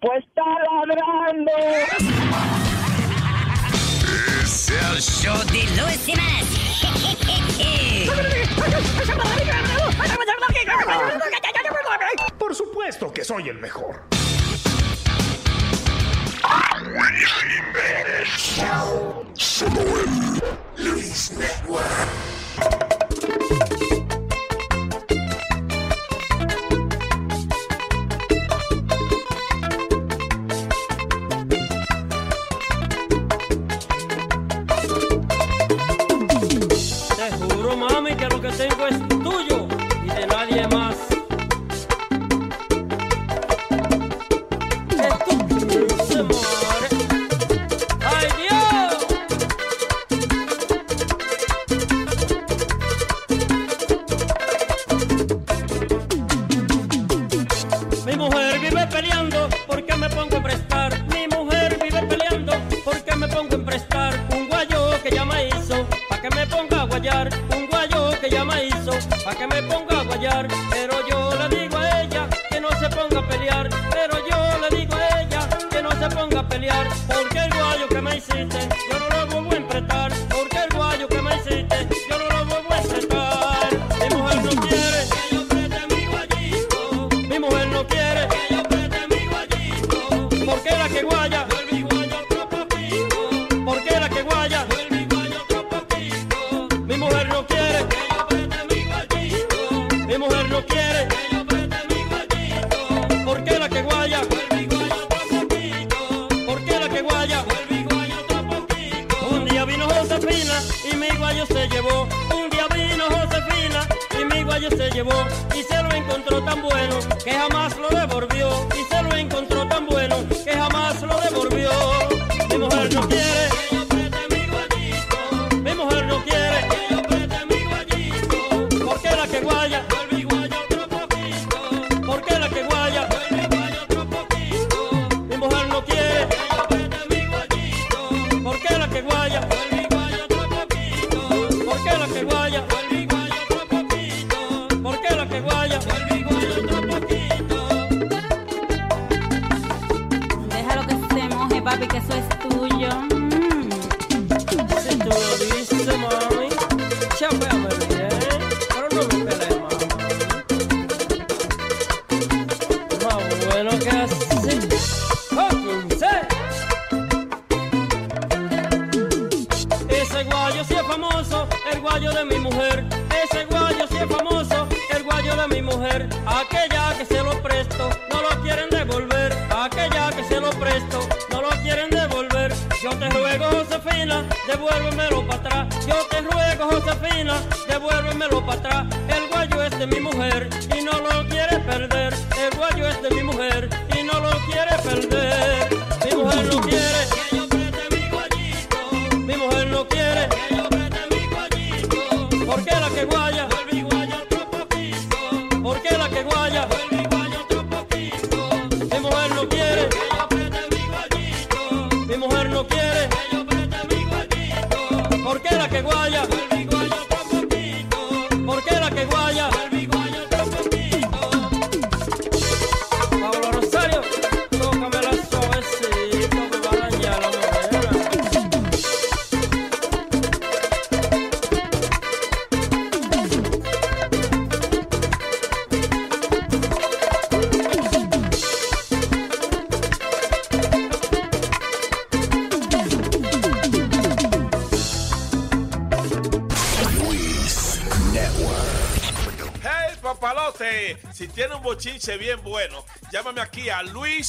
pues está ladrando. Es el show de Luis y más. Por supuesto que soy el mejor. Luis Solo en Luis Network.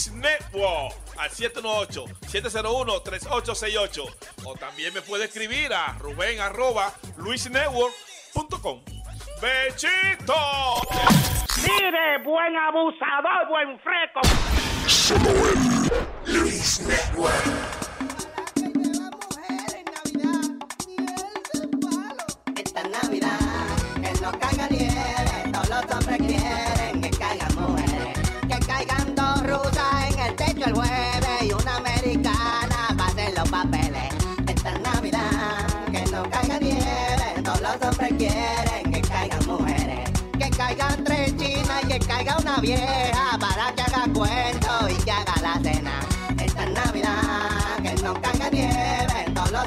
Network al 718-701-3868. O también me puede escribir a Rubén arroba luisnetwork.com. ¡Bechito! Mire, buen abusador, buen freco. Solo en Luis Network.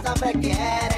Nieve, todos los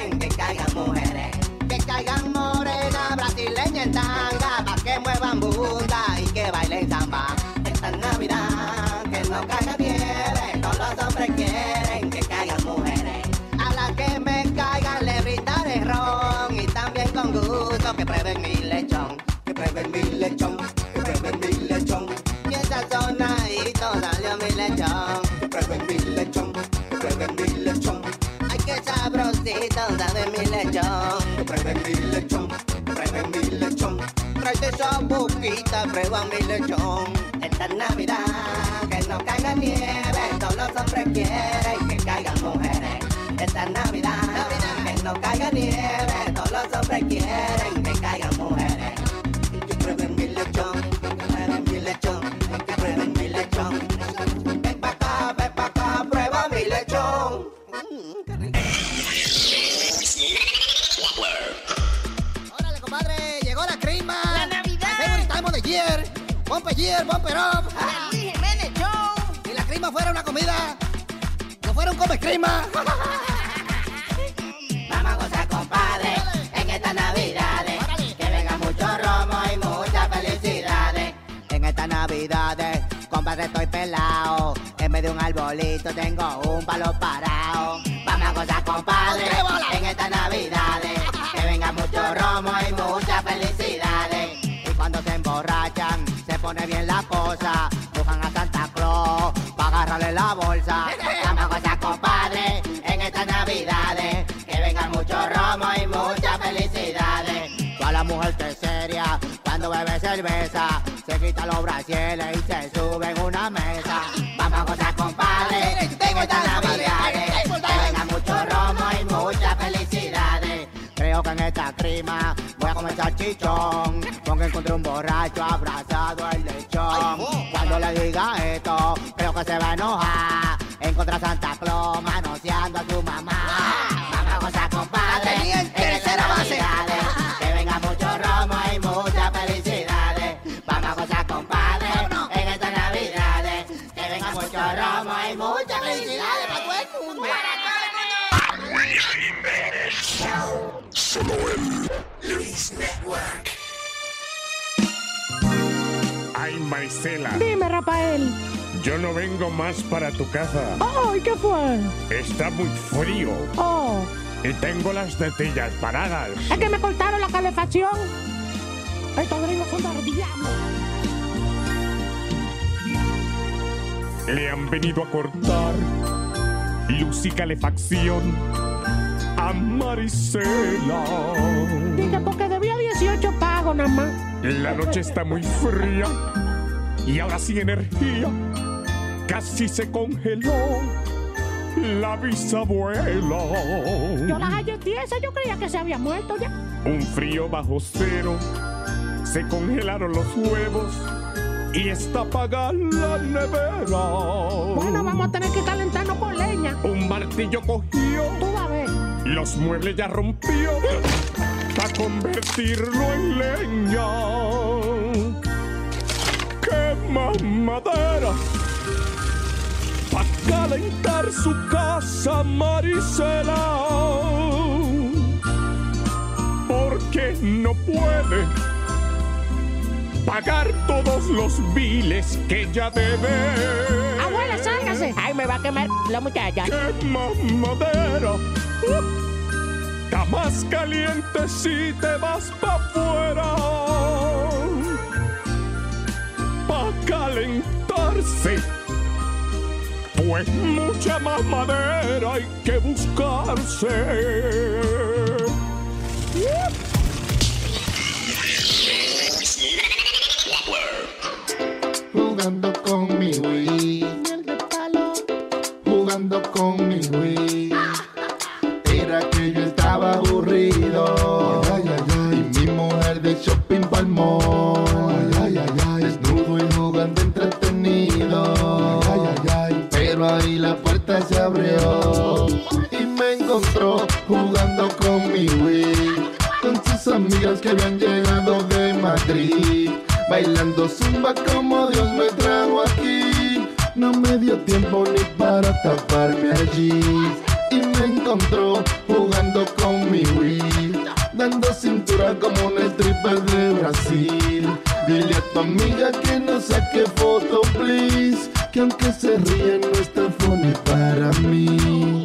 boquita, prueba mi lechón. Esta Navidad, que no caiga nieve, todos los hombres quieren que caigan mujeres. Esta Navidad, que no caiga nieve, Vamos a gozar, compadre, en estas navidades. Que venga mucho romo y muchas felicidades. En estas navidades, compadre, estoy pelado. En vez de un arbolito tengo un palo parado. Vamos a gozar, compadre, en estas navidades. Que venga mucho romo y muchas felicidades. Y cuando se emborrachan, se pone bien la cosa. Buscan a Santa Claus para agarrarle la bolsa. Vamos a cerveza. Se quita los brasieles y se sube en una mesa. Vamos a gozar, compadre, en estas navidades. Que venga mucho romo y muchas felicidades. Creo que en esta crima voy a comer salchichón. Porque encontré un borracho abrazado al lechón. Cuando le diga esto, creo que se va a enojar. Encontré a Santa Claus Dime, Rafael. yo no vengo más para tu casa. ¡Ay, qué fue! Está muy frío Oh, y tengo las tetillas paradas. es que me cortaron la calefacción. Estos gringos son del diablo. Le han venido a cortar luz y calefacción a Marisela. Dije, porque debía 18 pagos nada más. La noche está muy fría y ahora sin energía. Casi se congeló la bisabuela. Yo las hallé tiesas, yo creía que se había muerto ya. Un frío bajo cero, se congelaron los huevos y está apagada la nevera. Bueno, vamos a tener que calentarnos con leña. Un martillo cogió, Tú vas a ver. los muebles ya rompió para convertirlo en leña. Quema madera para calentar su casa, Marisela. Porque no puede pagar todos los biles que ya debe. Abuela, sálgase. Ay, me va a quemar la muchacha. Quema madera. Está más caliente si te vas pa' afuera. Calentarse. Pues mucha más madera hay que buscarse. Jugando con mi Wii. jugando con mi Wii. Era que yo Y me encontró jugando con mi Wii. Con sus amigas que habían llegado de Madrid. Bailando zumba como Dios me trajo aquí. No me dio tiempo ni para taparme allí. Y me encontró jugando con mi Wii. Dando cintura como un stripper de Brasil. Dile a tu amiga que no saque foto, please. Que aunque se ríe no está funny para mí.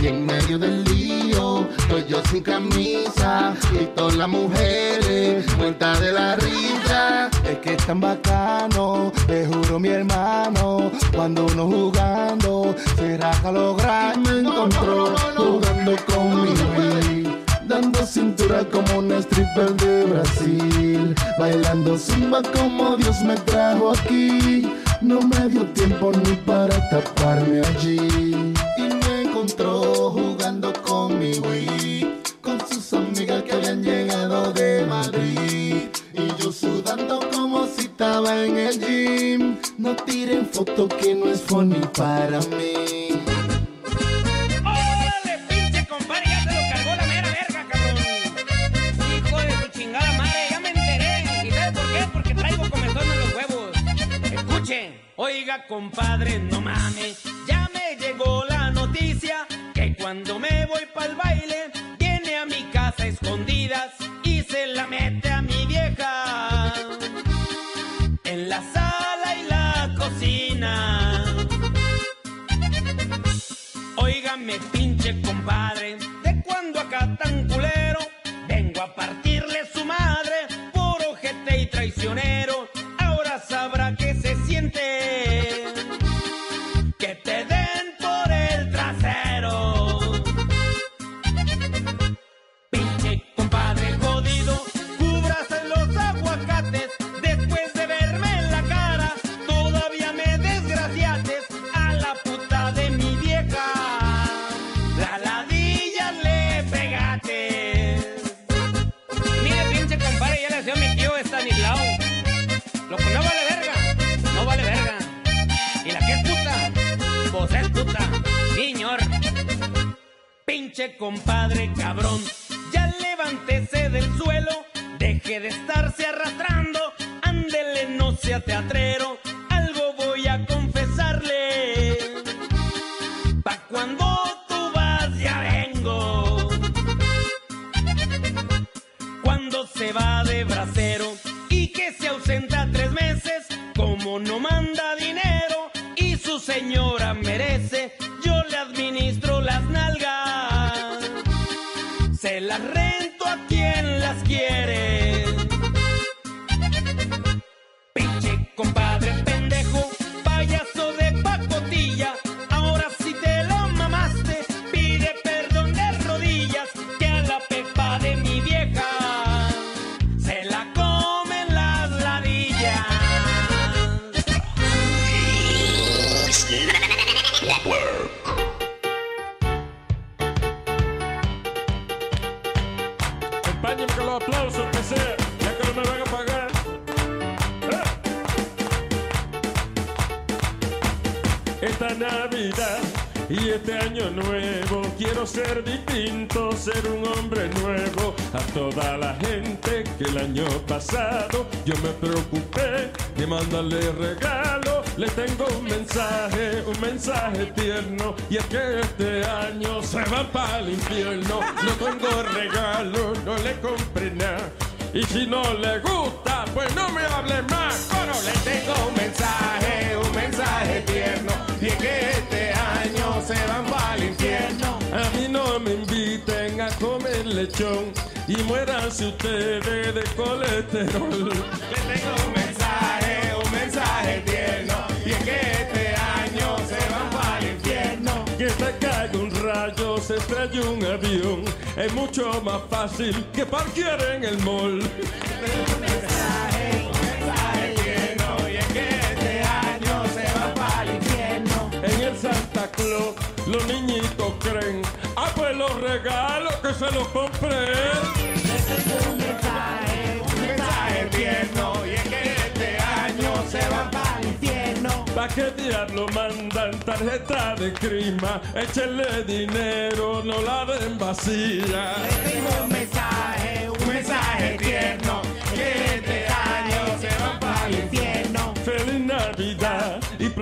Y en medio del lío, estoy yo sin camisa y todas las mujeres muertas de la risa. Es que es tan bacano, te juro mi hermano, cuando uno jugando se raja lo grande. Me encontró jugando con mi dando cintura como una stripper de Brasil, bailando zumba como Dios me trajo aquí. No me dio tiempo ni para taparme allí. Y me encontró jugando con mi Wii, con sus amigas que habían llegado de Madrid. Y yo sudando como si estaba en el gym. No tiren foto que no es funny para mí. Compadre, no mames. Ya me llegó la noticia que cuando me voy pa'l baile, viene a mi casa escondidas y se la mete a mi vieja. En la sala y la cocina. Óigame, pinche compadre, compadre cabrón, le gusta, pues no me hable más. Pero le tengo un mensaje, un mensaje tierno. Y es que este año se van para el infierno. A mí no me inviten a comer lechón. Y muéranse ustedes de colesterol. Le tengo un mensaje, un mensaje tierno. Y es que este año se van para el infierno. Que te caiga un rayo, se estrelle un avión. Es mucho más fácil que parquear en el mall. Los niñitos creen, ah, pues los regalos que se los compré. un mensaje tierno y es que este año se van para el infierno. ¿Pa' qué diablo mandan tarjeta de crima? Échenle dinero, no la den vacía. un mensaje, un mensaje tierno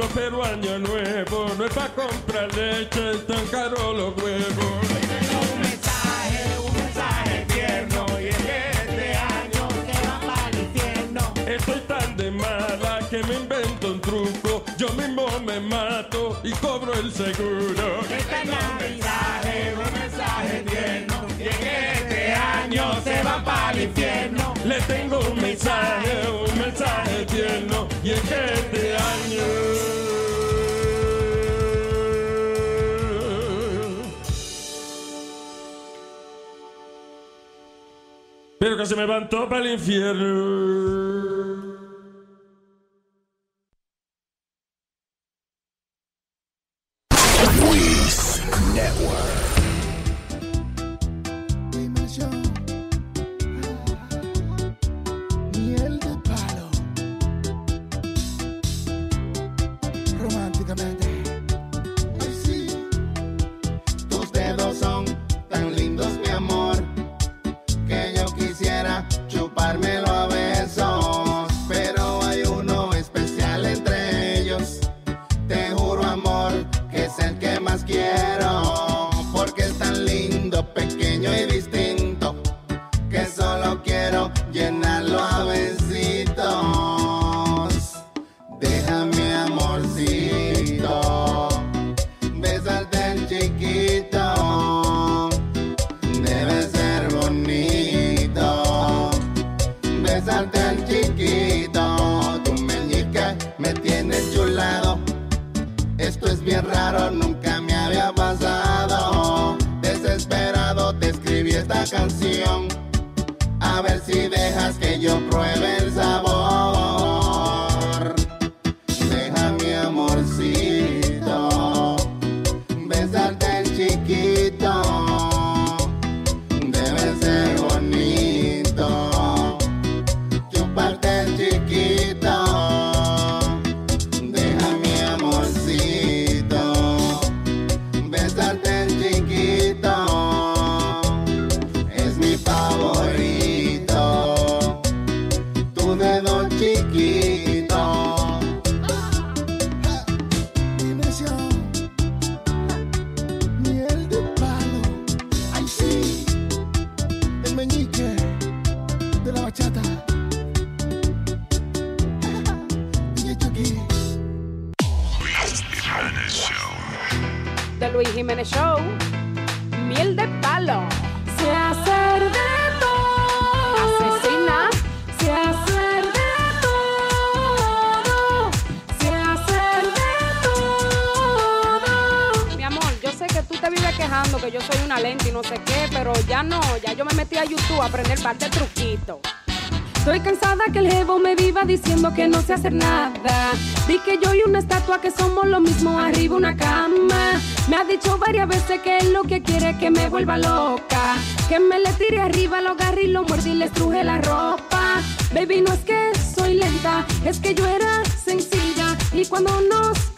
Próspero año nuevo. No es pa' comprar leche, tan caro los huevos. Un mensaje, un mensaje tierno y es que este año se van para el infierno. Estoy tan de mala que me invento un truco. Yo mismo me mato y cobro el seguro. Este mensaje, un mensaje tierno y es que se van para el infierno. Le tengo un mensaje, un mensaje tierno y es que este año. Pero que se me van todo para el infierno. Sé hacer nada. Di que yo y una estatua que somos lo mismo arriba una cama. Me ha dicho varias veces que es lo que quiere que me vuelva loca. Que me le tire arriba, lo agarre y lo muerde y le estruje la ropa. Baby, no es que soy lenta, es que yo era sencilla. Y cuando nos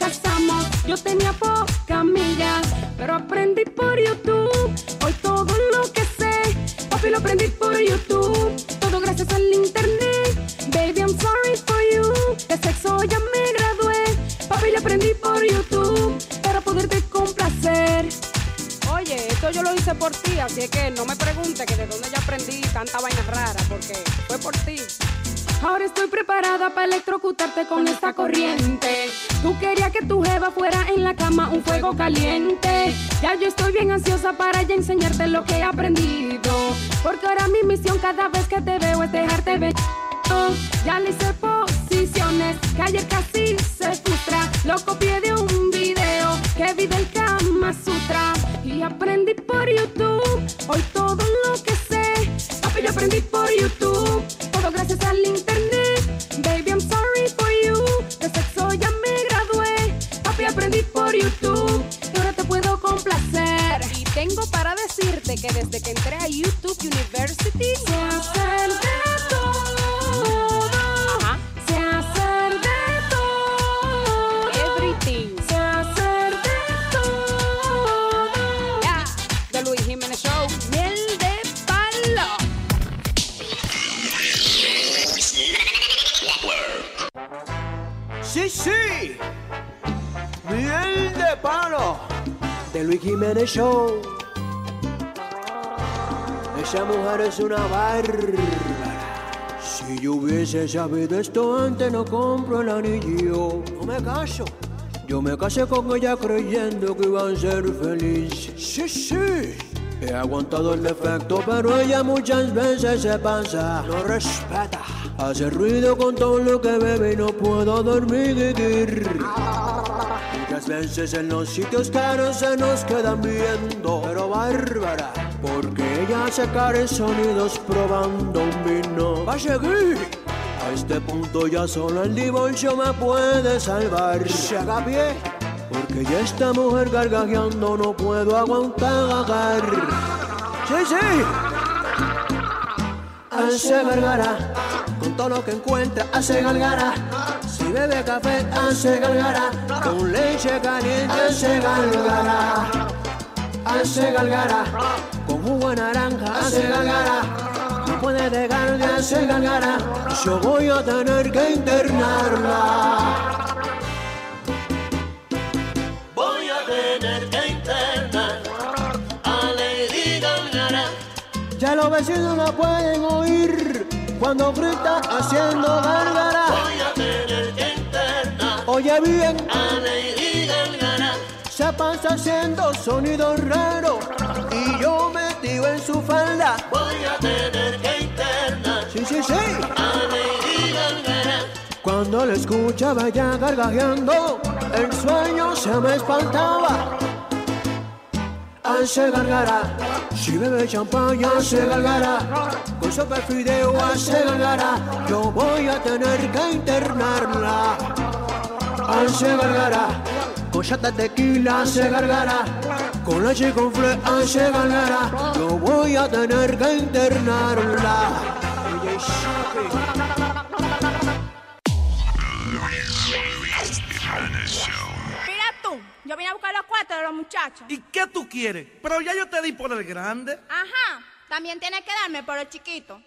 electrocutarte con esta corriente. Tú querías que tu jeva fuera en la cama un fuego caliente. Ya yo estoy bien ansiosa para ya enseñarte lo que he aprendido. Porque ahora mi misión cada vez que te veo es dejarte ver. Ya le hice posiciones ayer casi sabido esto antes, no compro el anillo. No me caso. Yo me casé con ella creyendo que iban a ser felices. Sí, sí. He aguantado el defecto, pero ella muchas veces se pasa. No respeta. Hace ruido con todo lo que bebe y no puedo dormir. Muchas veces en los sitios caros se nos quedan viendo, pero bárbara, porque ella hace caros sonidos probando un vino. Va a seguir. Este punto ya solo el divorcio me puede salvar. Se haga pie, porque ya esta mujer gargajeando no puedo aguantar. Sí, sí. Hace gargara, con todo lo que encuentra hace gargara. Si bebe café hace gargara, con leche caliente hace gargara. Hace gargara, con jugo de naranja hace gargara. Puede dejar de hacer gargara, yo voy a tener que internarla. Voy a tener que internar a Lady Gargara. Ya los vecinos la pueden oír cuando grita haciendo gargara. Voy a tener que internar. Oye bien, a Lady Gargara. Se pasa haciendo sonidos raros escuchaba ya gargajeando, el sueño se me espantaba. Hace gargara, si bebe champaña hace gargara, con sopa de fideo hace gargara, yo voy a tener que internarla. Hace gargara, con chata tequila hace gargara, con leche con fle hace gargara, yo voy a tener que internarla. Mira tú, yo vine a buscar los cuartos de los muchachos. ¿Y qué tú quieres? Pero ya yo te di por el grande. Ajá, también tienes que darme por el chiquito.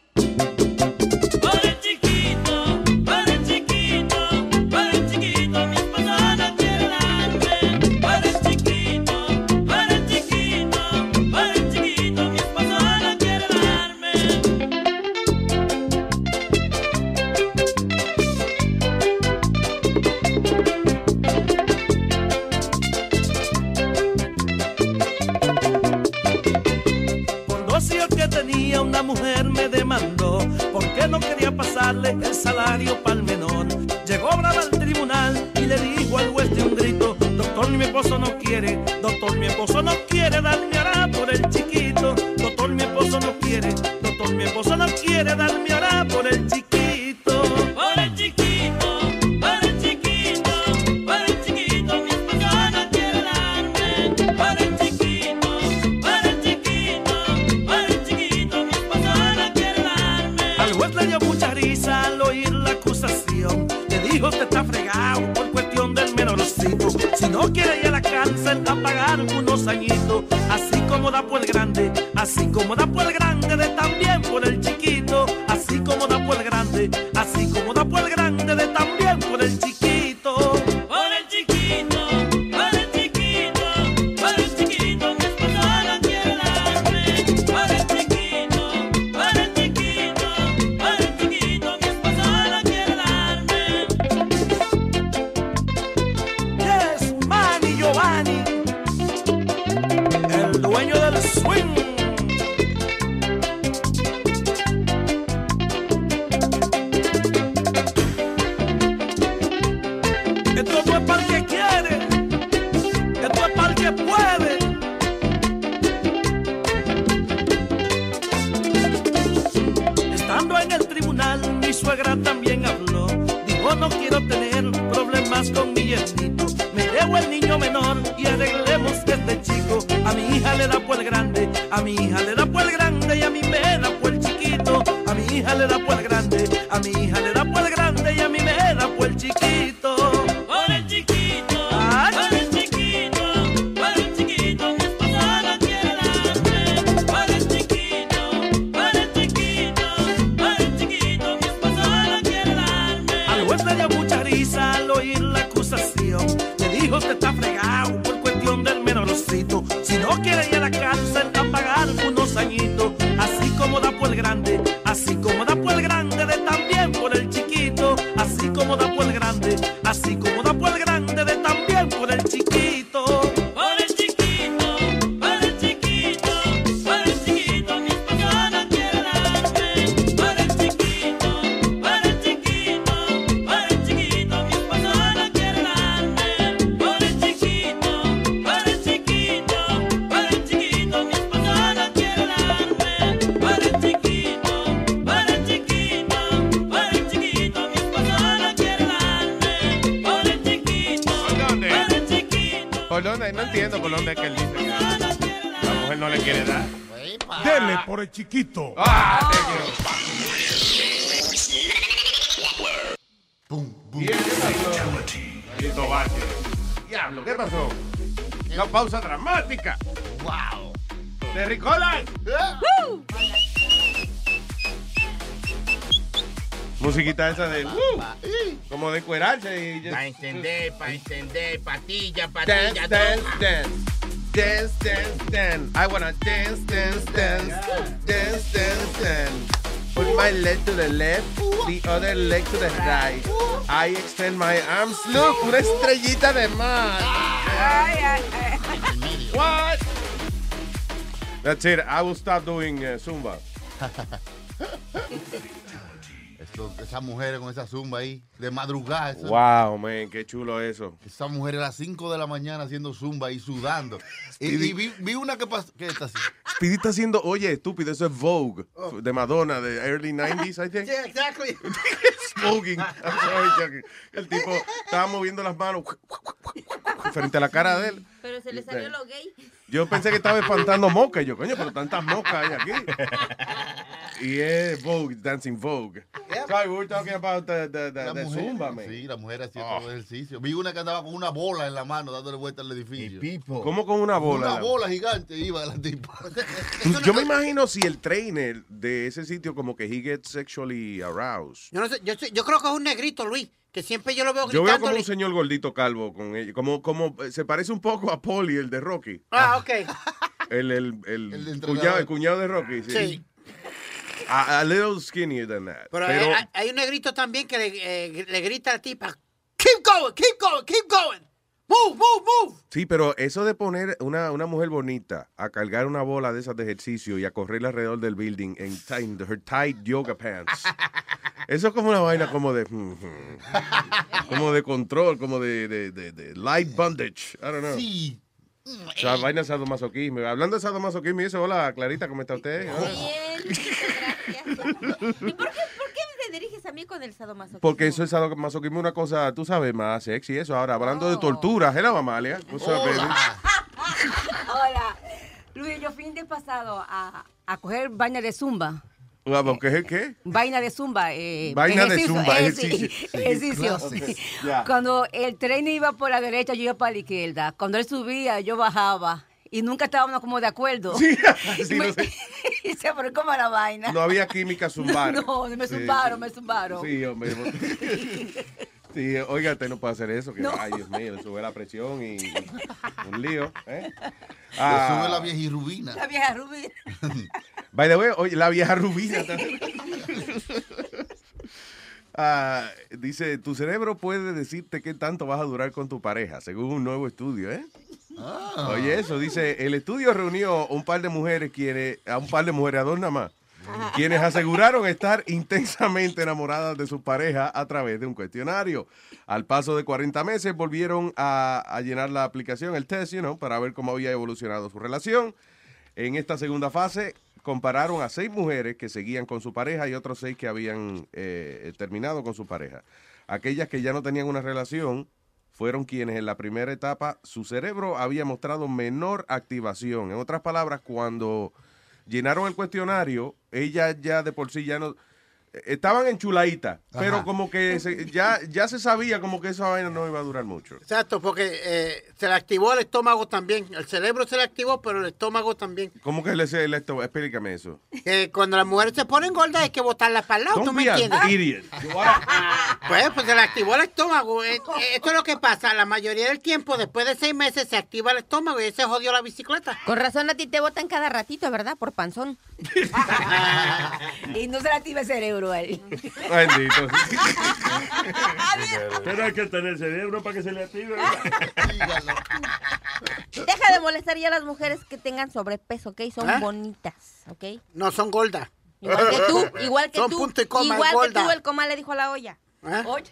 Chiquito. Ah, te quiero. Bien, ¿qué pasó? Diablo, ¿qué pasó? Una pausa dramática. Wow. De Ricola. Musiquita esa de uh, como de cuerarse y Pa' entender, pa' entender, patilla, dance, patilla. dance, toma. dance. Dance, dance, dance. I wanna dance, dance, dance. Dance, dance, dance. My leg to the left, the other leg to the right. I extend my arms. Look, una estrellita de mar. What? That's it. I will stop doing uh, Zumba. Eso- esas mujeres con esa zumba ahí, de madrugada. esa- Wow, man, qué chulo eso. Esa mujer a las 5 de la mañana haciendo zumba y sudando. Y, y vi, vi una que pasó. ¿Qué está así? Speedy está haciendo, oye, estúpido, eso es Vogue, de Madonna, de early 90s, I think. Yeah, exactly. Smoking. I'm sorry, Chucky. El tipo estaba moviendo las manos frente a la cara de él. Pero se le salió lo gay. Yo pensé que estaba espantando moscas. Y yo, coño, pero tantas moscas hay aquí. Y es Vogue, Dancing Vogue. Sorry, we were talking about the, the, the, La the mujer, Zumba, man. Sí, la mujer haciendo Oh. ejercicio. Vi una que andaba con una bola en la mano dándole vuelta al edificio. ¿Cómo con una bola? Una bola gigante iba la tipa. Yo me imagino si el trainer de ese sitio como que he gets sexually aroused. Yo, no sé, yo, yo creo que es un negrito, Luis, que siempre yo lo veo Yo gritando. veo como un señor gordito calvo con ella. Como, como eh, se parece un poco a Polly, el de Rocky. Ah, ok. El, el, el, cuñado, el cuñado de Rocky. Sí. Sí. A, a little skinnier than that. Pero, Pero, hay, hay un negrito también que le, eh, le grita a la tipa, keep going, keep going, keep going. Move, move, move. sí, pero eso de poner una, una mujer bonita a cargar una bola de esas de ejercicio y a correr alrededor del building en, ti- en her tight yoga pants. Eso es como una vaina como de... como de control, como de, de, de- de light bondage. I don't know. Sí. O sea, vaina de sadomasoquismo. Hablando de sadomasoquismo, y eso, hola, Clarita, ¿cómo está usted? ¿Y por qué, por qué te diriges a mí con el sadomasoquismo? Porque eso es sadomasoquismo, una cosa, tú sabes, más sexy. Eso ahora, hablando de tortura, hello, Amalia. What's up, baby? Hola. Luis, yo fin de pasado a, a coger vaina de zumba. Ah, ¿Qué es el qué? Vaina de zumba. eh, Vaina de ejercicio, zumba, sí, ejercicio. Sí. Cuando el tren iba por la derecha, yo iba para la izquierda. Cuando él subía, yo bajaba. Y nunca estábamos como de acuerdo. Sí, y, me- no sé. y se fue como la vaina. No había química zumbar. No, me Sí, zumbaron, sí. me zumbaron. Sí, hombre. Sí, oiga, usted no puede hacer eso. Que, No. Ay, Dios mío, le sube la presión y, un lío. ¿eh? Le Ah, sube la viejirrubina. La vieja Rubí. By the way, oye, la vieja rubina. también. Ah, dice, tu cerebro puede decirte qué tanto vas a durar con tu pareja, según un nuevo estudio, ¿eh? Ah. Oye, eso, dice, el estudio reunió un par de mujeres, quienes, a un par de mujeres, a dos nada más, quienes aseguraron estar intensamente enamoradas de su pareja a través de un cuestionario. Al paso de 40 meses volvieron a, a llenar la aplicación, el test, you know, para ver cómo había evolucionado su relación. En esta segunda fase compararon a seis mujeres que seguían con su pareja y otros seis que habían eh, terminado con su pareja. Aquellas que ya no tenían una relación fueron quienes en la primera etapa su cerebro había mostrado menor activación. En otras palabras, cuando llenaron el cuestionario, ellas ya de por sí ya no... Estaban enchuladitas, pero Ajá. como que se- ya, ya se sabía como que esa vaina no iba a durar mucho. Exacto, porque eh, se le activó el estómago también. El cerebro se le activó, pero el estómago también. ¿Cómo que le el esto? Explícame eso. Que cuando las mujeres se ponen gordas hay que botarlas para el lado, ¿tú Don't me be an entiendes? idiot. Pues, pues se le activó el estómago. Eh, eh, Esto es lo que pasa. La mayoría del tiempo, después de seis meses, se activa el estómago y ese jodió la bicicleta. Con razón a ti te botan cada ratito, ¿verdad? Por panzón. y no se le activa el cerebro Bendito. Pero hay que tener cerebro para que se le active. Deja de molestar ya a las mujeres que tengan sobrepeso, ¿ok? Son ¿Ah? bonitas, ¿ok? No, son gordas. Igual que tú, igual que Son tú. punto y coma, igual que tú, el coma le dijo a la olla. Oye.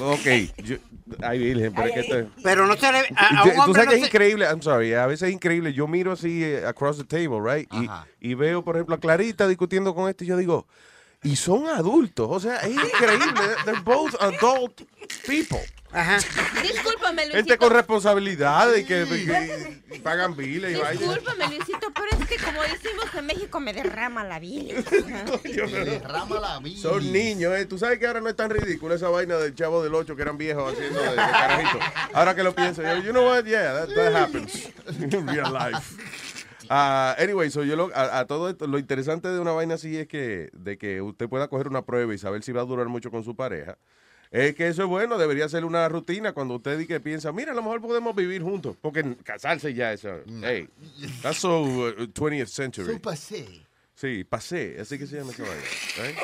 Ok, yo, ay virgen, pero que esto- Pero no se le... A, a Yo- un Tú sabes no que es se- increíble, I'm sorry, a veces es increíble. Yo miro así eh, across the table, right? Y, y veo, por ejemplo, a Clarita discutiendo con esto y yo digo, y son adultos, o sea, es increíble. They're both adult people. Ajá. Discúlpame, Luisito. Gente con responsabilidades y que, que- y pagan biles y vainas. Discúlpame, Luisito, pero es que como decimos en México, me derrama la bilis. derrama la vida. Son niños, ¿eh? Tú sabes que ahora no es tan ridículo esa vaina del chavo del 8 que eran viejos haciendo de, de carajito. Ahora que lo pienso, yo, you know what? Yeah, that, that happens in real life. Ah, anyway, so yo lo- a, a todo esto, lo interesante de una vaina así es que, de que usted pueda coger una prueba y saber si va a durar mucho con su pareja. Es que eso es bueno, debería ser una rutina cuando usted dice que piensa, mira, a lo mejor podemos vivir juntos. Porque casarse ya es, uh, hey, that's so uh, 20th century. So pasé. Sí, pasé, así que se llama esa vaina. right?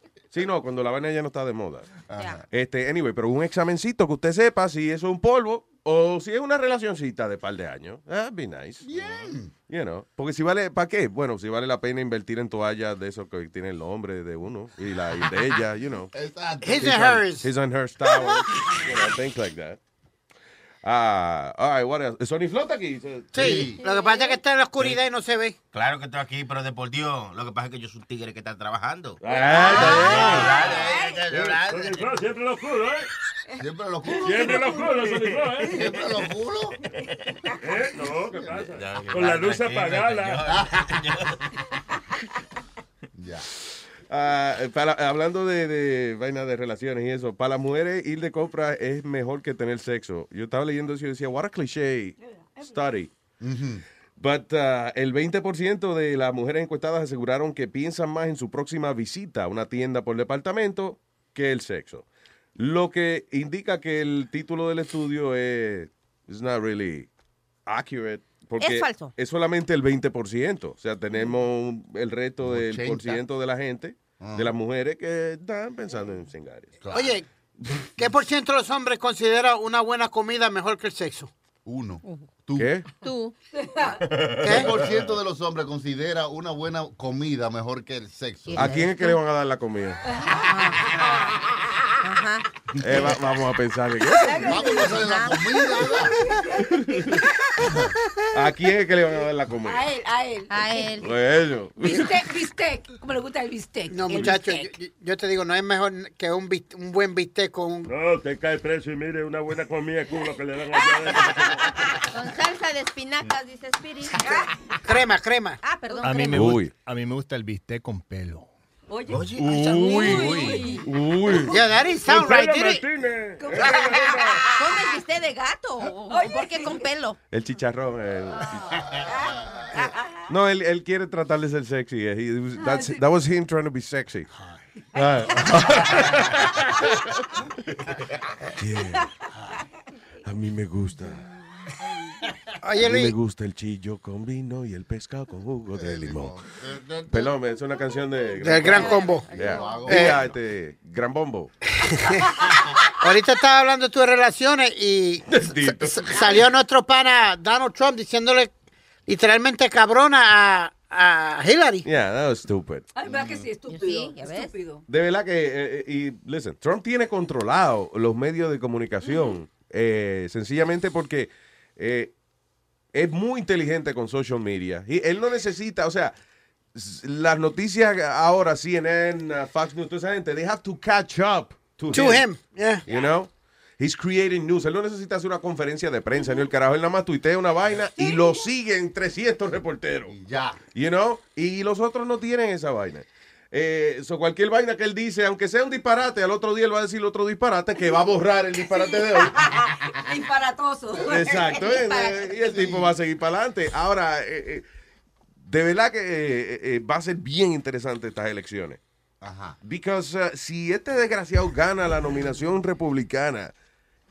Sí, no, cuando la vaina ya no está de moda. Este, anyway, pero un examencito que usted sepa si eso es un polvo o si es una relacioncita de par de años. That'd be nice. Bien. You know, porque si vale, ¿para qué? Bueno, si vale la pena invertir en toallas de esos que tiene el nombre de uno y la y de ella, you know. Exacto. His and hers. His and hers towels, you know, things like that. Ah, all right, what else? Sony flota aquí. Sí, lo que pasa es que está en la oscuridad y no se ve. Claro que estoy aquí, pero de por Dios, lo que pasa es que yo soy un tigre que está trabajando. Ah, Siempre lo oscuro, ¿eh? Siempre lo culo. Siempre lo oscuro, Sony Flow, ¿eh? Siempre lo culo. ¿Eh? No, ¿qué pasa? Ya, Con la luz apagada. Ya. Ah, para- hablando de, de vaina de relaciones y eso, para las mujeres ir de compra es mejor que tener sexo. Yo estaba leyendo eso y decía, what a cliché study. But uh, el 20% de las mujeres encuestadas aseguraron que piensan más en su próxima visita a una tienda por departamento que el sexo. Lo que indica que el título del estudio es it's not really accurate. Porque Es falso. Es solamente el 20%. O sea, tenemos el resto del 80. por ciento de la gente, Ah. de las mujeres que están pensando en cingares. Oye, ¿qué por ciento de los hombres considera una buena comida mejor que el sexo? Uno. ¿Qué? Tú. ¿Qué por ciento de los hombres considera una buena comida mejor que el sexo? ¿A quién es que le van a dar la comida? Ajá. Eh, va- vamos a pensar. en- Vamos a hacer la comida. ¿A quién es que le van a dar la comida? A él, a él. A él. Bueno. Bistec, bistec. Como le gusta el bistec. No, muchachos, bistec. yo, yo te digo, no es mejor que un, bist- un buen bistec con un... No, te cae preso y mire una buena comida culo que le dan allá adentro. Con salsa de espinacas, dice Spirit. crema, crema. Ah, perdón. A mí, crema. me Uy. gusta, a mí me gusta el bistec con pelo. Oye, Uy, uy, uy. Yeah, that didn't sound right? Martínez. ¿Con el bistec de gato? ¿O por qué con pelo? El chicharrón. el- No, él, él quiere tratar de ser sexy. eh. He was- that's- that was him trying to be sexy. Ah. Yeah. A mí me gusta. Oye, A mí me Luis, gusta el chillo con vino y el pescado con jugo de limón. Perdón, es una canción de... del gran combo. Yeah. Eh. Este, Gran Bombo. Ahorita estaba hablando de tus relaciones y salió nuestro pana Donald Trump diciéndole literalmente cabrona a, a Hillary. Yeah, that was stupid. Ay, verdad que sí, estúpido. Sí, ya ves. estúpido. De verdad que, eh, eh, y listen, Trump tiene controlado los medios de comunicación, eh, sencillamente porque eh, es muy inteligente con social media. Y él no necesita, o sea, las noticias ahora, CNN, uh, Fox News, toda esa gente, they have to catch up to, To him, yeah. You know? He's creating news. Él no necesita hacer una conferencia de prensa ni el carajo. Él nada más tuitea una vaina y lo siguen 300 reporteros. Ya. You know? Y los otros no tienen esa vaina. Eh, so cualquier vaina que él dice, aunque sea un disparate, al otro día él va a decir otro disparate que va a borrar el disparate de hoy. Disparatoso. Exacto. eh, y el tipo va a seguir para adelante. Ahora, eh, eh, de verdad que eh, eh, va a ser bien interesante estas elecciones. Ajá. Because uh, si este desgraciado gana la nominación republicana,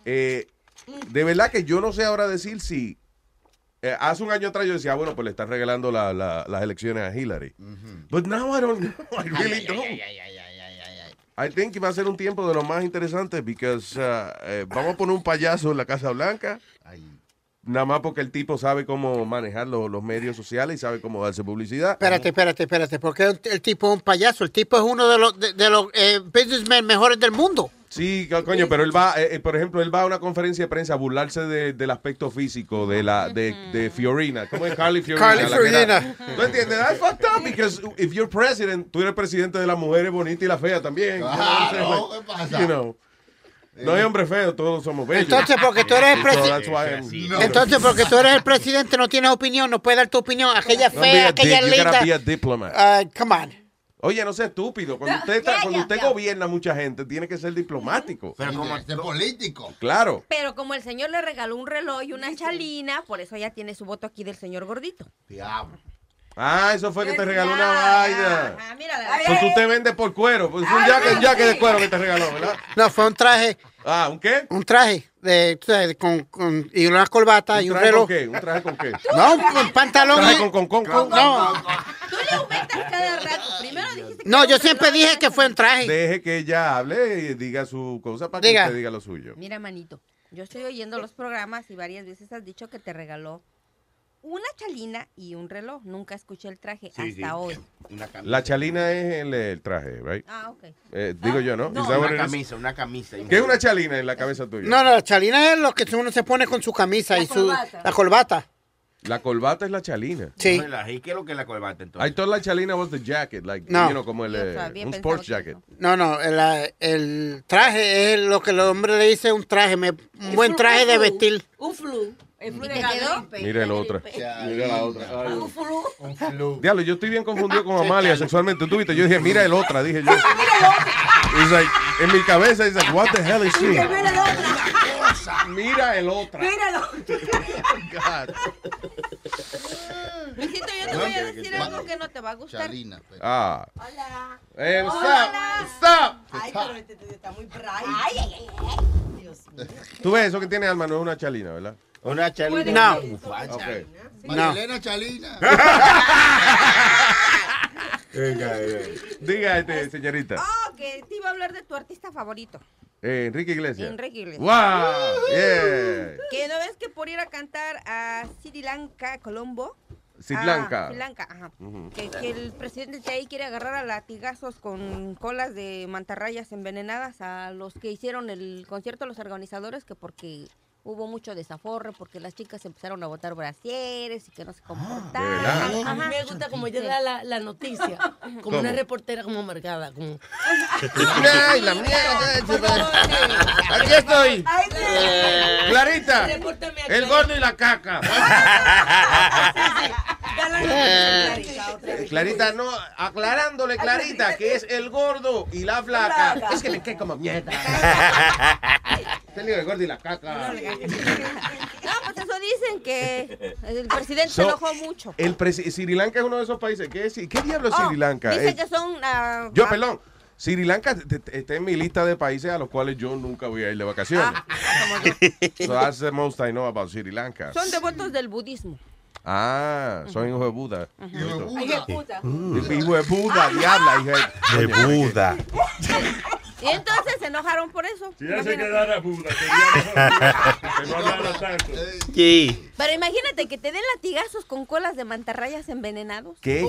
eh, de verdad que yo no sé ahora decir si. Eh, hace un año atrás yo decía, ah, bueno, pues le están regalando la- la- las elecciones a Hillary. But now I don't know. I really don't. I think que va a ser un tiempo de lo más interesante because uh, eh, vamos a poner un payaso en la Casa Blanca. Nada más porque el tipo sabe cómo manejar lo- los medios sociales y sabe cómo darse publicidad. Espérate, espérate, espérate, porque el, el tipo es un payaso. El tipo es uno de los, de, de los eh, businessmen mejores del mundo. Sí, co- coño, pero él va, eh, eh, por ejemplo, él va a una conferencia de prensa a burlarse de- del aspecto físico de la de, de Fiorina. ¿Cómo es Carly Fiorina? Carly Fiorina. ¿Tú entiendes? That's fucked up because if you're president, tú eres presidente de las mujeres bonitas y las feas también. No, ¿qué pasa? You know. No hay hombre feo, todos somos bellos. Entonces, porque tú eres el presidente. that's why I'm- Entonces, porque tú eres el presidente, no tienes opinión, no puedes dar tu opinión. Aquella fea, aquella linda. Ah, come on. Oye, no sea estúpido. Cuando usted, está- cuando usted gobierna a mucha gente, tiene que ser diplomático. Pero como este político. Claro. Pero como el señor le regaló un reloj y una chalina, por eso ya tiene su voto aquí del señor gordito. Diablo. Ah, eso fue que te regaló una vaina. Ah, mírala. Pues tú te vendes por cuero. Pues un jacket de cuero que te regaló, ¿verdad? No, fue un traje. Ah, ¿un qué? Un traje de, tú sabes, con, con- y una corbata y un traje reloj. con qué? ¿Un traje con qué? No, un, un pantalón. ¿Traje y- con con con? No, Tú le aumentas cada rato. Primero dijiste que no, yo un siempre dije que fue un traje. Deje que ella hable y diga su cosa para que Diga. usted diga lo suyo. Mira, manito, yo estoy oyendo los programas y varias veces has dicho que te regaló una chalina y un reloj. Nunca escuché el traje Sí, hasta sí. hoy. La chalina es el, el traje, right? Ah, ok. Eh, digo yo, ¿no? No, una camisa, una camisa. ¿Qué es una chalina en la cabeza tuya? No, no, la chalina es lo que uno se pone con su camisa y su la corbata. La corbata es la chalina. Sí. ¿Y qué es lo que es la corbata entonces? I thought la chalina was the jacket, like, No. you know, como el, eh, un sports jacket. No, no, el, el traje es lo que el hombre le dice un traje, me- un buen traje de vestir. Un flu. El. Mira el otro. Mira la otra. Ay. Un flu. Diablo, yo estoy bien confundido con Amalia sexualmente. ¿Tú viste? Yo dije, mira el otra, dije yo. It's like, en mi cabeza es like, what the hell is she? Mira el otro. Mira el otra. Mira el otro. Luisito, yo te voy a decir algo que no te va a gustar. Chalina. pues. Ah. Hola. Eh, what's Hola. up? What's up? Ay, pero este está muy bright. Ay, ay, ay. Dios mío. Tú ves, eso que tiene alma no es una chalina, ¿verdad? Una chalina. No. Ok. María Elena Chalina. Diga, este, señorita. Oh, que te iba a hablar de tu artista favorito. Eh, Enrique Iglesias. Enrique Iglesias. ¡Wow! Yeah. Que no ves que por ir a cantar a Sri Lanka, Colombo. Sri Ah, Lanka. Sri Lanka, ajá. Que el presidente de ahí quiere agarrar a latigazos con colas de mantarrayas envenenadas a los que hicieron el concierto, los organizadores, que porque hubo mucho desaforre, porque las chicas empezaron a botar brasieres y que no se comportaban. ¿verdad? A mí me gusta como ella da la, la noticia, como ¿Cómo? una reportera como marcada. Como... ¡Ay, la mierda! Aquí estoy. Clarita. El gordo y la caca. Clarita, no, aclarándole, Clarita, que es el gordo y la flaca. Es que me cae como mierda. Te digo el gordo y la caca. No, pues eso dicen que el presidente se So, enojó mucho. El presi- Sri Lanka es uno de esos países. ¿Qué, es? ¿Qué diablo es Oh, Sri Lanka? Dice Eh, que son... ah, Yo, ah, perdón. Sri Lanka está en mi lista de países a los cuales yo nunca voy a ir de vacaciones. so that's the most I know about Sri Lanka. Son devotos del budismo. Ah, soy hijo de Buda. Ay, qué puta. Hijo de Buda, diabla. De Buda. Y entonces se enojaron por eso. Si ya se quedara Buda, que no hablara tanto. Sí. Pero imagínate que te den latigazos con colas de mantarrayas envenenados. ¿Qué?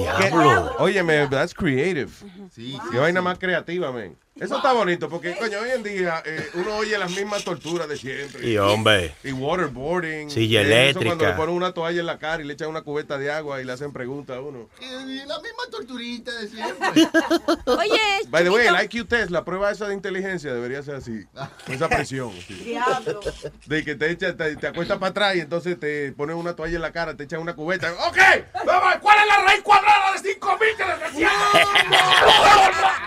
Óyeme, that's creative. Sí, Qué vaina más creativa, men. Eso está bonito porque, coño, hoy en día eh, uno oye las mismas torturas de siempre. Y hombre. Y waterboarding. Silla eso eléctrica. Cuando le ponen una toalla en la cara y le echan una cubeta de agua y le hacen preguntas a uno. Y la misma torturita de siempre. Oye, By the way, el IQ test, la prueba esa de inteligencia debería ser así. Con esa presión. así. Diablo. De que te, echa, te, te acuestas para atrás y entonces te ponen una toalla en la cara, te echan una cubeta. ¡Ok! Vamos, ¿Cuál es la raíz cuadrada de 5000 que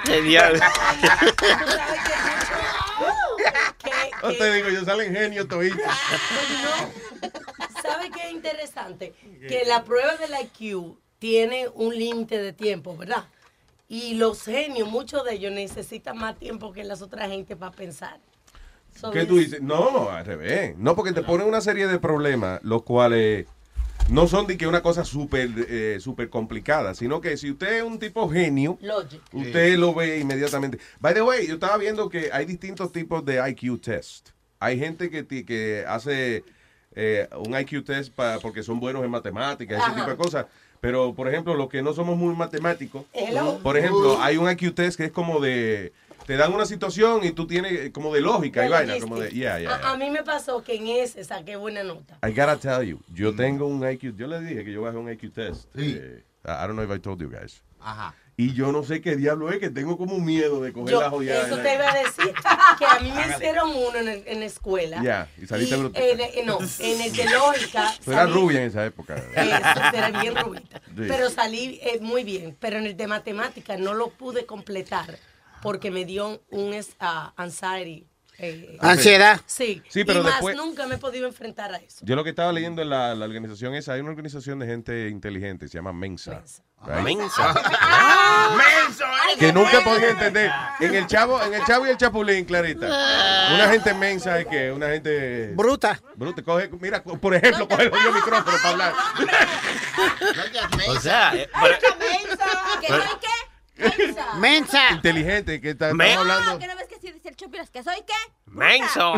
Genial. Que- No que- te digo, yo sale genio todito. ¿Sabe qué es interesante? Que la prueba del IQ tiene un límite de tiempo, ¿verdad? Y los genios, muchos de ellos necesitan más tiempo que las otras gente para pensar. So ¿Qué tú dices? No, al revés. No, porque te ponen una serie de problemas, los cuales no son de que una cosa súper eh, súper complicada, sino que si usted es un tipo genio, Logic. usted lo ve inmediatamente. By the way, yo estaba viendo que hay distintos tipos de IQ test. Hay gente que, ti- que hace eh, un IQ test pa- porque son buenos en matemáticas, ese Ajá. tipo de cosas. Pero, por ejemplo, los que no somos muy matemáticos, Hello. por ejemplo, hay un IQ test que es como de... Te dan una situación y tú tienes eh, como de lógica y vaina, como de... Yeah, yeah, A, a mí me pasó que en ese saqué buena nota. I gotta tell you, yo tengo un IQ, yo le dije que yo bajé un IQ test. Eh, I don't know if I told you guys. Y yo no sé qué diablo es, que tengo como un miedo de coger Yo, la jodida. eso te iba a decir, que a mí me hicieron uno en, el- en la escuela. Ya, y saliste bruta. en el- no, en el de lógica. Tú eras rubia en esa época. Eso, era bien rubita. Sí. Pero salí eh, muy bien. Pero en el de matemática no lo pude completar porque me dio un es- ah, anxiety. eh, Ansiedad. Sí. Sí, pero y más después- nunca me he podido enfrentar a eso. Yo lo que estaba leyendo en la, la organización esa, hay una organización de gente inteligente, se llama Mensa. right? Mensa. Mensa. Que nunca podía entender. En el chavo, en el chavo y el chapulín, Clarita. Una gente mensa es que una gente bruta. Bruta, coge, mira, por ejemplo, coge el micrófono para hablar. O sea, eh, pero- ¿Que soy qué? Mensa. Mensa. Inteligente, que está, estamos Ah, hablando. ¿que no ves que sí dice el Chupiras? ¿Que soy qué? Menso.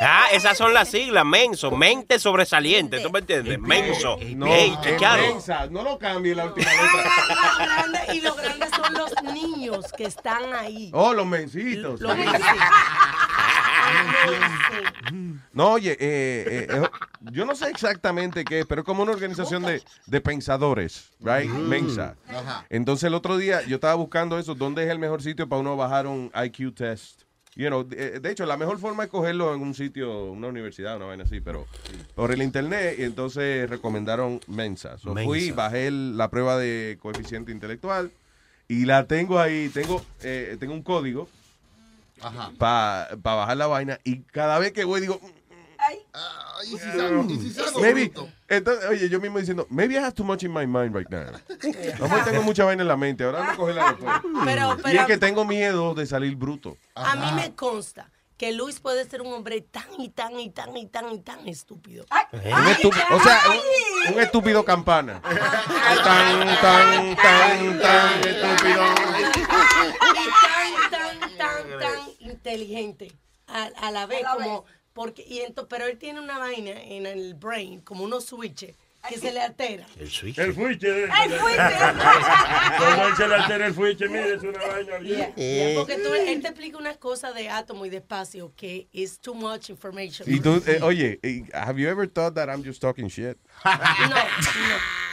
Ah, esas son las siglas, menso, mente sobresaliente, ¿tú me entiendes? Menso. No, Ey, mensa, no lo cambie la última letra. Lo grande- y lo grande son los niños que están ahí. Oh, los mensitos. Los mencitos. No, oye, eh, eh, eh, yo no sé exactamente qué es, pero es como una organización de, de pensadores, right? Mensa. Ajá. Entonces el otro día yo estaba buscando eso, ¿dónde es el mejor sitio para uno bajar un IQ test? You know, de, de hecho, la mejor forma es cogerlo en un sitio, una universidad, una vaina así, pero por el internet, y entonces recomendaron Mensa. So, Fui, Mensa. bajé el- la prueba de coeficiente intelectual y la tengo ahí, tengo, eh, tengo un código Para bajar la vaina y cada vez que voy digo, Ah, ¿Y si salgo, y si salgo maybe, bruto? entonces, oye, yo mismo diciendo, maybe I have too much in my mind right now. Mejor tengo mucha vaina en la mente, ahora ando a cogerla después. Pero, y pero es que tengo miedo de salir bruto. a mí me consta que Luis puede ser un hombre tan y tan y tan y tan y tan estúpido. Un estúpido- o sea, un, un estúpido campana. Tan, tan, tan, tan estúpido. y tan, tan, tan, tan inteligente a, a la vez, como porque y ento- pero él tiene una vaina en el brain, como unos switches que se le altera. El switch. El fuiche. El fuiche. Cuando él se le altera el fuiche, mire, es una vaina bien. Yeah, yeah, porque tú, él te explica unas cosas de átomo y de espacio que es too much information. Y tú, eh, oye, eh, have you ever thought that I'm just talking shit? No, no.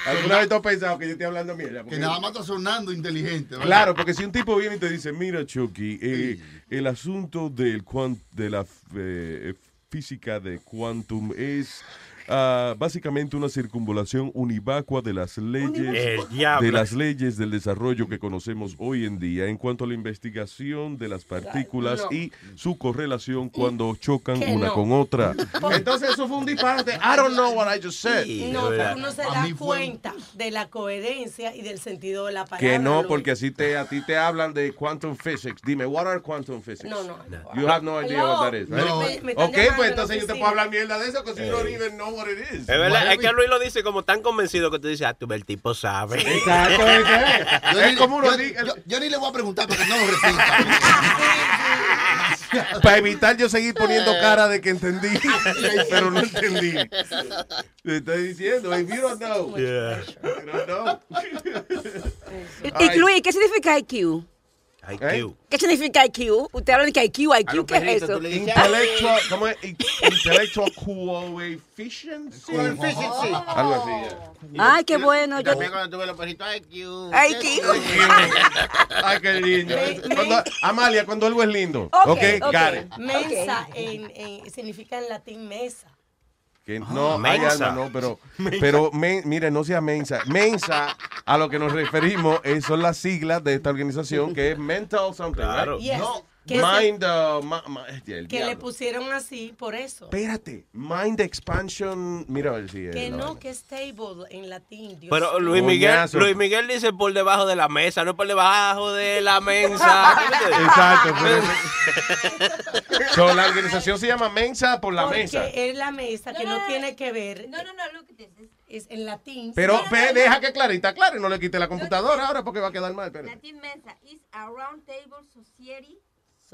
¿Alguna vez tú has pensado que yo estoy hablando mierda? Que nada más está sonando inteligente. ¿verdad? Claro, porque si un tipo viene y te dice, mira Chucky, eh, el asunto del cuan- de la eh, física de quantum es ah, básicamente una circunvalación univacua de las leyes de las leyes del desarrollo que conocemos hoy en día en cuanto a la investigación de las partículas No. y su correlación cuando chocan una no. con otra. Entonces eso fue un disparate. I don't know what I just said. No, porque uno se da fue- cuenta de la coherencia y del sentido de la palabra. Que no, porque así te, a ti te hablan de quantum physics. Dime, what are quantum physics? No, no. You have no idea what that is, right? No. Me- me están ok, llamando pues entonces yo te puedo hablar mierda de eso, because you don't even know what it is. Es verdad, es que Luis lo dice como tan convencido que tú dices, ah, tú el tipo sabe. Exacto. Yo Es ni- como uno yo- yo- yo ni le voy a preguntar porque no lo repita. Para evitar yo seguir poniendo cara de que entendí, pero no entendí. Te estoy diciendo, if you don't know, Yeah. you don't know. Y, y, Luis, ¿qué significa IQ? IQ. ¿Qué significa IQ? Usted habla de que IQ, IQ, ¿qué es eso? Intellectual, ¿cómo es? In- Intellectual coefficiency. Algo así. Ay, qué bueno. Yo... También cuando tú ves los perritos, IQ. IQ. Ay, qué lindo. Cuando- Amalia, cuando algo es lindo. Ok, en, en- significa en latín mesa. Que no, Ah, ay, mensa. Alma, no, pero, pero men- mire, no sea mensa. Mensa, a lo que nos referimos, eh, son las siglas de esta organización que es Mental Something, Claro. right? Yes. No, Que se- Mind, uh, ma- ma- el Que le diablo. pusieron así por eso. Espérate, Mind Expansion, mira a ver si es Que no, que es stable en latín. Dios Pero. Luis Miguel, Coñazo. Luis Miguel dice por debajo de la mesa, no por debajo de la mensa. Exacto. pero- So, la organización se llama Mensa por la Porque mesa. es la mesa que no, tiene que ver. No, no, no, look at this. Es en latín. Pero no, no, ve, no. deja que Clarita claro y no le quite la computadora ahora porque va a quedar mal. espérate. Latin Mensa is a round table society.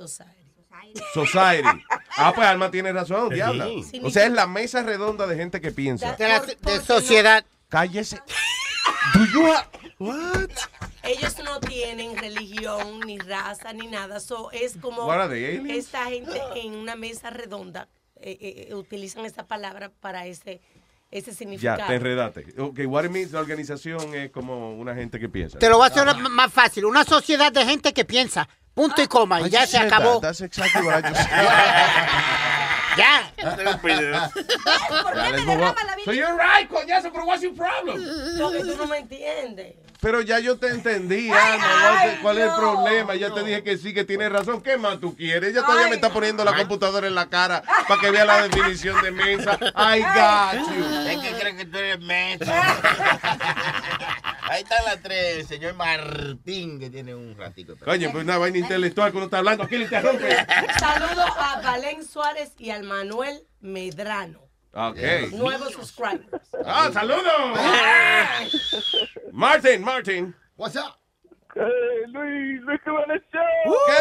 Society. Society. Society. Ah, pues Alma tiene razón, diabla. O sea, es la mesa redonda de gente que piensa. De, la- sociedad. Cállese. Do you What? Ellos no tienen religión, ni raza, ni nada. So, es como esta gente en una mesa redonda eh, eh, eh, utilizan esa palabra para ese ese Ya, significado. te enredaste. Ok, what it means, la organización es como una gente que piensa. Te lo voy a hacer más fácil. Una sociedad de gente que piensa. Punto y coma. Y ya se acabó. That's exactly what I just Ya. Dale, move on. So you're right, coñazo, pero what's your problem? Porque tú no me entiendes. Pero ya yo te entendí, Ana, no sé ¿cuál es el problema? Ya te dije que sí, que tienes razón. ¿Qué más tú quieres? Ella todavía me está poniendo la computadora en la cara para que vea la definición de mesa. I got you. Es que creen que tú eres menso. Ahí están las tres, el señor Martín, que tiene un ratico. Coño, pues una vaina intelectual que uno está hablando. aquí le interrumpe? Saludo a Valen Suárez y al Manuel Medrano. Ok. Nuevos subscribers. ¡Ah, saludos! Martin, Martin. What's up? Luis, Luis, ¿qué van a? ¿Qué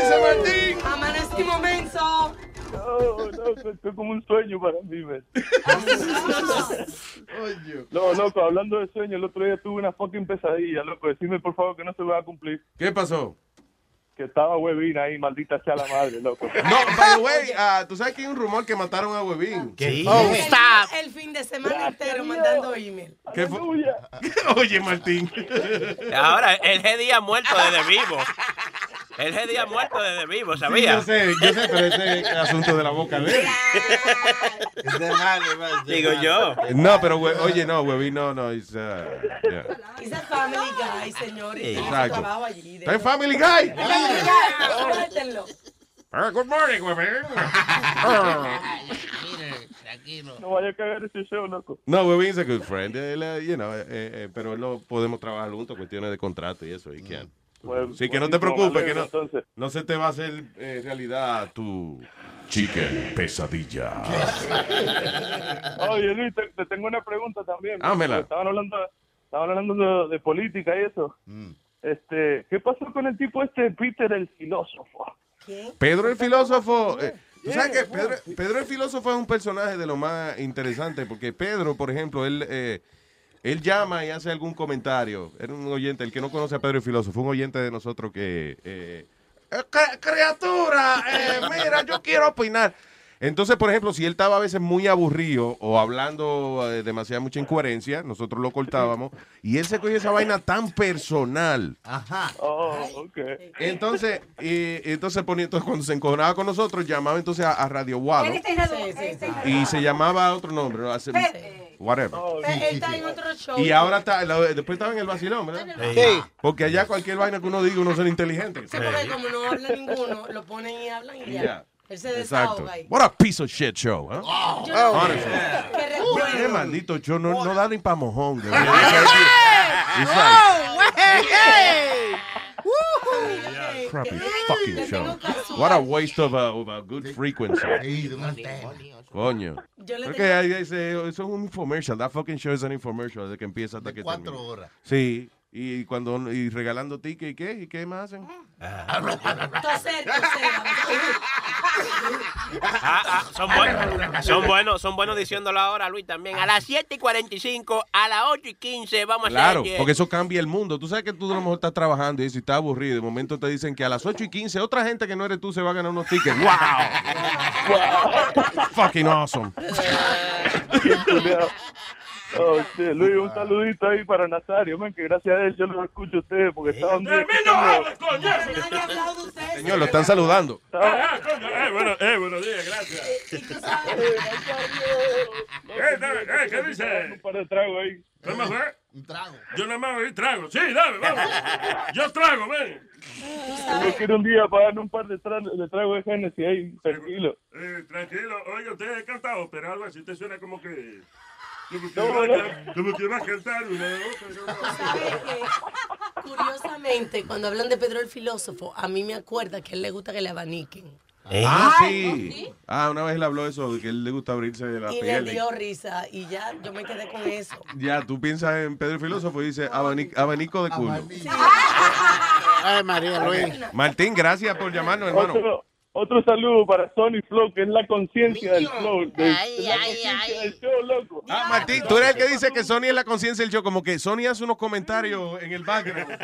dice Martín? Amanecimos menso. No, no, esto es como un sueño para mí, man. No, loco, hablando de sueño, el otro día tuve una fucking pesadilla, loco. Decime por favor que no se va a cumplir. ¿Qué pasó? Que estaba huevina ahí, maldita sea la madre, loco. No, by the way, ah, tú sabes que hay un rumor que mataron a Huevín. Sí. Oh, El- stop. El fin de semana entero mandando email. ¿Qué fue? Oye, Martín. Ahora, el G ha muerto desde vivo. El G ha muerto desde vivo, Sí, ¿sabía? yo sé, yo sé, pero ese es asunto de la boca de él. Digo yo. No, pero, hue- oye, no, Huevín, no, no. it's, uh, yeah. He's a family guy, señor. Y tiene su Exacto. allí. de- ¿Está en Family Guy? Family Guy. Ah, good morning, Huevín. No vaya a cagar ese show, loco. No, Huevín es a good friend. Él, eh, you know, eh, eh, pero no podemos trabajar juntos, cuestiones de contrato y eso. Y que, Pues, sí, que no te preocupes, que no, entonces. no se te va a hacer eh, realidad tu chicken pesadilla. Oye, Luis, te, te tengo una pregunta también. Hámela. porque Estaban hablando, estaban hablando de, de política y eso. Este, ¿qué pasó con el tipo este Peter el filósofo? Pedro el filósofo. eh, ¿Tú sabes que Pedro, Pedro el filósofo es un personaje de lo más interesante? Porque Pedro, por ejemplo, él, eh, él llama y hace algún comentario. Era un oyente, el que no conoce a Pedro el filósofo, un oyente de nosotros que. eh, eh, cri- criatura, eh, mira, yo quiero opinar. Entonces, por ejemplo, si él estaba a veces muy aburrido o hablando eh, demasiada mucha incoherencia, nosotros lo cortábamos y él se cogió esa vaina tan personal. Ajá. Oh, ok. Entonces, y, entonces, ponía, entonces cuando se encojonaba con nosotros, llamaba entonces a, a Radio Guado y se llamaba otro nombre, ¿no? Hace- whatever. Él está en otro show. Y ahora está, después estaba en el vacilón, ¿verdad? Sí. Porque allá cualquier vaina que uno diga, uno es inteligente. Sí, porque como no habla ninguno, lo ponen y hablan y ya. Ya. Él se Exacto. What a piece of shit show, ¿eh? Yo- Honestly. Qué. Qué maldito show, no, no da ni pa' mojón. de Oh, verdad. It's like, crappy fucking show. What a waste of a, of a good frequency. Coño. Yo le Porque ahí dice, eso es un infomercial. That fucking show es un infomercial desde que empieza hasta que cuatro termina. horas. Sí. Y cuando y regalando tickets y qué y qué más hacen. Toser, toser. Ah, ah, son, buenos, son buenos, son buenos diciéndolo ahora, Luis, también. A las 7 y 45, a las 8 y 15, vamos a Claro, hacer. porque eso cambia el mundo. Tú sabes que tú a lo mejor estás trabajando y si estás aburrido, de momento te dicen que a las 8 y 15 otra gente que no eres tú se va a ganar unos tickets. ¡Wow! Fucking awesome. Oh, shit. Luis, un saludito ahí para Nazario, man, que gracias a él yo lo escucho a ustedes porque estaba un día... Señor, lo están saludando. Ah, coño, eh, bueno, eh, buenos días, gracias. Eh, dame, eh, ¿Qué dice? Un par de tragos ahí. ¿Cómo fue? Un trago. Yo nada más oí trago. Sí, dame, vamos. Yo trago, ven. Yo quiero un día para un par de, tra- de tragos de Genesis ahí, tranquilo. Eh, tranquilo, oiga, usted es cantado, pero algo así, usted suena como que... Como que, No, como que a cantar una otra. Curiosamente, cuando hablan de Pedro el filósofo, a mí me acuerda que a él le gusta que le abaniquen. Ah, Ay, sí. Ah, una vez él habló de eso, de que él le gusta abrirse la Y me piel. dio risa y ya yo me quedé con eso. Ya, tú piensas en Pedro el Filósofo y dices abani- abanico de culo. Ay, María Luis. Martín, gracias por llamarnos, hermano. Otro, otro saludo para Sony Flow, que es la conciencia del flow. de- es la conciencia del show, loco. Ah, Martín, tú eres el que dice que Sony es la conciencia del show, como que Sony hace unos comentarios en el background.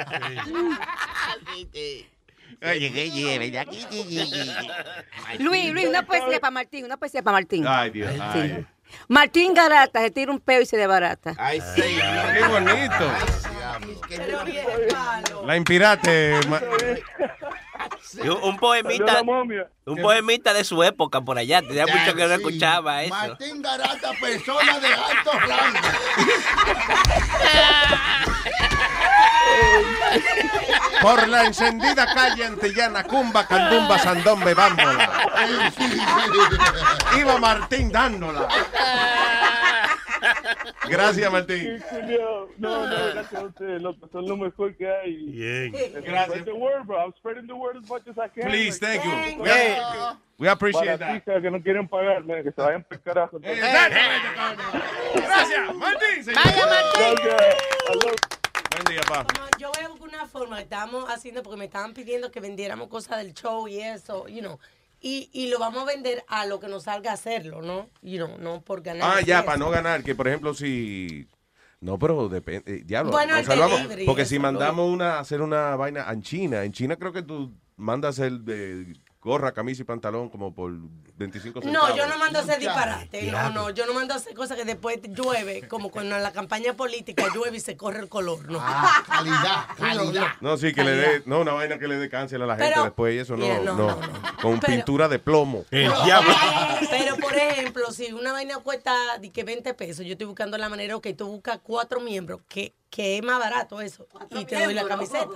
Luis, Luis, una poesía para Martín, una poesía para Martín. Ay, Dios. Sí. Ay. Martín Garata se tira un peo y se desbarata. Ay, sí. Qué bonito. Pero bien, palo. La inspirate. un, un poemita, un poemita de su época por allá. Tenía mucho que no escuchaba eso. Martín Garata, persona de alto rango. Por la encendida calle antillana, cumba, candumba, sandombe, bámbola. Iba Martín dándola. Gracias, Martín. Julio, No, no, gracias a ustedes, loco. Son lo mejor que hay. Bien. Gracias. Spread the word, bro. I'm spreading the word as much as I can. Please, thank you. Thank We- We appreciate that. Baratica que no quieren pagarme, que se vayan por carajo. Gracias, Martín. Vaya, Martín. Buen día, pa. Como yo voy a buscar una forma, estábamos haciendo, porque me estaban pidiendo que vendiéramos cosas del show y eso, you know. Y, y lo vamos a vender a lo que nos salga a hacerlo, ¿no? You know, no por ganar. Ah, ya, para no ganar, que por ejemplo, si. No, pero depende. Diablo, Bueno, nos salvamos. delivery, Porque si mandamos una, hacer una vaina en China, en China creo que tú mandas el de gorra, camisa y pantalón como por 25 centavos. No, yo no mando a hacer disparate. No, Diablo. no, yo no mando a hacer cosas que después llueve, como cuando en la campaña política llueve y se corre el color, ¿no. Ah, calidad, calidad. No, sí, que le dé, no, una vaina que le dé cáncer a la gente Pero- después, y eso no, Yeah, no, no, con Pero- pintura de plomo. Pero, por ejemplo, si una vaina cuesta di que 20 pesos, yo estoy buscando la manera, ok, tú buscas cuatro miembros, que, que es más barato eso, y te doy la camiseta.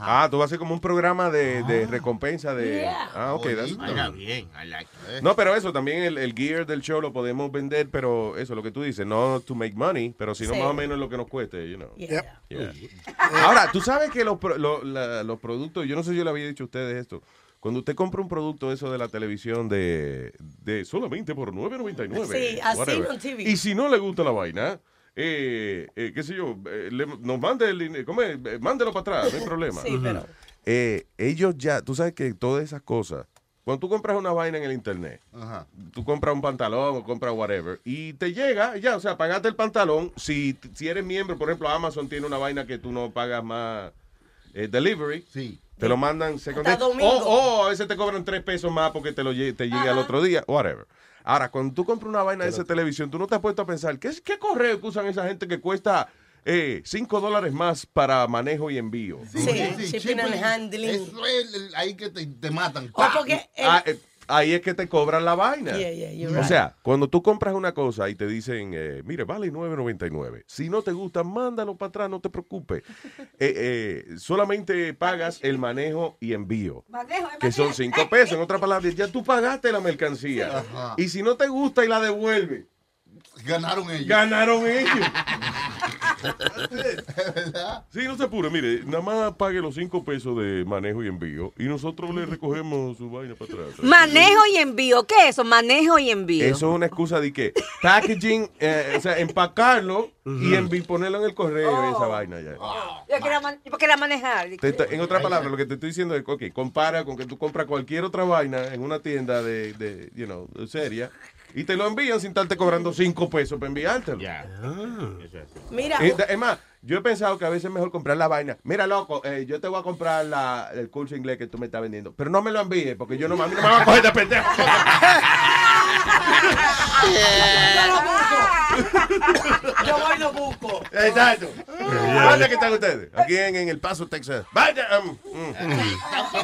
Ah, tú vas a hacer como un programa de, de recompensa de... Yeah. Ah, ok. that's- bien, I like it. No, pero eso, también el, el gear del show lo podemos vender, pero eso, lo que tú dices, no to make money, pero sino Sí. más o menos lo que nos cueste, you know. Yeah. Yeah. Ahora, tú sabes que los, pro- lo- la- los productos, yo no sé si yo le había dicho a ustedes esto, cuando usted compra un producto eso de la televisión de, de solamente por 9.99. Sí, así whatever, en TV. Y si no le gusta la vaina, eh, eh, qué sé yo, eh, le- nos mande el dinero, ¿cómo es? Eh, mándelo para atrás, no hay problema. Sí, pero- Eh, ellos ya, tú sabes que todas esas cosas, cuando tú compras una vaina en el internet, tú compras un pantalón o compras whatever, y te llega, ya, o sea, pagaste el pantalón, si, si eres miembro, por ejemplo, Amazon tiene una vaina que tú no pagas más eh, delivery, te lo mandan second o, a veces te cobran tres pesos más porque te lo te llegue al otro día, whatever. Ahora, cuando tú compras una vaina de esa televisión, tú no te has puesto a pensar, ¿qué, correo que usan esa gente que cuesta eh, 5 dólares más para manejo y envío? Sí, shipping and handling. Eso es el- ahí que te, te matan. O porque el- Ah, eh, ahí es que te cobran la vaina. Yeah, yeah, you're O sea, cuando tú compras una cosa y te dicen, eh, mire, vale 9.99. Si no te gusta, mándalo para atrás, no te preocupes. Eh, eh, solamente pagas el manejo y envío, que son 5 pesos. En otras palabras, ya tú pagaste la mercancía. Ajá. Y si no te gusta y la devuelve, Ganaron ellos. Ganaron ellos. Sí, no se apure, mire, nada más pague los 5 pesos de manejo y envío y nosotros le recogemos su vaina para atrás. Manejo y envío. ¿Qué es eso? Manejo y envío. Eso es una excusa de que packaging, eh, o sea, empacarlo y envi- ponerlo en el correo y esa vaina ya. Yo quería, yo quería manejar. Te- te- en otras palabras, lo que te estoy diciendo es, ok, compara con que tú compras cualquier otra vaina en una tienda de, de you know, seria y te lo envían sin estarte cobrando 5 pesos para enviártelo. Mira, Eh, Es más, yo he pensado que a veces es mejor comprar la vaina. Mira, loco, eh, yo te voy a comprar la- el curso inglés que tú me estás vendiendo, pero no me lo envíes porque yo no, a mí no me van a coger de pendejo. yo lo busco. Yo voy y lo busco. Exacto. ¿Dónde que están ustedes? Aquí en, en El Paso, Texas. Vaya. um, mm.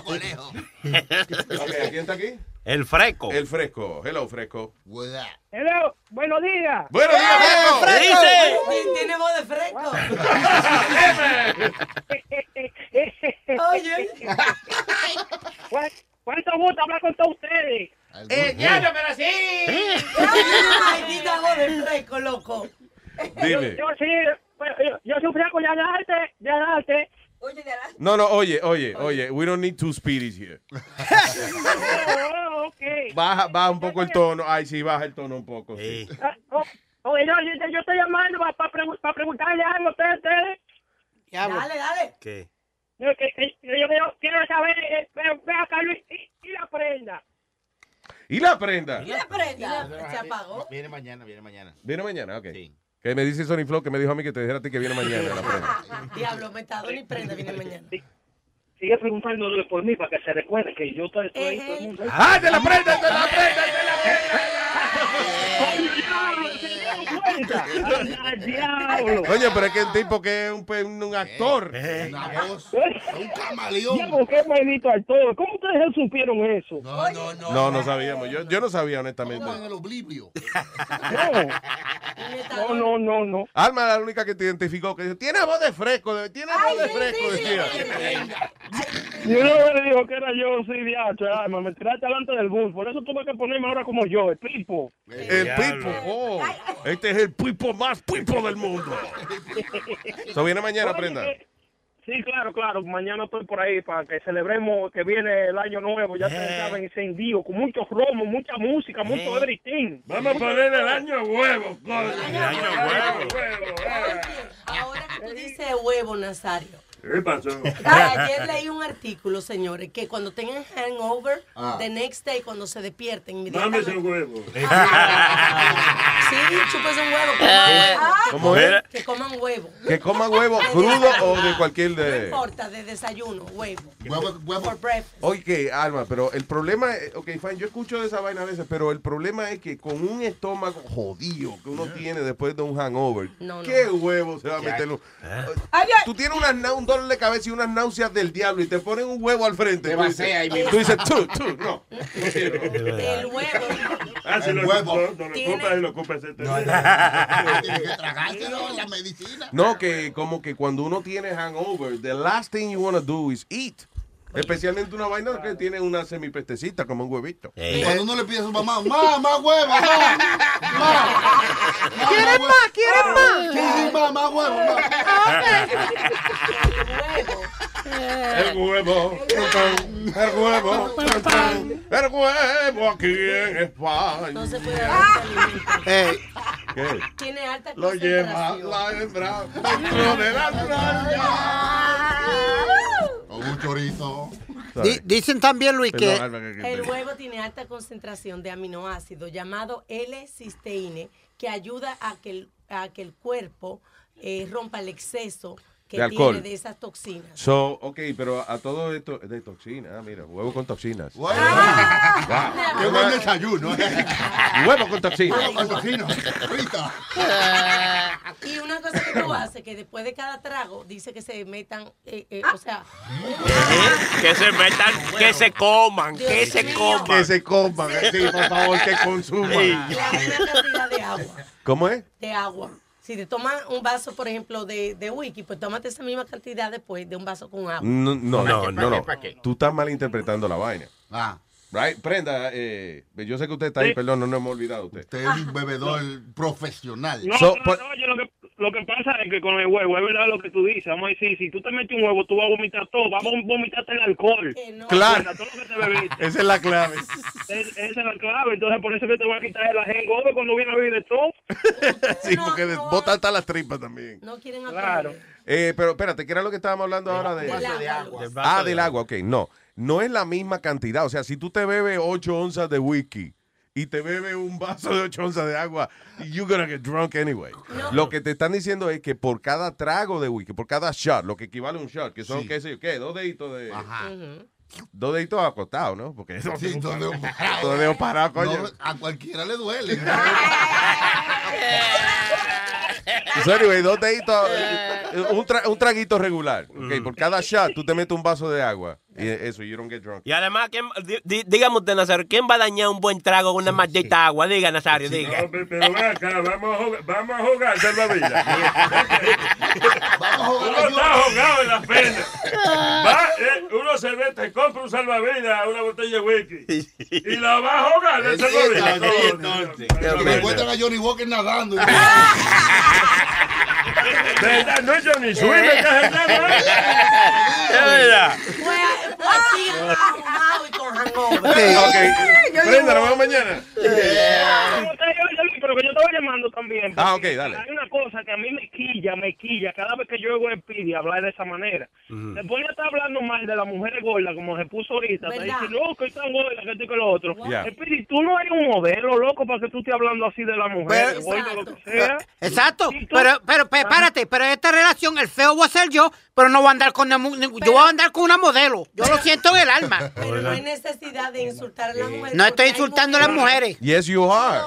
Ok, ¿Quién está aquí? El fresco. El fresco. Hello, fresco. Hello, buenos días. Buenos días, fresco. ¡Fresco! Dice. Tiene- voz de fresco. Oye. ¿Cuál- ¿Cuánto gusto hablar con todos ustedes? Eh, diablo, pero sí. Maldita voz de fresco, loco. Dime. Yo, sí, yo, yo soy un flaco de arte, de arte. Oye, de arte. No, no, oye, oye, oye. We don't need two speedies here. Oh. Baja, baja un poco el tono. Ay, sí, baja el tono un poco. Sí. Ah, oh, yo, yo estoy llamando para preguntarle algo a ustedes. ustedes. Dale, dale. ¿Qué? Yo, yo- yo quiero saber, eh, ve acá Luis, y, y la prenda. ¿Y la prenda? ¿Y la prenda? Se apagó. Viene mañana, viene mañana. ¿Viene mañana? Ok. Que me dice Sony Flow que me dijo a mí que te dijera a ti que viene mañana la prenda. Diablo, metador y prenda viene mañana. Sigue preguntándole por mí para que se recuerde que yo estoy, estoy ahí, todo el mundo. ¡Ah, te la prenda, te la prenda, te la prenda! ¡Al diablo! Oye, pero es que el tipo que es un, actor. Una voz, un camaleón. ¿por qué maldito actor? ¿Cómo ustedes supieron eso? No, no, no. No, no sabíamos. Yo, yo no sabía, honestamente. En el oblivio. No, no, no, no. Alma la única que te identificó, que dijo, tiene voz de fresco, tiene voz de fresco, decía. Y uno me dijo que era yo, sí, diacho, alma, me tiraste delante del bus. Por eso tuve que ponerme ahora como yo, el pipo. El pipo, oh, este es el pipo más pipo del mundo. Eso viene mañana, Oye, prenda. que- Sí, claro, claro. Mañana estoy por ahí para que celebremos que viene el año nuevo. Ya ustedes saben, encendido, con muchos romos, mucha música, mucho everything. Vamos a poner el año huevo, coño. El año huevo. Ahora que tú dices huevo, Nazario. ¿Qué pasó? Ayer leí un artículo, señores, que cuando tengan hangover, Ah. the next day, cuando se despierten, Mámese inmediatamente. un huevo. Sí, chupes un huevo. ¿Cómo es? Que coman huevo. Que coman huevo crudo o de cualquier No de... importa, de desayuno, huevo. Huevo, huevo. For breakfast. Oye, Alma, pero el problema, es- ok, fine, yo escucho de esa vaina a veces, pero el problema es que con un estómago jodido que uno tiene después de un hangover, No, no. ¿qué huevo se va a meter? Tú tienes unas nau- un dolor de cabeza y unas náuseas del diablo y te ponen un huevo al frente. Te Tú dices- ahí mismo. Tú dices, tú, tú, no. El huevo. Ah, si El lo huevo. no lo y lo ocupa ese Tiene que tragárselo, la medicina. No, que como que cuando uno tiene hangover, the last thing you want to do is eat. Especialmente una vaina que tiene una semipestecita, como un huevito. Cuando uno le pide a su mamá, más, más huevo, más, más. ¿Quieres más? ¿Quieres más? Sí, sí, más, más huevo, El huevo, el huevo, el huevo aquí en España. No se puede dar alimento. ¿Qué? Tiene alta Lo lleva la hembra dentro de la O un chorizo. Di- dicen también, Luis, que- El huevo tiene alta concentración de aminoácido llamado L-cisteína que ayuda a que el, a que el cuerpo eh, rompa el exceso que De alcohol. tiene de esas toxinas. So, ok, pero a todo esto de toxinas, ah, mira, huevo con toxinas. Huevo. Wow. Qué buen desayuno. ¿eh? Huevo con toxinas. Huevo con. Frita. Y una cosa que tú haces, que después de cada trago, dice que se metan, eh, eh, o sea, Que se metan, que se coman, que Dios se mío. coman. Que se coman, sí, por favor, que consuman. la misma cantidad de agua. ¿Cómo es? De agua. Si te tomas un vaso, por ejemplo, de, de whisky, pues tómate esa misma cantidad después de un vaso con agua. No, no, no, qué? no, no. ¿Para qué? Tú estás malinterpretando la vaina. Ah, Right? Prenda, eh, yo sé que usted está ahí, perdón, no nos hemos olvidado de usted. usted es un bebedor profesional. No, So, no, por- no, oye, lo que, lo que pasa es que con el huevo, es verdad lo que tú dices. Vamos a decir, si tú te metes un huevo, tú vas a vomitar todo. Vamos a vomitarte el alcohol. No. Claro. Todo lo que te bebiste. Esa es la clave. Es- esa es la clave. Entonces, por eso que te voy a quitar el hangover cuando viene a beber de todo. Sí, No, porque no. bota hasta las tripas también. No quieren Claro. Eh, pero espérate, ¿qué era lo que estábamos hablando ahora de? Del agua. Ah, del agua, ok. No, no es la misma cantidad. O sea, si tú te bebes 8 onzas de whisky y te bebes un vaso de 8 onzas de agua, you're gonna get drunk anyway. Lo que te están diciendo es que por cada trago de whisky, por cada shot, lo que equivale a un shot, que son, Sí. qué sé yo, ¿qué? Dos deditos de... Ajá. Dos deditos acostados, ¿no? Porque eso... Sí, dos dedos parados. Dos dedos parados, coño. No, a cualquiera le duele. So, anyway, dos deditos, un, tra- un traguito regular. ok, Por cada shot, tú te metes un vaso de agua. Y eso, you don't get drunk. Y además, ¿quién, di- di- dígame usted, Nazario, ¿quién va a dañar un buen trago con una maldita agua? Diga, Nazario, diga. No, pe- pero ven acá, vamos a jugar, vamos a jugar salvavidas. Uno está ahogado en la pena. Va, eh, uno se mete, compra un salvavidas, una botella de whisky. Y la va a en el salvavidas. Me encuentran a Johnny Walker nadando. ¿Verdad? No es Johnny negro, ¿eh? Es verdad. Fue, fue así, ahumado y con hangover. Ok, Prenda, nos vemos mañana. ¿Cómo está oye, Luis, pero que yo estaba llamando también. Ah, ok, dale. Hay una cosa que a mí me quilla, me quilla, cada vez que yo oigo a Speedy hablar de esa manera. Mm. Se pone a estar hablando mal de las mujeres gordas, como se puso ahorita. Está diciendo, no, que están gordas, que esto y que lo otro. Ya. Speedy, tú no eres un modelo, loco, para que tú estés hablando así de la mujer, gorda, lo que sea. Exacto, tú- pero, pero, pero, párate, pero esta relación, el feo voy a ser yo, pero no voy a andar con yo voy a andar con una modelo. Yo lo siento en el alma. Pero no hay necesidad de insultar a las mujeres. No estoy insultando a las mujeres. Yes, you are.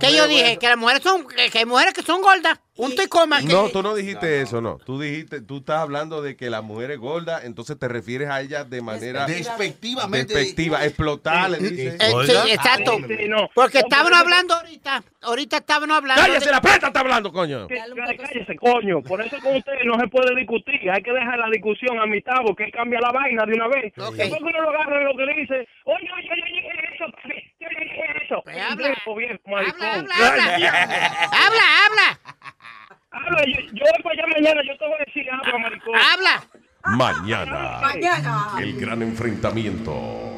¿Qué yo dije? Que las mujeres son, que que hay mujeres que son gordas. Punto y coma. que- No, tú no dijiste eso, no. Tú dijiste, tú estás hablando de que la mujer es gorda, entonces te refieres a ella de manera Despectivamente. despectiva, explotar, le dices. Eh, sí, exacto. Porque estaban hablando ahorita, ahorita estaban hablando. ¡Cállese, de- la preta está hablando, coño! Cá- Cállese, coño. Por eso con ustedes no se puede discutir. Hay que dejar la discusión a mitad porque cambia la vaina de una vez. Ok. Después que uno lo agarra en lo que le dice, oye, oye, oye, oye, eso, yo dije eso. Pues maricón. habla, habla. Habla, habla. Habla, yo, yo voy para allá mañana, yo te voy a decir, habla, maricón. Habla. Mañana, Mañana. el gran enfrentamiento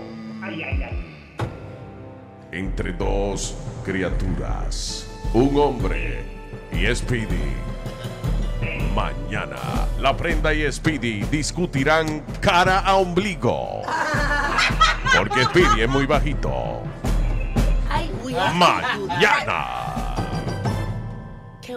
entre dos criaturas, un hombre y Speedy. Mañana, la prenda y Speedy discutirán cara a ombligo. Porque Speedy es muy bajito. Ay, Mañana.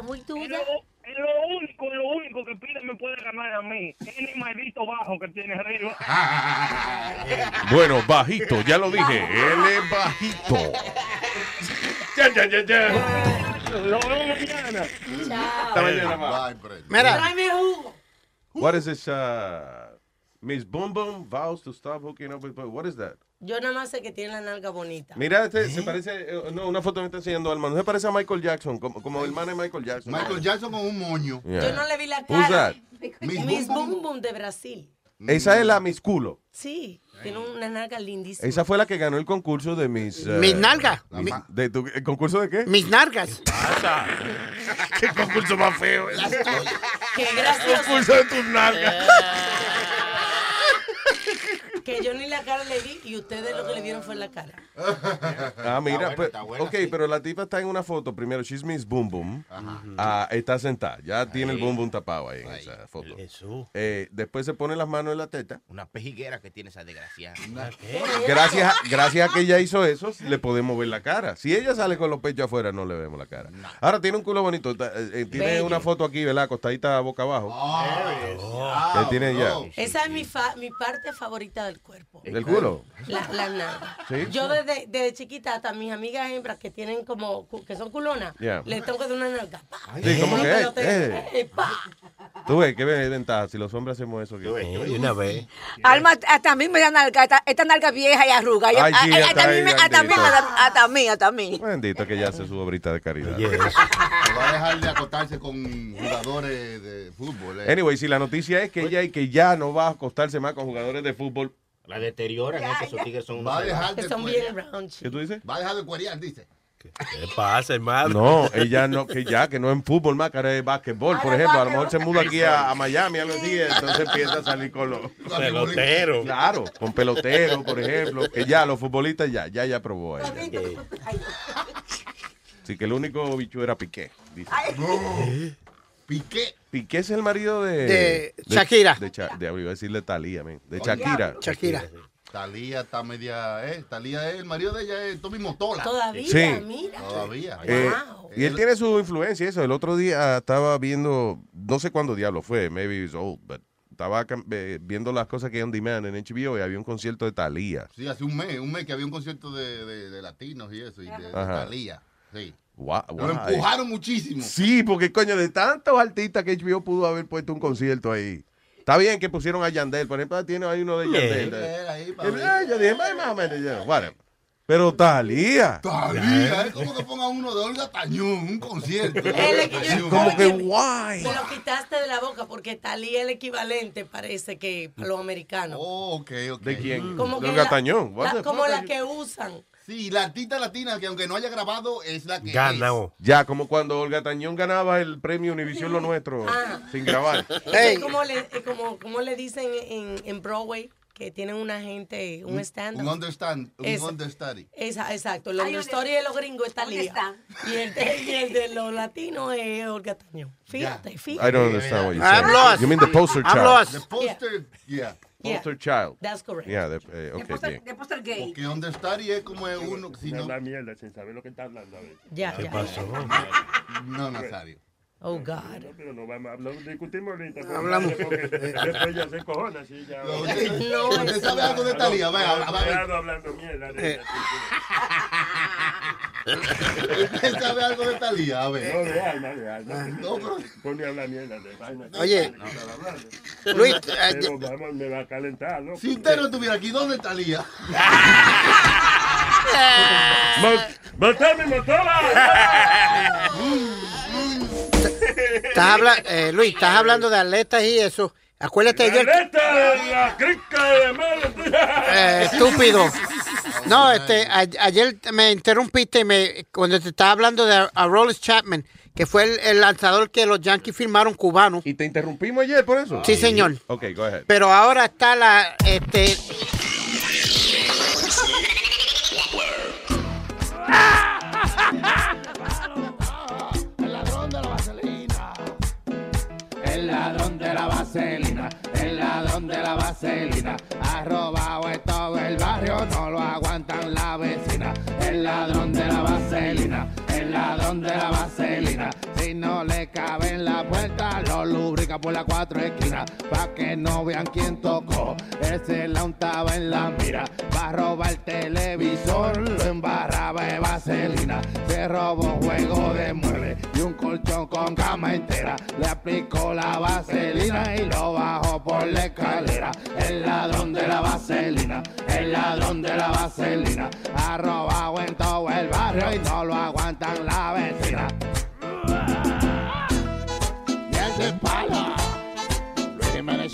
Muy Es dura. lo, es lo único, es lo único que pide me puede ganar a mí. Es el maldito bajo que tiene arriba. Bueno, bajito, ya lo dije. Él es bajito. Ya, ya, ya, ya. Lo vemos mañana. Hasta mañana, ma. Mira. What is this? Uh, Miss Boom Boom vows to stop hooking up with. What is that? Yo nada más sé que tiene la nalga bonita. Mira, este se parece. eh, no, una foto me está enseñando Alma. No se parece a Michael Jackson, como, como el man de Michael Jackson. Michael Jackson con un moño. Yeah. Yo no le vi la Who's cara. that? Miss Miss Boom Boom Boom de Brasil. Esa es la Miss Culo. Sí, tiene una nalga lindísima. Esa fue la que ganó el concurso de Miss. eh, Mis nalgas. De tu- ¿El concurso de qué? Mis nalgas. ¿Qué concurso más feo? es? Qué gracioso. concurso de tus nalgas. Que yo ni la cara le vi y ustedes lo que le vieron fue la cara. Ah, mira, bueno, pues, ok, sí. pero la tipa está en una foto. Primero, she's Miss Boom Boom. Ah, está sentada. Ya tiene el boom boom tapado ahí en esa foto. Eh, después se pone las manos en la teta. Una pejiguera que tiene esa desgraciada. Gracias a, gracias a que ella hizo eso, le podemos ver la cara. Si ella sale con los pechos afuera, no le vemos la cara. Ahora tiene un culo bonito. está- eh, eh, tiene Bello. una foto aquí, ¿verdad? Acostadita boca abajo. Ah, Que tiene ya. Esa es mi, fa- mi parte favorita del cuerpo. ¿Del culo? La, la nalga. Sí. Yo desde, desde chiquita, hasta mis amigas hembras que tienen como, que son culonas, Yeah. les tengo que dar una nalga. Pa. Sí, que, pelotero. eh. Eh. Tú ves, qué ventaja. Si los hombres hacemos eso. una vez. Alma, hasta a mí me da nalga, esta, esta nalga vieja y arruga. Ay, sí, hasta, mí, hasta a mí, hasta a mí, hasta a mí. Bendito que ya hace su obrita de caridad. Se va a dejar de acostarse con jugadores de fútbol. eh. Anyway, si la noticia es que ella que ya no va a acostarse más con jugadores de fútbol. La deterioran eso, esos tigres son Va a unos dejar Que de son bien raunchy. ¿Qué tú dices? Va a dejar de cuerear, dice. ¿Qué pasa, hermano? No, ella no, que ya, que no en fútbol más, que ahora es básquetbol, por ejemplo. A lo mejor se muda aquí a, a Miami algo así, entonces empieza a salir con los Pelotero. Claro, con pelotero, por ejemplo. Que ya, los futbolistas ya, ya, ya probó a ella. Así que el único bicho era Piqué. dice. Piqué. Piqué es el marido de... De Shakira. De, de- iba a decirle Talía, men, de Shakira. Shakira. Talía está media, eh, Talía es el marido de ella, es Tommy Motola. Todavía, Sí. mira. Todavía. Eh, y él tiene su influencia, eso. El otro día estaba viendo, no sé cuándo diablo fue, maybe it's old, but estaba viendo las cosas que hay on demand en HBO y había un concierto de Thalía. Sí, hace un mes, un mes que había un concierto de, de- de latinos y eso, y de, de. Talía. Sí. Guau, Lo guau. empujaron muchísimo. Sí, porque coño, de tantos artistas que HBO pudo haber puesto un concierto ahí. Está bien que pusieron a Yandel, por ejemplo, tiene ahí uno de Yandel. Eh, eh, Yo dije, "Ay, más o menos, ya, whatever". Pero Talía. Talía, es como que ponga uno de Olga Tañón, un concierto. Como que guay. Me lo quitaste de la boca porque Talía es el equivalente, parece que para los americanos. Oh, ok, ok. ¿De quién? Como ¿De Olga la- Tañón? Como la que usan. Sí, la artista latina que aunque no haya grabado es la que Ganó. Ya, como cuando Olga Tañón ganaba el premio Univision Lo Nuestro Ah. sin grabar. Es como le, eh, como, como le dicen en, en Broadway, que tienen una gente, un stand Un understand, un Esa- understudy. Esa, exacto, Ay, understory de los gringos está ¿dónde Lía. está? Y el, de, y el de los latinos es Olga Tañón. Fíjate, fíjate. I don't understand what you're I'm saying. lost. You mean the poster I'm child? lost. The poster, yeah. Yeah. Poster child. That's correct. Yeah, the, eh, okay, Después, bien. después el gay. Porque understudy es como es uno, si No mierda sin saber lo que está hablando a veces. Ya, ya. no Nazario. Oh, God. No, pero no vamos a hablar, discutimos ahorita. Hablamos. Porque después ya se cojona, así ya. No, usted- usted sabe algo de Talía, vea, habla- habla- Cuidado hablando mierda. ¿Usted sabe algo de Talía? A No, ver. de alma, de alma. No, pero- Pone a hablar mierda de vaina. Oye, No, hablando. Luis, eh, Pero vamos, me va a calentar, ¿no? Si usted no estuviera aquí, ¿dónde está Talía? ¡Matame, matala! estás habla- eh, Luis, estás hablando de atletas y eso. Acuérdate ayer. ¡Aleta de la crica de madre! Eh, estúpido. No, este, a- ayer me interrumpiste y me, cuando te estaba hablando de Aroldis Chapman, que fue el, el lanzador que los Yankees firmaron cubano. ¿Y te interrumpimos ayer por eso? Sí, señor. Ok, go ahead. Pero ahora está la, este, El ladrón de la vaselina. El ladrón de la vaselina. El ladrón de la vaselina. Ha robado en todo el barrio, no lo aguantan la vecina. El ladrón de la vaselina. Ladrón de la vaselina. Si no le cabe en la puerta, lo lubrica por las cuatro esquinas. Pa' que no vean quién tocó. Ese la untaba en la mira. Va a robar el televisor, lo embarraba de vaselina. Se robó un juego de muebles y un colchón con cama entera. Le aplicó la vaselina y lo bajó por la escalera. El ladrón de la vaselina, el ladrón de la vaselina. Ha robado en todo el barrio y no lo aguantan la vecina. Y de pala, Luis Jiménez.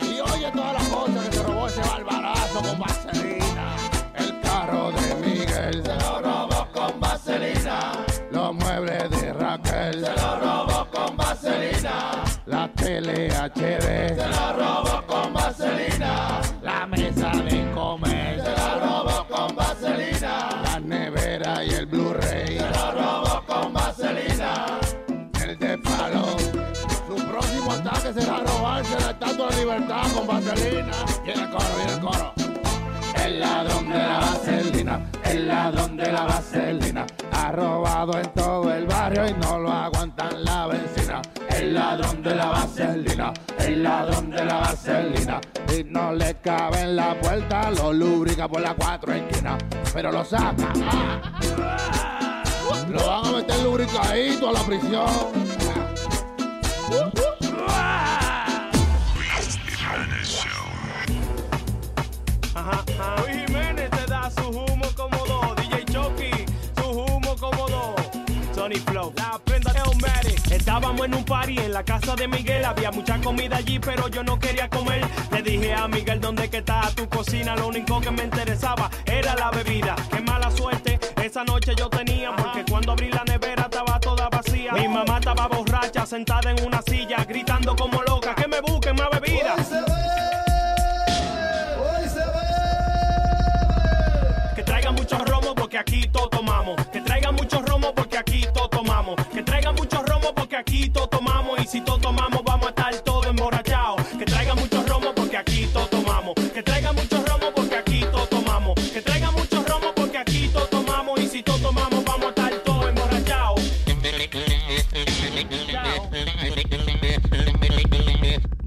Y oye todas las cosas que se robó ese barbarazo con vaselina. El carro de Miguel se lo robó con vaselina. Los muebles de Raquel se lo robó con vaselina. La tele se lo robó con vaselina. La mesa de comer y el Blu-ray se lo robó con vaselina. El de palo. Su próximo ataque será robarse la estatua de libertad con vaselina. Viene el coro, viene el coro. El ladrón de la vaselina, el ladrón de la vaselina. Ha robado en todo el barrio y no lo aguantan la vecina. El ladrón de la vaselina, el ladrón de la vaselina. Y no le cabe en la puerta, lo lubrica por las cuatro esquinas. Pero lo saca. Lo van a meter lubricadito a la prisión. Ajá, ajá. Luis Jiménez te da su humo como dos. DJ Chucky, su humo como dos. Sony Flow, la. Estábamos en un party en la casa de Miguel. Había mucha comida allí, pero yo no quería comer. Le dije a Miguel, ¿dónde que está tu cocina? Lo único que me interesaba era la bebida. Qué mala suerte esa noche yo tenía, porque cuando abrí la nevera estaba toda vacía. Mi mamá estaba borracha, sentada en una silla, gritando como loca, que me busquen más bebida. Aquí todo tomamos. Y si todo tomamos vamos a estar todo emborrachados. Que traigan mucho romo porque aquí todo tomamos. Que traigan mucho romo porque aquí todo tomamos. Que traigan mucho romo porque aquí todo tomamos. Y si todo tomamos vamos a estar todo emborrachados.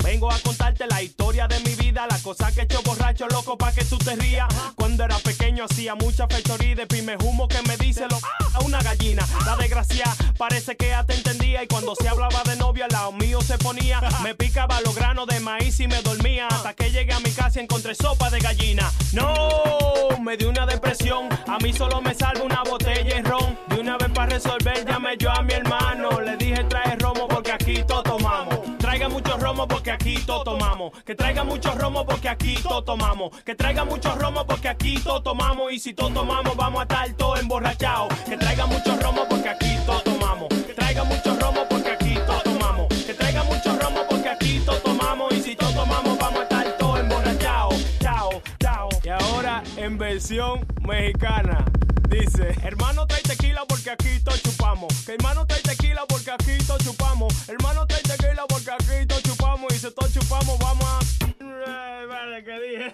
Vengo a contarte la historia de mi vida, la cosa que he hecho borracho loco pa' que tú te rías. Cuando era pequeño hacía mucha fechoría de pime humo que me dice lo una gallina. La desgracia parece que ya te entendía y cuando se hablaba de novio al lado mío se ponía. Me picaba los granos de maíz y me dormía hasta que llegué a mi casa y encontré sopa de gallina. No, me dio una depresión, a mí solo me salva una botella de ron. De una vez para resolver llamé yo a mi hermano, le dije trae romo porque aquí todo romo porque aquí todo tomamos. Que traiga mucho romo porque aquí todo tomamos. Que traiga mucho romo porque aquí todo tomamos. Y si todo tomamos, vamos a estar todo emborrachados. Que traiga mucho romo porque aquí todo tomamos. Que traiga mucho romo porque aquí todo tomamos. Que traiga mucho romo porque aquí todo tomamos. Y si todo tomamos, vamos a estar todo emborrachados. Chao, chao. Y ahora en versión mexicana. Dice, hermano trae tequila porque aquí todo chupamos. Que hermano trae tequila porque aquí todo chupamos. Hermano trae tequila porque aquí todo chupamos chupamos y si todos chupamos, vamos a. Vale, ¿qué dije?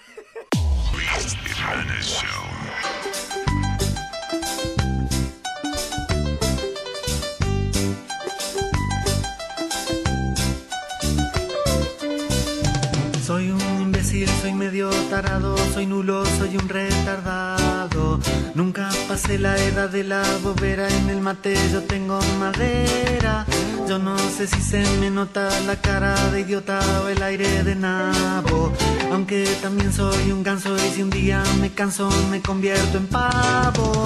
soy medio tarado, soy nulo, soy un retardado. Nunca pasé la edad de la bobera, en el mate yo tengo madera. Yo no sé si se me nota la cara de idiota o el aire de nabo. Aunque también soy un ganso y si un día me canso me convierto en pavo.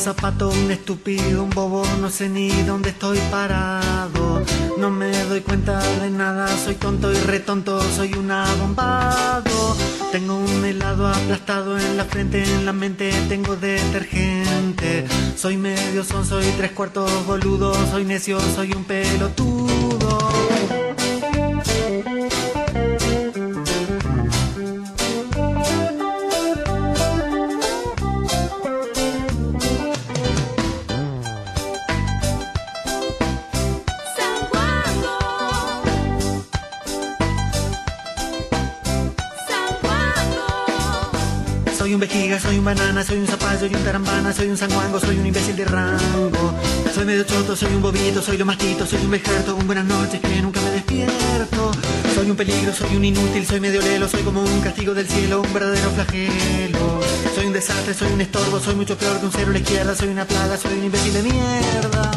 zapato, un estúpido, un bobo, no sé ni dónde estoy parado. No me doy cuenta de nada, soy tonto y retonto, soy un abombado. Tengo un helado aplastado en la frente, en la mente tengo detergente. Soy medio son, soy tres cuartos boludo, soy necio, soy un pelotudo. Soy un banana, soy un zapallo, soy un tarambana, soy un sanguango, soy un imbécil de rango. Soy medio choto, soy un bobito, soy lo mastito, soy un bejerto, un buenas noches que nunca me despierto. Soy un peligro, soy un inútil, soy medio lelo, soy como un castigo del cielo, un verdadero flagelo. Soy un desastre, soy un estorbo, soy mucho peor que un cero a la izquierda, soy una plaga, soy un imbécil de mierda.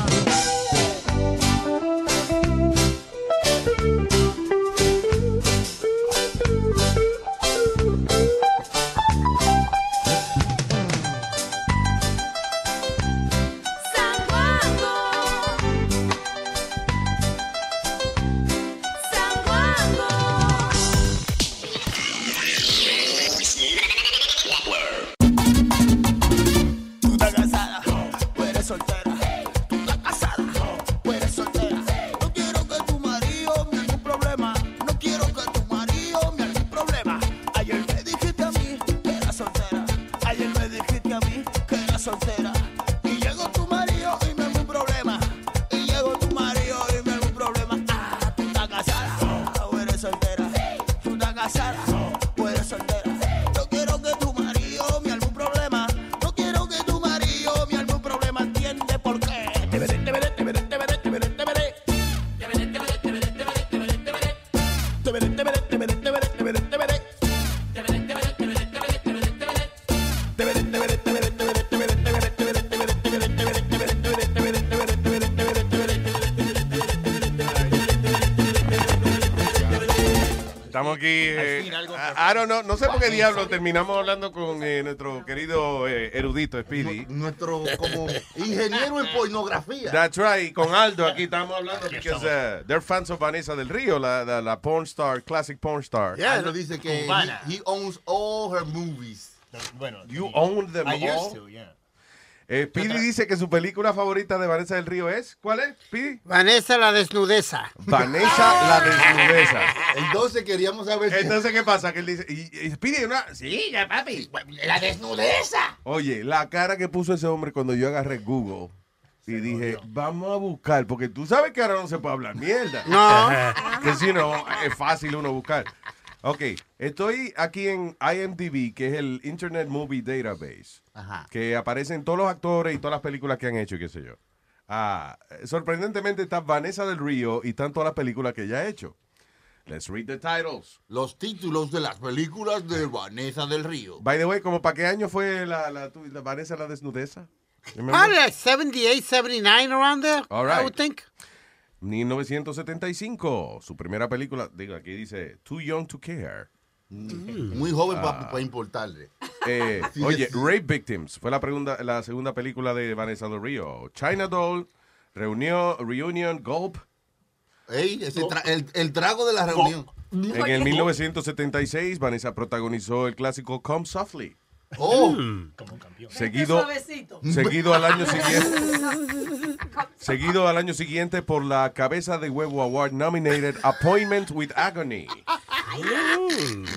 Sé por qué diablo terminamos hablando con eh, nuestro querido eh, erudito Speedy. Nuestro como ingeniero en pornografía. That's right. Con Aldo aquí estamos hablando porque uh, they're fans of Vanessa del Río, la, la, la porn star, classic porn star. Aldo dice que he, he owns all her movies. Bueno, You own them I used all? to, yeah. Eh, Speedy dice que su película favorita de Vanessa del Río es. ¿Cuál es, Speedy? Vanessa la desnudeza. Vanessa la desnudeza. Entonces queríamos saber si- Entonces, ¿qué pasa? Que él dice. Y, y Speedy, una. Sí, ya, papi. La desnudeza. Oye, la cara que puso ese hombre cuando yo agarré Google y dije, vamos a buscar, porque tú sabes que ahora no se puede hablar mierda. No. que si no, es fácil uno buscar. Ok, estoy aquí en IMDb, que es el Internet Movie Database, Ajá. que aparecen todos los actores y todas las películas que han hecho, y qué sé yo. Ah, sorprendentemente está Vanessa del Río y están todas las películas que ella ha hecho. Let's read the titles. Los títulos de las películas de Vanessa del Río. By the way, ¿como para qué año fue la, la, tu- la Vanessa la desnudeza? Remember? Probably like 78, 79 around there. All I right. would think. 1975, su primera película, digo, aquí dice Too Young to Care. Muy joven Ah. para importarle. Eh, Sí, oye, sí. Rape Victims fue la, pregunta, la segunda película de Vanessa Del Río. China Doll, Reunión, Reunion, Gulp. Ey, ese tra- el, el trago de la reunión. En el 1976, Vanessa protagonizó el clásico Come Softly. Oh. Seguido, suavecito. seguido al año siguiente. Seguido al año siguiente por la Cabeza de Huevo Award nominated Appointment with Agony.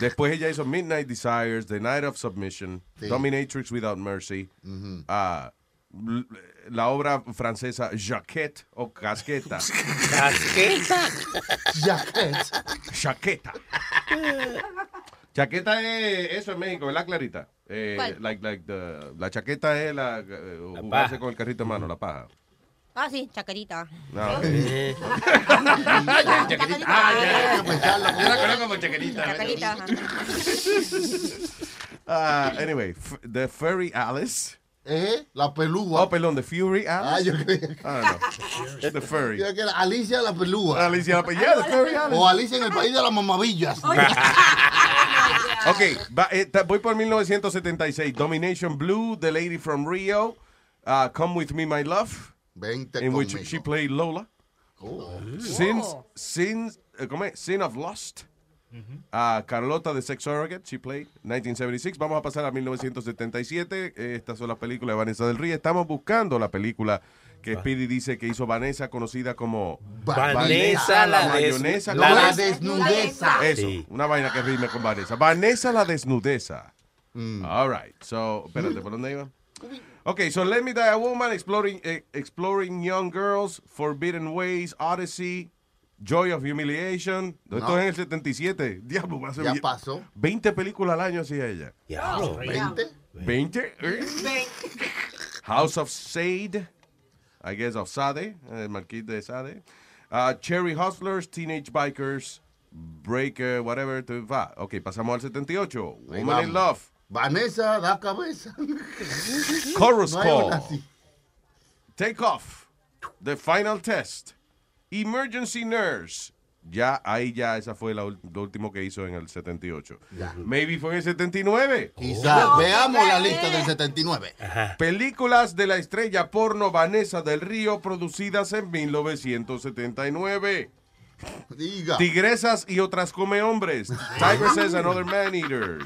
Después ella hizo Midnight Desires, The Night of Submission, Sí. Dominatrix Without Mercy, ah, la obra francesa Jaquette o Casqueta. ¿Casqueta? Jaquette. Chaqueta. Chaqueta es eso en México, ¿verdad, Clarita? Eh, ¿Cuál? like, like the- la chaqueta es la, eh, jugarse paja. con el carrito en mano, la paja. Ah, sí, chacarita. No. Eh. Chaquetita. Ah, ya, ya, Yo la conozco como chaquetita. Chacarita. ajá. Ah, anyway, f- The Furry Alice. ¿Eh? La pelúa. Oh, perdón, The Fury Ah, Alice. yo creía Ah, no. The Furry. yo que era Alicia la pelúa. Alicia la pe- yeah, The Furry Alice. O Alicia en el país de las mamavillas. Ok, va- eh, ta- voy por 1976. Domination Blue, The Lady from Rio, uh, Come With Me, My Love, Vente in which she played Lola. Oh. Sins, Sins, eh, ¿cómo es? Sin of Lust. Uh, Carlota de Sex Surrogate, she played 1976. Vamos a pasar a 1977. Eh, Estas son las películas de Vanessa del Río. Estamos buscando la película que Speedy dice que hizo Vanessa, conocida como Vanessa la mayonesa. la desnudeza. Eso, Sí. una vaina que rime con Vanessa. Vanessa la desnudeza. Mm. All right. So, espérate, ¿por dónde iba? Okay, so Let Me Die a Woman, Exploring, eh, exploring Young Girls, Forbidden Ways, Odyssey, Joy of Humiliation. Esto No. es en el 77. Diablo, va a ser Ya pasó. 20 películas al año hacía ella. Diablo. ¿20? 20. ¿eh? House of Sade, I guess of Sade, el marqués de Sade. Uh, Cherry Hustlers, Teenage Bikers, Break, uh, whatever. to- va. Ok, pasamos al 78. Ahí Woman in. Love. Vanessa da cabeza. Chorus No Call. Take Off. The Final Test. Emergency Nurse. Ya, ahí ya, esa fue la lo último que hizo en el 78. Maybe fue en el 79. Quizás. Veamos la lista del 79. Películas de la estrella porno Vanessa del Río producidas en 1979. Diga. Tigresas y otras come hombres. Tigresses and other man eaters.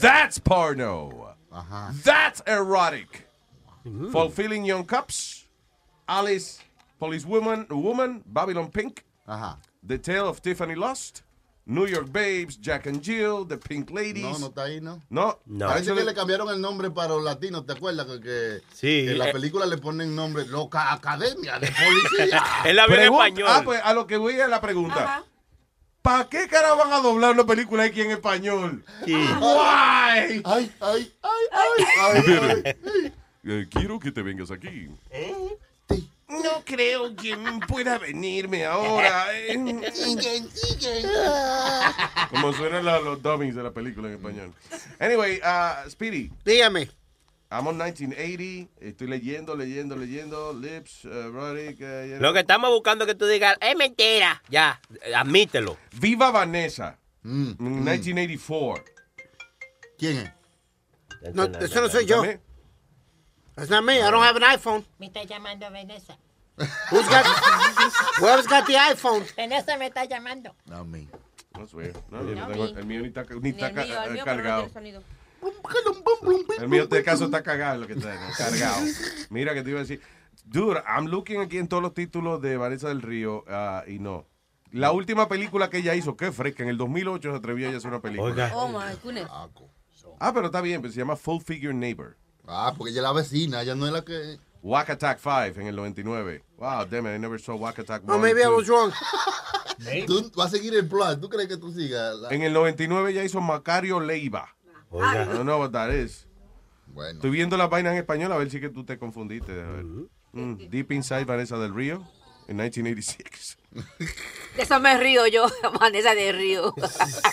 That's porno. Ajá. That's erotic. Fulfilling Young Cups. Alice, Police Woman, Woman, Babylon Pink. Ajá. The Tale of Tiffany Lost. New York Babes, Jack and Jill, The Pink Ladies. No, no está ahí, ¿no? No, No. Parece que le cambiaron el nombre para los latinos, ¿te acuerdas? Que, que- Sí, en la eh. película le ponen nombre Loca Academia de Policía. Él la vio en Pregunta- español. Ah, pues a lo que voy a la pregunta. ¿Para qué cara van a doblar una película aquí en español? Sí. Why? ay, ay, ay, ay, ay, ay. Eh, quiero que te vengas aquí. No creo que pueda venirme ahora. Como suenan la- los dummies de la película en español. Anyway, uh, Speedy, Dígame. I'm on 1980. Estoy leyendo, leyendo, leyendo. Lips, uh, erotic. uh, you know. Lo que estamos buscando es que tú digas, es mentira. Ya, eh, admítelo. Viva Vanessa. Mm, en mm. 1984. ¿Quién es? No, eso no soy yo. That's not me. I don't have an iPhone. Me está llamando Vanessa. Who's got, whoever's got the iPhone? Vanessa me está llamando. No, me. That's weird. No, yo no tengo- el mío ni está, ni Ni está el ca- mío, el mío, pero no cargado. El mío, de caso, está cagado lo que está cargado. Mira que te iba a decir. Dude, I'm looking aquí en todos los títulos de Vanessa del Río ah, y no. La última película que ella hizo, qué fresca, en el 2008 se atrevió ella a hacer una película. Oiga. Oh my goodness. Ah, pero está bien, pues se llama Full Figure Neighbor. Ah, porque ella es la vecina, ella no es la que. Wack Attack 5 en el 99. Wow, damn it, I never saw Wack Attack 1. Oh, maybe I was wrong. Tú vas a seguir el plan. ¿Tú crees que tú sigas? la- En el 99 ella hizo Macario Leiva. I Oiga. don't know what that is. Bueno. Estoy viendo las vainas en español a ver si que tú te confundiste. A ver. Mm, Deep Inside Vanessa del Río en 1986. De eso me río yo, Vanessa de Río.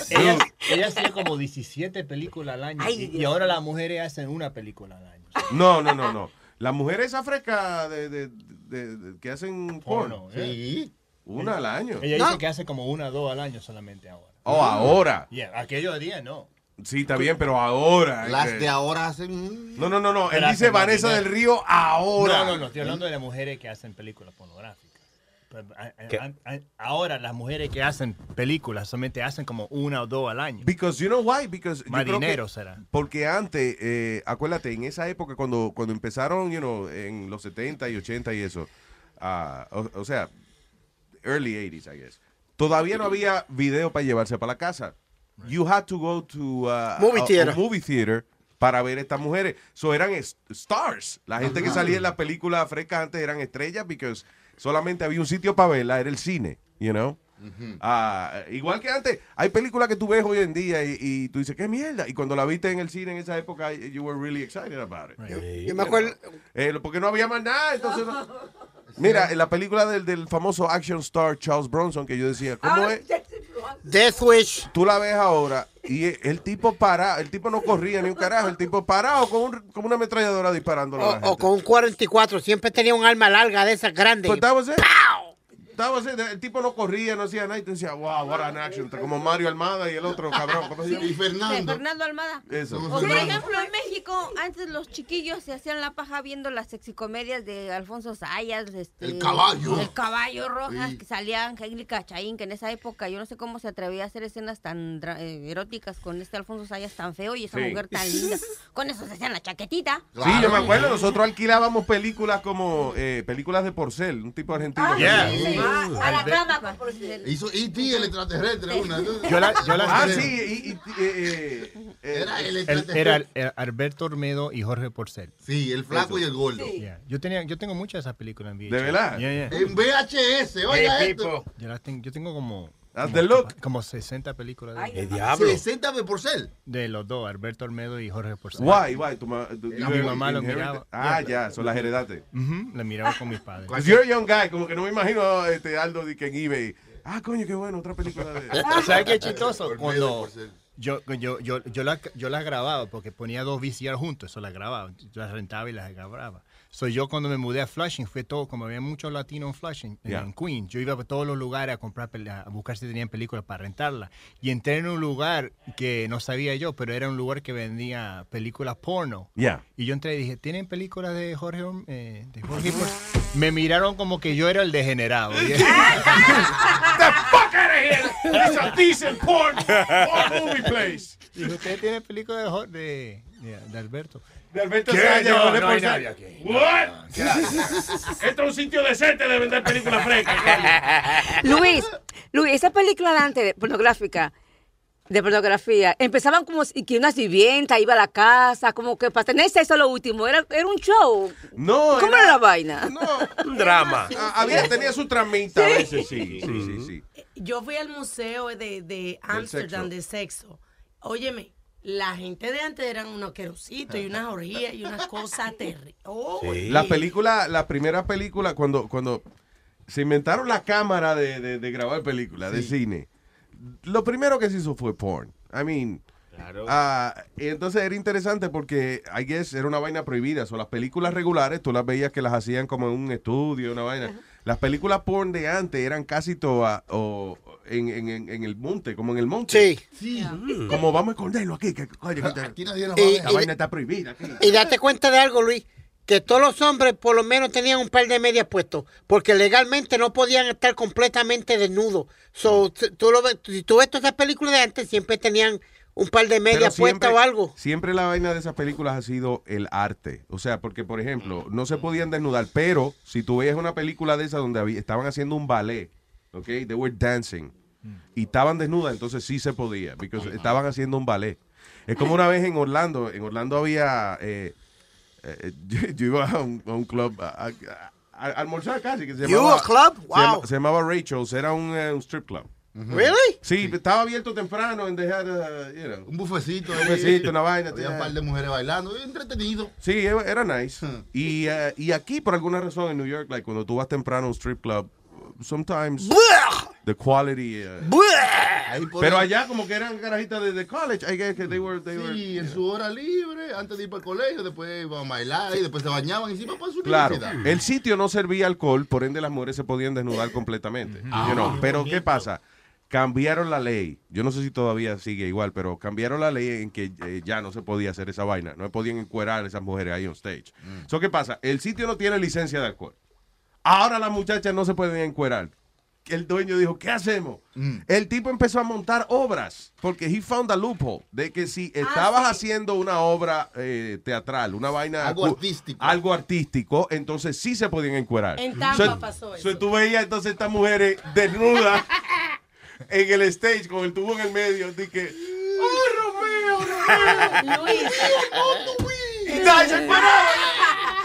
Ella, ella hacía como 17 películas al año. Ay, y, ahora las mujeres hacen una película al año. No, no, no, no. Las mujeres frescas de, de, de- de- que hacen porno. Porno, ¿eh? Sí. Una al año. Ella No. dice que hace como una o dos al año solamente ahora. Oh, ahora. Yeah, aquellos días no. Sí, está bien, pero ahora. Las eh, de ahora hacen. No, no, no, no. Él dice Vanessa del Río ahora. No, no, no. Estoy hablando de las mujeres que hacen películas pornográficas. A- a- Ahora las mujeres que hacen películas solamente hacen como una o dos al año. Because you know why? Because Más dinero será. Porque antes, eh, acuérdate, en esa época cuando, cuando empezaron, you know, en los 70 y 80 y eso, ah, o, o sea, early 80s, I guess, todavía no había video para llevarse para la casa. You had to go to uh, Movie a- a theater. movie theater para ver estas mujeres. So eran stars. La gente que salía en las películas frescas antes eran estrellas because solamente había un sitio para verla, era el cine, you know. Ah, igual que antes, hay películas que tú ves hoy en día y, y tú dices, ¿qué mierda? Y cuando la viste en el cine en esa época, you were really excited about it. Yo me acuerdo, Eh, porque no había más nada, entonces no- Mira, en la película del, del famoso action star Charles Bronson, que yo decía, ¿cómo es? Death Wish. Tú la ves ahora y el tipo para, el tipo no corría ni un carajo, el tipo parado con, un- con una ametralladora disparando O, gente. o con un 44, siempre tenía un arma larga de esas grandes. Pues El tipo no corría, no hacía nada y tú decías, wow, what an action. Como Mario Almada y el otro cabrón. ¿Cómo se llama? Y Fernando. Fernando Almada. Eso. O por ejemplo, en México, antes los chiquillos se hacían la paja viendo las sexicomedias de Alfonso Sayas. Este, El caballo. El caballo rojas, Sí. que salía Angélica Chaín, que en esa época yo no sé cómo se atrevía a hacer escenas tan dra- eh, eróticas con este Alfonso Sayas tan feo y esa Sí. mujer tan linda. Con eso se hacían la chaquetita. Sí, yo me acuerdo, nosotros alquilábamos películas como eh, películas de porcel, un tipo argentino. Yeah. Ah, a la cama, por decir. Hizo E.T. el extraterrestre. Una. Yo la- yo la- Ah, Creo. sí, y, y- eh, eh, eh, Era el extraterrestre. Alberto Ormedo y Jorge Porcel. Sí, el flaco y el gordo. Yeah. Yo tenía, yo tengo muchas de esas películas en VHS. ¿De verdad? Yeah, yeah. En VHS, oiga esto. Yo las tengo, yo tengo como, Como, the look. como 60 películas de, El diablo. 60 de porcel. de los dos, Alberto Ormedo y Jorge Porcel. Why, why? Tu ma- tu- Mi mamá lo miraba. Ah, ya, son las heredaste. Ujú, La miraba con mis padres. Because you're a young guy, como que no me imagino este Aldo de que en eBay. Ah, coño, qué bueno, otra película de... ¿Sabes qué chistoso? Cuando yo, yo, yo, yo, la, yo las grababa, porque ponía dos VCR juntos, eso las grababa. Yo las rentaba y las grababa. So, yo cuando me mudé a Flushing, fue todo, como había muchos latinos en Flushing, en- Yeah. en Queens, yo iba a todos los lugares a comprar, a buscar si tenían películas para rentarlas. Y entré en un lugar que no sabía yo, pero era un lugar que vendía películas porno. Yeah. Y yo entré y dije, ¿tienen películas de Jorge? Eh, de Jorge Por-?" Me miraron como que yo era el degenerado. fuck out of here! It's a decent porn, porn movie place. Dijo, ¿ustedes tienen películas de, Jor- de, de, de Alberto? De Alberto ¿Qué? Sayas, No, no hay nadie aquí. What? Esto es un sitio decente de vender películas frescas. Luis, Luis, esa película de antes, de pornográfica, de pornografía, empezaban como si- que una sirvienta iba a la casa, como que para tener sexo lo último, era, era un show. No, ¿Cómo era la vaina? Un drama. Ah, había, tenía su tramita a veces, sí, sí, sí, sí. Yo fui al museo de, de Amsterdam de sexo. Óyeme, la gente de antes eran unos querositos y unas orgías y unas cosas terribles. La película, la primera película, cuando, cuando se inventaron la cámara de, de- de grabar películas, de cine, lo primero que se hizo fue porn. I mean, ah, y entonces era interesante porque, I guess, era una vaina prohibida. O las películas regulares, tú las veías que las hacían como en un estudio, una vaina. Las películas porn de antes eran casi todas o, en, en- en- en el monte, como en el monte. Sí. Como vamos a esconderlo aquí, que coño, que te- Aquí nadie nos va a ver. la vaina está prohibida. aquí. Y date cuenta de algo, Luis, que todos los hombres por lo menos tenían un par de medias puestos, porque legalmente no podían estar completamente desnudos. So, tú lo ves- si tú ves todas esas películas de antes, siempre tenían un par de medias puestas o algo. Siempre la vaina de esas películas ha sido el arte. O sea, porque, por ejemplo, no se podían desnudar, pero si tú veías una película de esas donde había- estaban haciendo un ballet, ¿ok? They were dancing. Y estaban desnudas, entonces sí se podía, porque estaban haciendo un ballet. Es como una vez en Orlando, en Orlando había... eh, eh, yo, yo iba a un, a un club a, a- a- a almorzar casi, que se You llamaba... a club? se llama- Wow. Se, llamaba Rachel's, era un, eh, un strip club. Really? Sí, estaba abierto temprano en dejar, uh, you know, Un bufecito. un besito, una vaina. Había un par de mujeres bailando. Entretenido. Sí, era nice. y, eh, y aquí, por alguna razón, en New York, like, cuando tú vas temprano a un strip club, sometimes the quality... uh, pero allá como que eran carajitas de, de college, I guess que they were... They were Sí, en su hora libre, antes de ir para el colegio, después iban a bailar y después se bañaban y se iban para su Claro, universidad. el sitio no servía alcohol, por ende las mujeres se podían desnudar completamente. you know. Pero ¿qué pasa? Cambiaron la ley. Yo no sé si todavía sigue igual, pero cambiaron la ley en que eh, ya no se podía hacer esa vaina. No podían encuerar a esas mujeres ahí on stage. So, ¿Qué pasa? El sitio no tiene licencia de alcohol. Ahora las muchachas no se pueden encuerar. El dueño dijo, ¿qué hacemos? El tipo empezó a montar obras, porque he found a loophole, de que si estabas haciendo una obra eh, teatral, una vaina... Algo artístico. Algo artístico, entonces sí se podían encuerar. En Tampa So- pasó so tú veías entonces estas mujeres desnudas en el stage con el tubo en el medio, de que... Luis. Y se encueraba.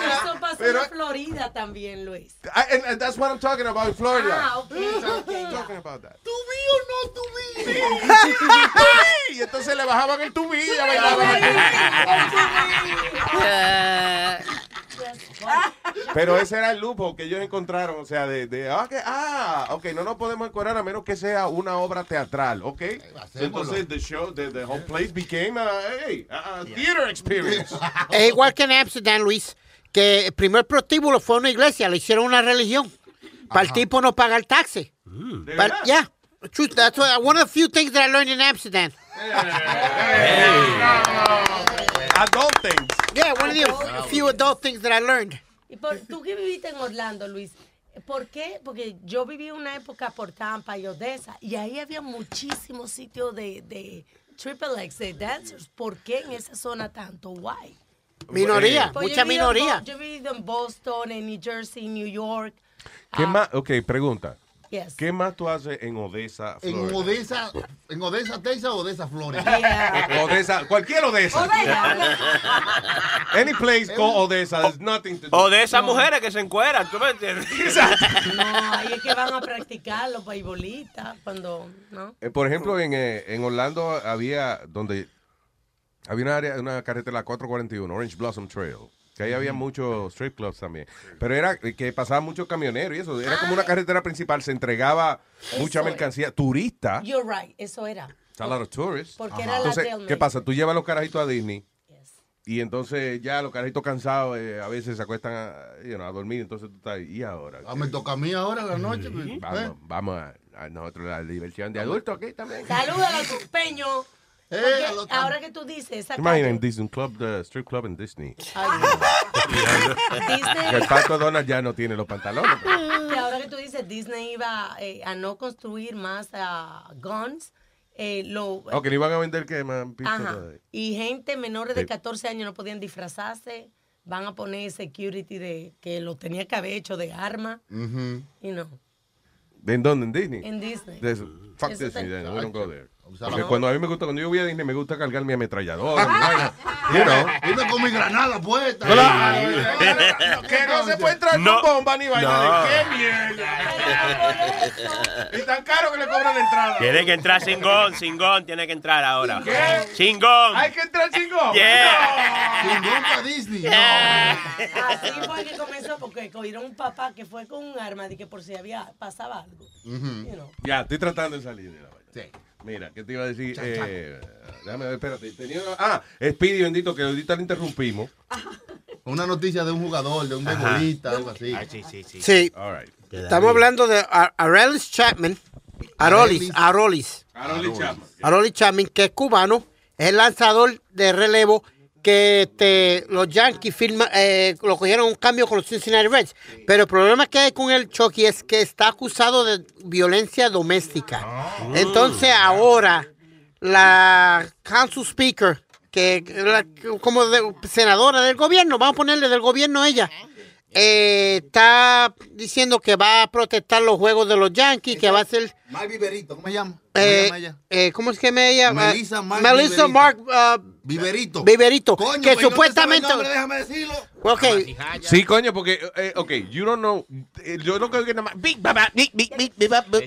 Eso pasó Pero- en Florida también, Luis. I- and, and that's what I'm talking about in Florida. Ah, ok, I'm talking about that. ¿Tú vi o no vi? y entonces le bajaban el tubí y ya bailaban el tubí. Pero ese era el lujo que ellos encontraron, o sea, de, de ah, que- ah, ok, no nos podemos encuadrar a menos que sea una obra teatral, ok. Entonces the show, the, the whole place became a, hey, a, theater experience. Es igual que en Amsterdam, Luis, que el primer prostíbulo fue una iglesia, le hicieron una religión. Para el tipo no pagar taxes. ¿De But, verdad? yeah, truth, that's what, one of the few things that I learned in Amsterdam. Adult things. Yeah, one of the few adult things that I learned. Y por, tú que viviste en Orlando, Luis, ¿por qué? Porque yo viví una época por Tampa y Odessa y ahí había muchísimos sitios de, de Triple X, de dancers. ¿Por qué en esa zona tanto? Why? Minoría, Pues yo mucha he vivido en minoría. Bo- Yo he vivido en Boston, en New Jersey, New York. ¿Qué más? Ok, pregunta. Yes. ¿Qué más tú haces en Odessa, En Florida? Odessa, en Odessa, Texas o Odessa, Florida. Odessa, cualquier Odessa. Any place called Odessa, there's nothing to do. O de esas mujeres que se encueran, ¿tú me entiendes? No, ahí es que van a practicar los baibolitas cuando, ¿no? Eh, por ejemplo, en, eh, en Orlando había donde había una área, una carretera la 441, Orange Blossom Trail. Que ahí había muchos strip clubs también. Pero era que pasaban muchos camioneros y eso. Era como una carretera principal. Se entregaba mucha Eso mercancía. Turista. You're right, eso era. It's a lot of tourists. Porque era la Entonces, jailmaid. ¿qué pasa? Tú llevas los carajitos a Disney. Y entonces ya los carajitos cansados eh, a veces se acuestan a, you know, a dormir. Entonces tú estás ahí. ¿Y ahora? Ah, me toca a mí ahora en la noche. pues, ¿eh? Vamos, vamos a, a nosotros la diversión de adultos aquí también. Saluda a los peños. Eh, Porque ahora que tú dices, esa Imaginen calle- Disney Club, the strip club en Disney. Ay, Disney- Que el pato Donald ya no tiene los pantalones. que ahora que tú dices Disney iba eh, a no construir más ah, guns, eh, lo, O que le iban a vender que más de- y gente menores de Sí. 14 años no podían disfrazarse, van a poner security de que lo tenía que haber hecho de arma, y no, ¿En dónde? ¿En Disney? en Disney. Fuck Eso Disney, then, we don't go there. Porque No. cuando a mí me gusta, cuando yo voy a Disney, me gusta cargar mi ametralladora, mi vaina. You know. Dime con mi granada puesta. Claro. Que no se puede entrar No. con bomba ni vaina. No. ¿De qué mierda? Y tan caro que le cobran la entrada. Tiene que entrar sin gon, sin gon, tiene que entrar ahora. ¿Qué? Sin gon. Hay que entrar sin goma. Yeah. Sin bomba Disney. Así fue que comenzó, porque cogieron un papá que fue con un arma de que por si había pasaba algo. You know. Ya, estoy tratando de salir de la vaina. Sí. Mira, ¿qué te iba a decir? Eh, déjame ver, espérate. Tenía ah, Speedy, bendito, que ahorita le interrumpimos. Una noticia de un jugador, de un beisbolista, algo así. sí, sí, sí. Sí. All right. Estamos hablando de Ar- Arelis Chapman. Arolis, Arolis. Aroli Chapman. Arolis Chapman, que es cubano, es el lanzador de relevo que este, los Yankees firma, eh, lo cogieron un cambio con los Cincinnati Reds. Pero el problema que hay con el Chucky es que está acusado de violencia doméstica. Entonces ahora la Council Speaker, que la- como de- senadora del gobierno, vamos a ponerle del gobierno a ella, eh, está diciendo que va a protestar los juegos de los Yankees, que va a ser... Mal Viverito, ¿cómo se llama? ¿Cómo se Eh, llama ella? eh, ¿Cómo es que me llama? Melissa Mark Melissa Viverito. Mark uh, Viverito. Viverito, Coño, que pues, no supuestamente... nombre, déjame decirlo. Ok, Sí, coño, porque, eh, ok, you don't know. eh, yo lo que oigo es nada más.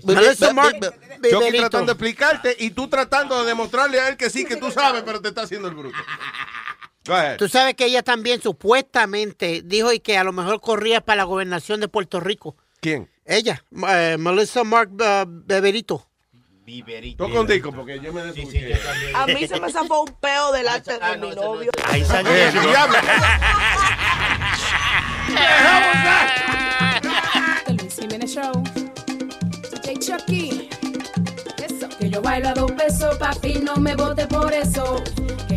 Melissa Mark. Yo aquí tratando de explicarte y tú tratando de demostrarle a él que sí, que tú sabes, pero te está haciendo el bruto. Go ahead. Tú sabes que ella también supuestamente dijo y que a lo mejor corría para la gobernación de Puerto Rico. ¿Quién? Ella, eh, Melissa Mark uh, Beberito. Toca un disco porque yo me desubicé. A mí se me zafó un peo delante de mi novio. Ahí salió. Eh, diablo. The Luis Jimenez Show. DJ Chucky. Eso. Que yo bailo a dos pesos, papi, no me vote por eso.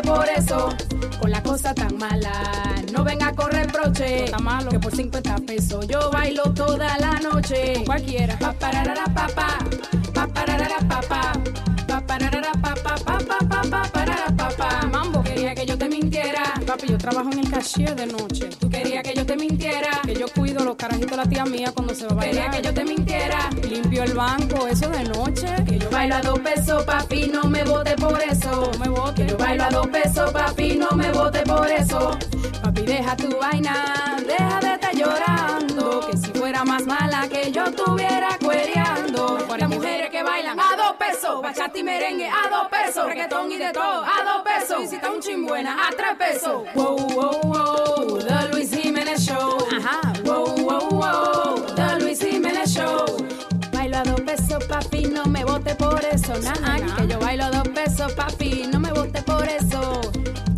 por eso. Con la cosa tan mala, no venga a correr broche. Que por 50 pesos yo bailo toda la noche. Cualquiera. Pa pararara pa pa, pa pararara pa pa, pa pararara pa pa pa pa pa pa parara pa pa. Mambo quería que yo te mintiera. Papi, yo trabajo en el cashier de noche. Tú querías que yo te mintiera. Que yo cuido los carajitos de la tía mía cuando se va a bailar. Quería que yo te mintiera. Limpio el banco, eso de noche. Que yo bailo a dos pesos, papi, no me vote por eso. Me vote. Que yo bailo a dos pesos, papi, no me vote por eso. Papi, deja tu vaina, deja de estar llorando. Que si fuera más mala que yo estuviera cuereando. Las mujeres que bailan dos pesos, bachata y merengue a dos pesos, reggaetón y de todo a dos pesos. Está un chimbuena a tres pesos. Wow, wow, wow, The Luis Jiménez Show. Ajá. Wow, wow, wow, The Luis Jiménez Show. Bailo a dos pesos, papi, no me vote por eso. Nah, que yo bailo a dos pesos, papi, no me vote por eso.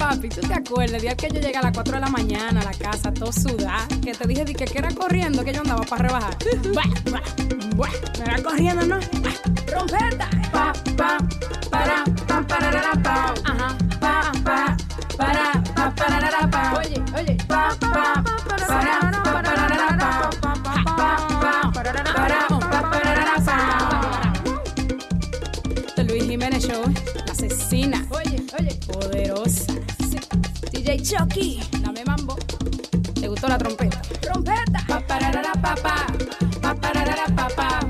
Papi, ¿tú te acuerdas el día que yo llegué a las 4 de la mañana a la casa, todo sudada? Que te dije di que, que era corriendo que yo andaba para rebajar. Buah, buah, buah, me era corriendo, ¿no? Trompeta. Pa, pa, para, pa, pararara, pa. Ajá. Pa, pa, para, pa, pararara, pa. Oye, oye. Pa, pa, para, pa, pararara, pa. Pa, pa, para, pa, pararara, pa. Luis Jiménez Show, la asesina. Oye, oye. Poderosa. DJ Chucky, dame mambo. ¿Te gustó la trompeta? Trompeta. Pa pararara pa pa. Pa pararara pa pa.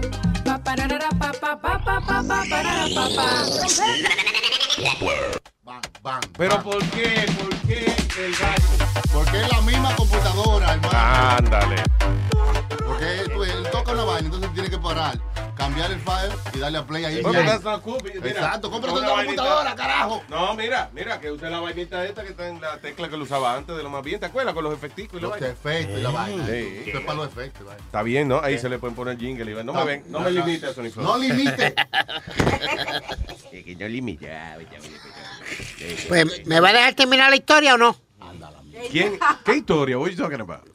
Pa pararara pa pa pa pa pa pa parara pa pa. Trompeta. Pero ¿por qué? ¿Por qué el gallo? Porque es la misma computadora, hermano. Ándale. Porque él toca una vaina, entonces tiene que parar, cambiar el file y darle a play ahí. Bueno, that's not cool, mira. Exacto, cómprate Una computadora, carajo. No, mira, mira, que usted la vainita esta que está en la tecla que lo usaba antes de lo más bien. ¿Te acuerdas? Con los efecticos y la Los efectos y la vaina. Sí. Esto es para los efectos, vaina. Está bien, ¿no? Ahí se le pueden poner jingle y va- No me ven, no me Ajá. limite eso, ni No limite. que no limite. Pues, ¿me va a dejar terminar la historia o no? ¿Quién? ¿Qué historia? What are you talking about?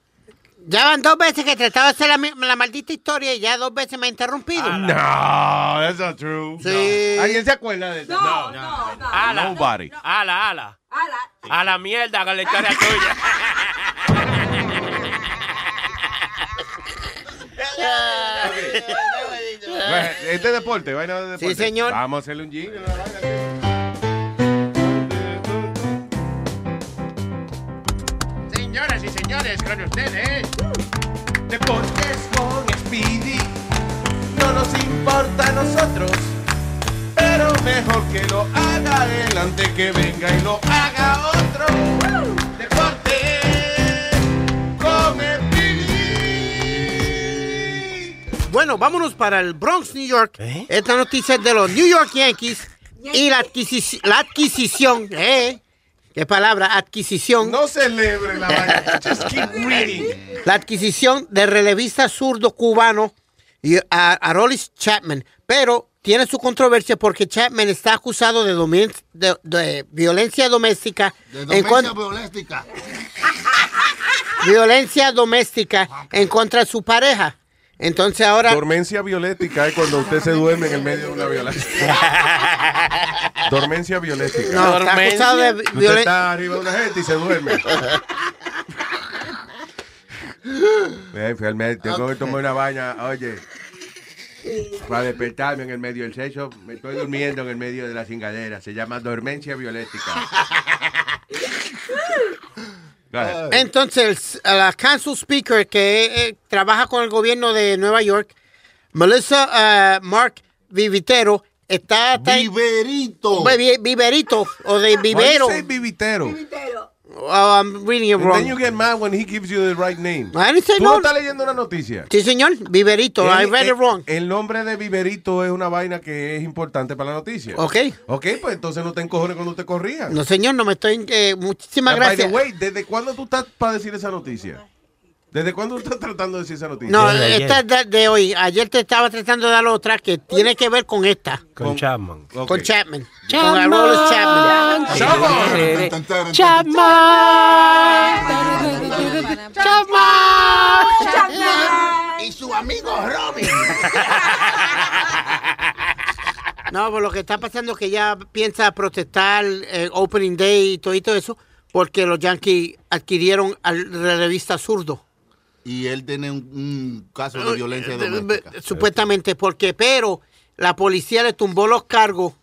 Ya van dos veces que trataba de hacer la, maldita historia y ya dos veces me ha interrumpido. No, that's not true. Sí. No. ¿Alguien se acuerda de eso? No, no, no. Ala. Nobody. Ala, ala. Ala. A la mierda con la historia tuya. Este deporte, vaina de deporte. Sí, señor. Vamos a hacerle un jingle. Señoras y señores, con ustedes. Deportes con Speedy. No nos importa a nosotros. Pero mejor que lo haga él antes que venga y lo haga otro. Deporte con Speedy. Bueno, vámonos para el Bronx, New York. Esta noticia es de los New York Yankees y la, adquisici- la adquisición, ¿eh? ¿Qué palabra? Adquisición. No celebre la vaina. Just keep reading. La adquisición del relevista zurdo cubano Arolis Chapman, pero tiene su controversia porque Chapman está acusado de, de- de violencia doméstica De en domencia violéstica. violencia doméstica en contra de su pareja. Entonces ahora Dormencia violética es cuando usted se duerme en el medio de una violencia. Dormencia violética. No, está acusado de Usted violen- está arriba de una gente y se duerme. Ven, fui al médico, tengo que tomar una vaina, oye. Para despertarme en el medio del sexo, me estoy durmiendo en el medio de la cingadera. Se llama dormencia violética. Entonces, la council speaker que eh, trabaja con el gobierno de Nueva York, Melissa eh, Mark Vivitero, está... está Viverito. Vi- Viverito, o de vivero. Say vivitero. Oh, I'm reading it And wrong. then you get mad when he gives you the right name. I didn't say Tú no. no estás leyendo una noticia. Sí, señor. Viverito. I El- read it el- wrong. El nombre de Viverito es una vaina que es importante para la noticia. Ok. Ok, pues entonces no te encojones cuando te corrían. No, señor, no me estoy... eh, muchísimas Ah, by the gracias. way, ¿desde cuándo tú estás para decir esa noticia? ¿Desde cuándo estás tratando de decir esa noticia? No, esta es de, de hoy. Ayer te estaba tratando de dar otra que tiene que ver con esta. Con Chapman. Con Chapman. Con Aroles Chapman. Y su amigo Robin. No, por lo que está pasando es que ella piensa protestar eh, Opening Day y todo eso porque los Yankees adquirieron al la revista Zurdo. Y él tiene un, un caso de violencia doméstica. Supuestamente, porque, pero la policía le tumbó los cargos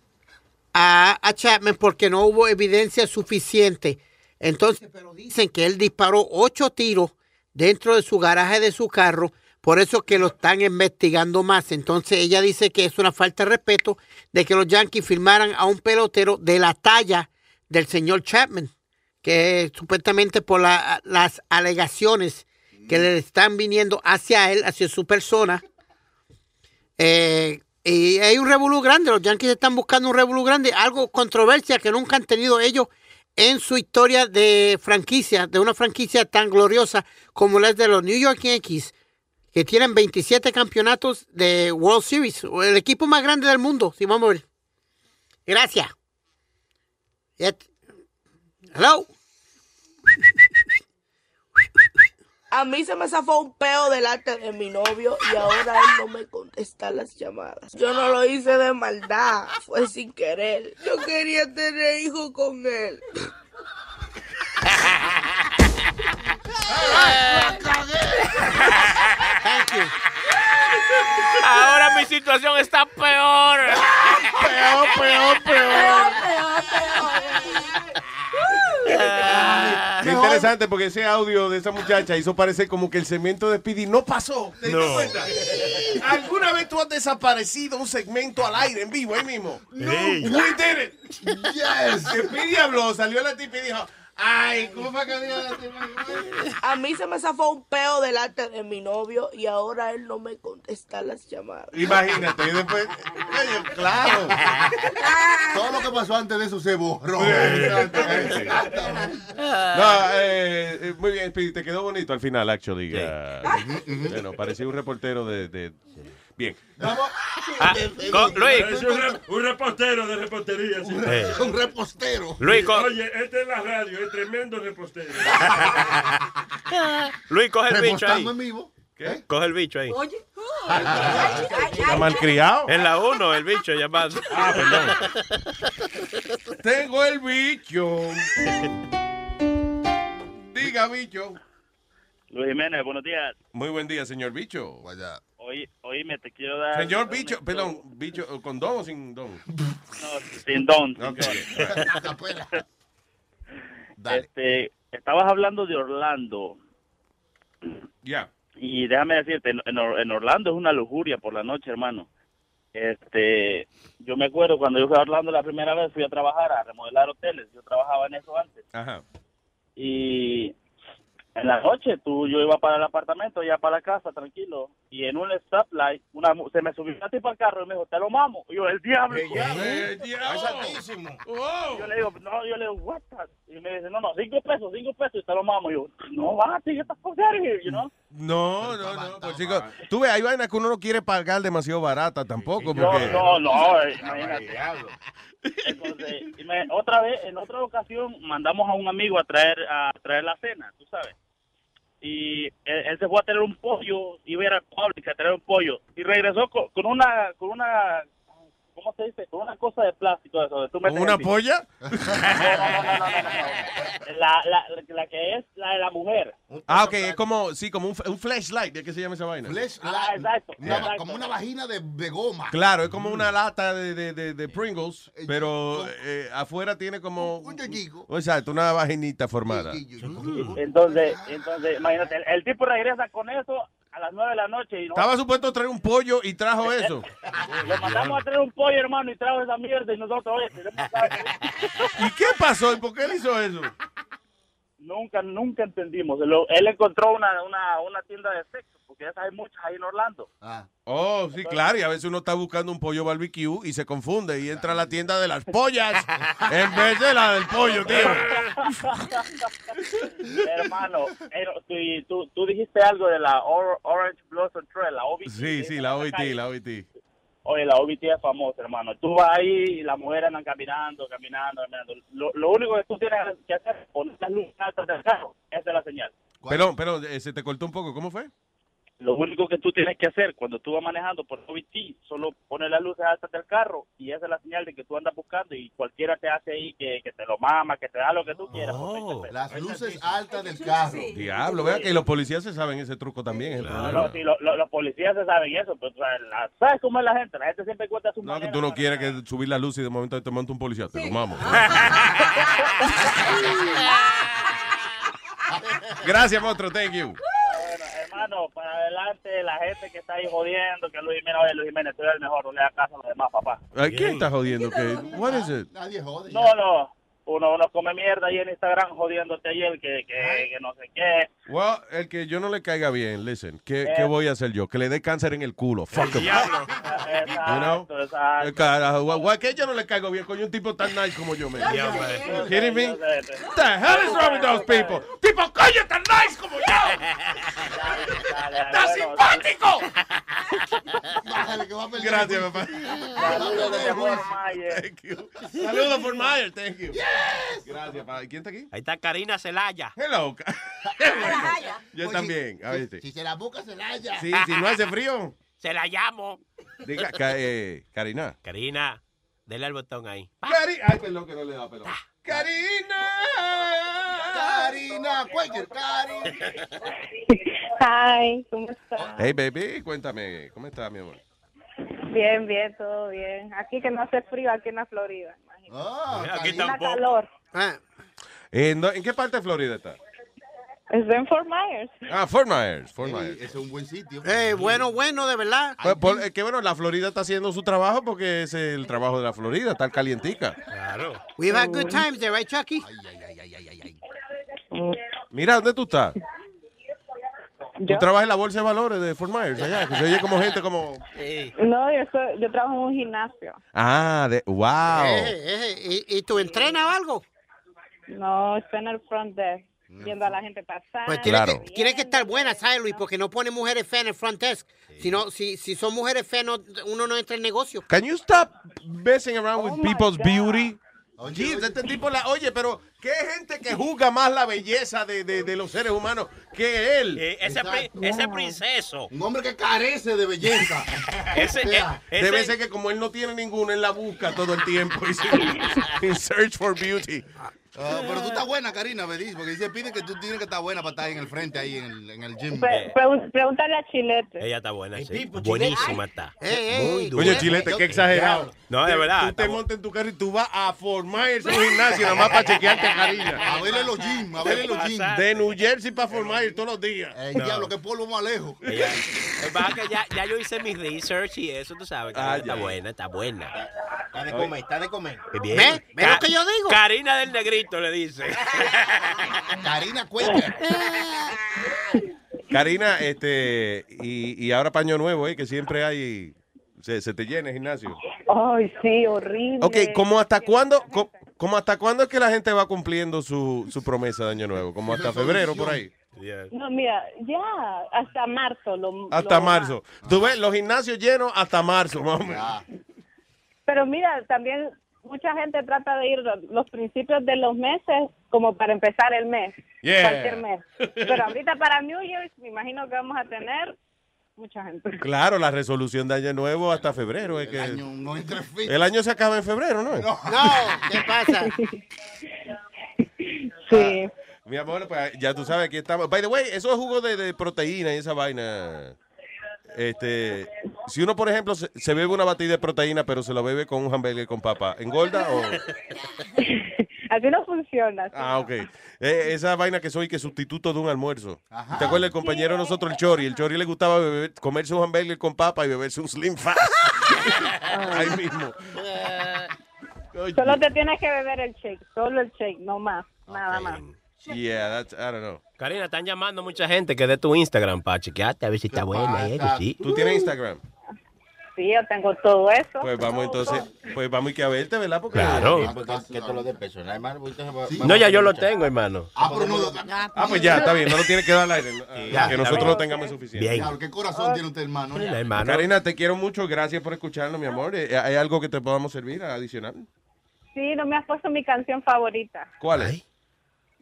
a, a Chapman porque no hubo evidencia suficiente. Entonces, pero dicen que él disparó ocho tiros dentro de su garaje de su carro, por eso que lo están investigando más. Entonces, ella dice que es una falta de respeto de que los Yankees firmaran a un pelotero de la talla del señor Chapman, que supuestamente por la- las alegaciones que le están viniendo hacia él, hacia su persona, eh, y hay un revolú grande, los Yankees están buscando un revolú grande, algo controversia que nunca han tenido ellos en su historia de franquicia, de una franquicia tan gloriosa como la de los New York Yankees, que tienen 27 campeonatos de World Series, el equipo más grande del mundo, si vamos a ver. Gracias. Hello. A mí se me zafó un peo delante de mi novio y ahora él no me contesta las llamadas. Yo no lo hice de maldad, fue sin querer. Yo quería tener hijos con él. Ahora mi situación está peor. Peor, peor, peor. Qué interesante porque ese audio de esa muchacha hizo parecer como que el segmento de Speedy no pasó. ¿Te diste No. cuenta? ¿Alguna vez tú has desaparecido un segmento al aire en vivo ahí mismo? No. Hey. We did it. Yes. Speedy habló, salió la tipa y dijo, ay, ¿cómo fue que dijo la? A mí se me zafó un peo delante de mi novio y ahora él no me contesta las llamadas. Imagínate, y después, claro. Todo lo que pasó antes de eso se borró. Exactamente. No, eh, eh, muy bien, te quedó bonito al final, actually. Ah, bueno, parecía un reportero de... de- Bien. Vamos. Ah, Luis. Es un, re- un reportero de reportería. sí. Eh. Un repostero. Luis, co- Oye, este es la radio, es tremendo repostero. Luis, coge el bicho ahí. En vivo. Coge el bicho ahí. Oye. Está malcriado. En la 1, el bicho llamando. Ah, perdón. Tengo el bicho. Diga, bicho. Luis Jiménez, buenos días. Muy buen día, señor bicho. Hoy, hoy me te quiero dar. Señor un- bicho, perdón, bicho, ¿con don o sin don? No, sin don. sin Ok. don. Este, estabas hablando de Orlando. Ya. Y déjame decirte, en, en Orlando es una lujuria por la noche, hermano. Este, yo me acuerdo cuando yo fui a Orlando la primera vez, fui a trabajar, a remodelar hoteles. Yo trabajaba en eso antes. Ajá. Y en la noche tú, yo iba para el apartamento, ya para la casa, tranquilo. Y en un stoplight, una, mu- se me subió una tipa al carro y me dijo, te lo mamo. Y yo, el diablo. El diablo. El diablo. Exactísimo. Y Yo le digo, no, yo le digo, what the-" Y me dice, no, no, cinco pesos, cinco pesos y te lo mamo. Y yo, no, va, sigue esta cosa, you know? No, no, no, pues chico, tú ves, hay vainas que uno no quiere pagar demasiado barata tampoco, No, porque... no, no, eh, imagínate. Entonces, y me- otra vez, en otra ocasión, mandamos a un amigo a traer a traer la cena, tú sabes. Y él, se fue a traer un pollo, iba a ir al Publix a traer un pollo. Y regresó con, con una, con una, ¿cómo se dice? Con una cosa de plástico. Eso, de tú metes ¿Con una polla? No, no, no, no. La, la, la que es la de la mujer. Ah, ok, es como, sí, como un, un flashlight, ¿de qué se llama esa vaina? Ah, exacto. Una- exacto. como una vagina de, de goma. Claro, es como una lata de, de, de, de Pringles, pero eh, afuera tiene como... Un Exacto, una vaginita formada. Entonces, entonces, imagínate, el, el tipo regresa con eso a las nueve de la noche y no, Estaba supuesto traer un pollo y trajo eso. le mandamos a traer un pollo, hermano, y trajo esa mierda y nosotros, oye, tenemos ¿Y qué pasó? ¿Y por qué él hizo eso? Nunca, nunca entendimos. Lo- él encontró una, una, una tienda de sexo, porque ya hay muchas ahí en Orlando. Oh, sí, claro, y a veces uno está buscando un pollo barbecue y se confunde y entra a la tienda de las pollas en vez de la del pollo, tío. Hermano, tú, tú, tú dijiste algo de la Or- Orange Blossom Trail, la OBT. Sí, sí, la OIT, la OIT. Oye, la OBT es famosa, hermano. Tú vas ahí y las mujeres andan caminando, caminando, caminando. Lo, lo único que tú tienes que hacer es poner las luces del carro. Esa es la señal. Perdón, pero eh, se te cortó un poco, ¿cómo fue? Lo único que tú tienes que hacer cuando tú vas manejando por OBT, solo poner las luces altas del carro y esa es la señal de que tú andas buscando y cualquiera te hace ahí que, que te lo mama, que te da lo que tú quieras. Oh. Las luces altas del carro. Diablo, vea que los policías se saben ese truco también. es el No, no, sí, lo- lo- los policías se saben eso, pero sabes, la- ¿sabes cómo es la gente? La gente siempre cuenta su No, que tú no quieres que subir la luz y de momento te monta un policía, te lo mamo. Gracias, monstruo, thank you. Hermano, para adelante, la gente que está ahí jodiendo, que Luis Jiménez, oye, Luis Jiménez, tú eres el mejor, no le hagas caso a los demás, papá. ¿Quién está jodiendo? ¿Qué? What is it? Nadie jode. No, no, uno, uno come mierda ahí en Instagram jodiéndote ayer que, que, que no sé qué. Well, el que yo no le caiga bien, listen, ¿qué, Eh. qué voy a hacer yo? Que le dé cáncer en el culo. Fuck him. You know? Exacto, exacto. El carajo, guau, guau, que yo no le caigo bien, coño, un tipo tan nice como yo, me. Hombre. Kidding me? What the hell is wrong with those people? Tipo, coño, tan nice como yo. ¡Está simpático! Gracias, papá. Saludos desde Fort Myers. Thank you. Saludos por Myers, thank you. Gracias, papá. ¿Y quién está aquí? Ahí está Karina Celaya. Hello. Yo también. A ver, Si se la busca, se la halla. Sí, si no hace frío. Se la llamo. Diga, Ca- eh, Karina. Karina, dele al botón ahí. Cari Ay, perdón que no le da pelón. Karina. Karina, cualquier Karina. Hi, ¿cómo estás? Hey, baby, cuéntame, ¿cómo estás, mi amor? Bien, bien, todo bien. Aquí que no hace frío, aquí en la Florida. Ah, aquí tampoco. calor. ¿En, dó- en qué parte de Florida está? Es en Fort Myers. Ah, Fort Myers, Fort Myers. Es un buen sitio. Eh, bueno, bueno, de verdad. Pues, por- es que bueno, la Florida está haciendo su trabajo porque es el trabajo de la Florida, estar calientica. Claro. We've had good times there, right, Chucky? Mira, ¿dónde tú estás? Tú trabajas en la bolsa de valores de Fort Myers, allá, que se oye como gente como... No, yo, soy- yo trabajo en un gimnasio. Ah, de, wow. Eh, eh, ¿y, ¿Y tú entrenas o algo? No, estoy en el front desk, viendo a la gente pasar. Pues tiene, Claro. que, tiene que estar buena, ¿sabes, Luis? Porque no pone mujeres feas en el front desk. Si, no, si, si son mujeres feas, no- uno no entra en negocio. Can you stop messing around with people's beauty? Jeez, este tipo la, oye, pero ¿qué gente que juzga más la belleza de, de- de los seres humanos que él? Eh, ese, pri- ese princeso. Un hombre que carece de belleza. Ese, O sea, eh, Debe ese- ser que como él no tiene ninguno, él la busca todo el tiempo. y se- in search for beauty. Ah, pero tú estás buena, Karina, me dice, porque dice, pide que tú tienes que estar buena para estar en el frente ahí en el, en el gym. Pre- pregun- pregúntale a Chilete. Ella está buena, sí. Buenísima está. Muy dura. Oye, Chilete, qué exagerado. No, de verdad. Tú te montas en tu carro y tú vas a Myers, un gimnasio, nada más para chequearte a Karina. A verle los gyms, a verle los gyms. De New Jersey para Fort Myers todos los días. El diablo, que polvo más lejos. Que ya, ya yo hice mi research y eso, tú sabes. que Ah, está buena, está buena. Está de comer, está de comer. Qué bien. ¿Ves? ¿Ves lo que yo digo? Karina del Negrito le dice. Karina Cuelga. Karina, este, y, y ahora paño nuevo, ¿eh? Que siempre hay, se, se te llena el gimnasio. Ay, sí, horrible. Ok, ¿cómo hasta cuándo, co- como hasta cuándo es que la gente va cumpliendo su, su promesa de año nuevo? Como hasta febrero, por ahí. No, mira, ya, hasta marzo. Lo, Hasta lo- marzo. Tú ves, los gimnasios llenos hasta marzo, más o menos. Pero mira, también mucha gente trata de ir los principios de los meses como para empezar el mes. Yeah. Cualquier mes. Pero ahorita para New Year's me imagino que vamos a tener mucha gente. Claro, la resolución de año nuevo hasta febrero. Es que Año, no entre fit. el año se acaba en febrero, ¿no? No, ¿qué pasa? Sí. Mi amor, pues ya tú sabes, aquí estamos. By the way, eso es jugo de, de proteína y esa vaina. Este, si uno, por ejemplo, se, se bebe una batida de proteína, pero se lo bebe con un hamburger con papa, ¿engorda o...? Así no funciona. así Ah, no. ok. Eh, esa vaina que soy que sustituto de un almuerzo. ¿Te acuerdas el compañero de nosotros, el Chori? El Chori le gustaba beber- comerse un hamburger con papa y beberse un Slim Fast. Ahí mismo. Solo te tienes que beber el shake, solo el shake, no más, nada más. Yeah, that's, I don't know. Karina, están llamando mucha gente que de tu Instagram para chequearte a ver si está buena. y eso, sí. ¿Tú tienes Instagram? Sí, yo tengo todo eso. Pues vamos entonces, pues vamos que a verte, ¿verdad? Porque Claro. Ah, pues, Que te lo dé personal, hermano. pues, No, ya yo lo tengo, hermano. Ah, pero no lo Ah, pues ya, está bien, no lo tiene que dar al aire. ah, ya, que nosotros lo tengamos suficiente. Bien. Claro, ¿Qué corazón tiene usted, hermano? Hermano. Karina, te quiero mucho, gracias por escucharnos, mi amor. Eh, ¿Hay algo que te podamos servir adicional? Sí, no me has puesto mi canción favorita. ¿Cuál es?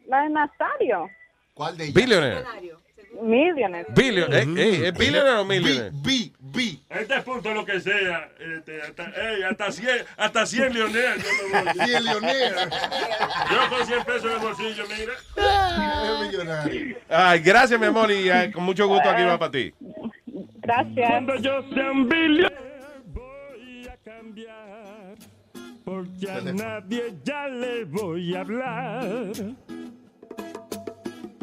La de Nazario. ¿Cuál de ellas? Billionaire. Millionaires. Billion, eh, eh, ¿Es billionaire o millionaire? B, B. Este punto lo que sea, este, hasta, ey, hasta 100, hasta 100 leoneas. yo me voy. 100 leoneas. Yo con 100 pesos en el bolsillo, mira. millonario. Ay, gracias, mi amor, y eh, con mucho gusto aquí va para ti. Gracias. Cuando yo sea un billionaire voy a cambiar, porque a nadie ya le voy a hablar.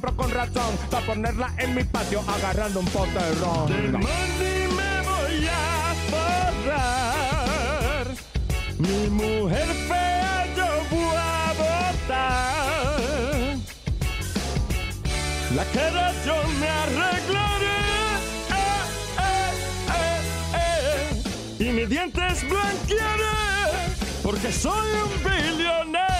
compro con razón para ponerla en mi patio agarrando un pote de ron. me voy a forrar. Mi mujer fea yo voy a botar. La cara yo me arreglaré. Eh, eh, eh, eh. Y mis dientes blanquearé. Porque soy un billonero.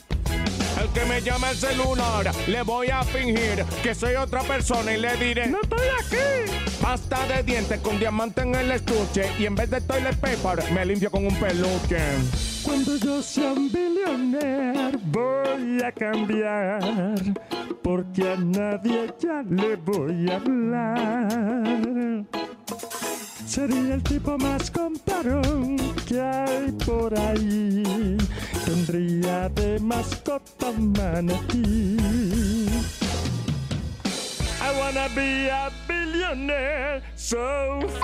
El que me llame el celular, le voy a fingir que soy otra persona y le diré: No estoy aquí. Pasta de dientes con diamante en el estuche. Y en vez de toilet paper, me limpio con un peluche. Cuando yo sea un billonero voy a cambiar, porque a nadie ya le voy a hablar. Sería el tipo más comparón que hay por ahí. Tendría de mascota manatí. I wanna be a billionaire, so f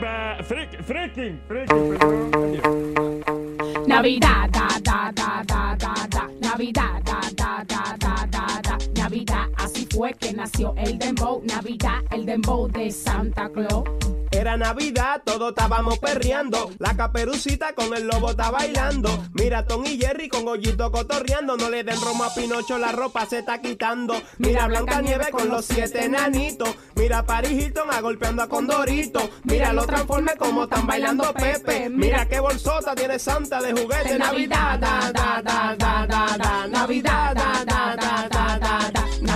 ba- freak- freaking, freaking, perdón. Navidad, da, da, da, da, da, da. Navidad, da, da, da, da, da, da. Fue que nació el dembow. Navidad, el dembow de Santa Claus. Era Navidad, todos estábamos perreando. La caperucita con el lobo está bailando. Mira Tom y Jerry con Gollito cotorreando. No le den romo a Pinocho, la ropa se está quitando. Mira Blanca Nieve con los siete enanitos. Mira Paris Hilton a golpeando a Condorito. Mira los transformes como están bailando Pepe. Mira qué bolsota tiene Santa de juguete. Navidad, da, da, da, da, da, da. Navidad, da, da, da, da, da, da.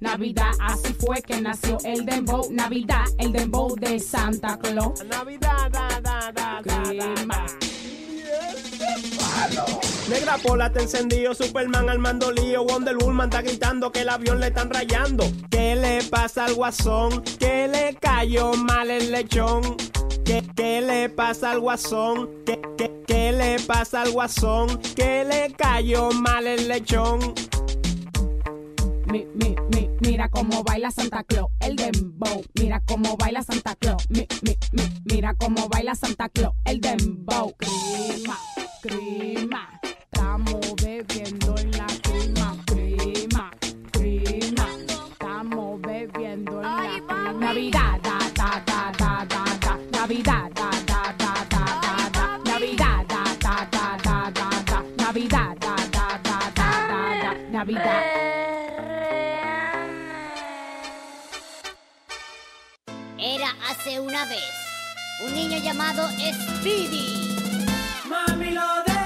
Navidad, así fue que nació el dembow. Navidad, el dembow de Santa Claus. Navidad, da, da, da. Negra Pola te encendido, Superman al mando lío, Wonder Woman está gritando que el avión le están rayando. ¿Qué le pasa al guasón? ¿Qué le cayó mal el lechón? ¿Qué, qué le pasa al guasón? ¿Qué, qué, qué le pasa al guasón? ¿Qué le cayó mal el lechón? Mi, mi, mi, mira cómo baila Santa Claus, el dembow. Mira cómo baila Santa Claus. Mi, mi, mi, mira cómo baila Santa Claus, el dembow. Crima, crima, estamos bebiendo en la crima, crima, crima, estamos bebiendo en la crima. Navidad, da, da, da, da, da, da. Navidad, da, da, da, da, da, da. Navidad, da, da, da, da, da, da. Navidad, da, da, da, da, da, da. Navidad. Hace una vez un niño llamado Speedy. Mami lo dejó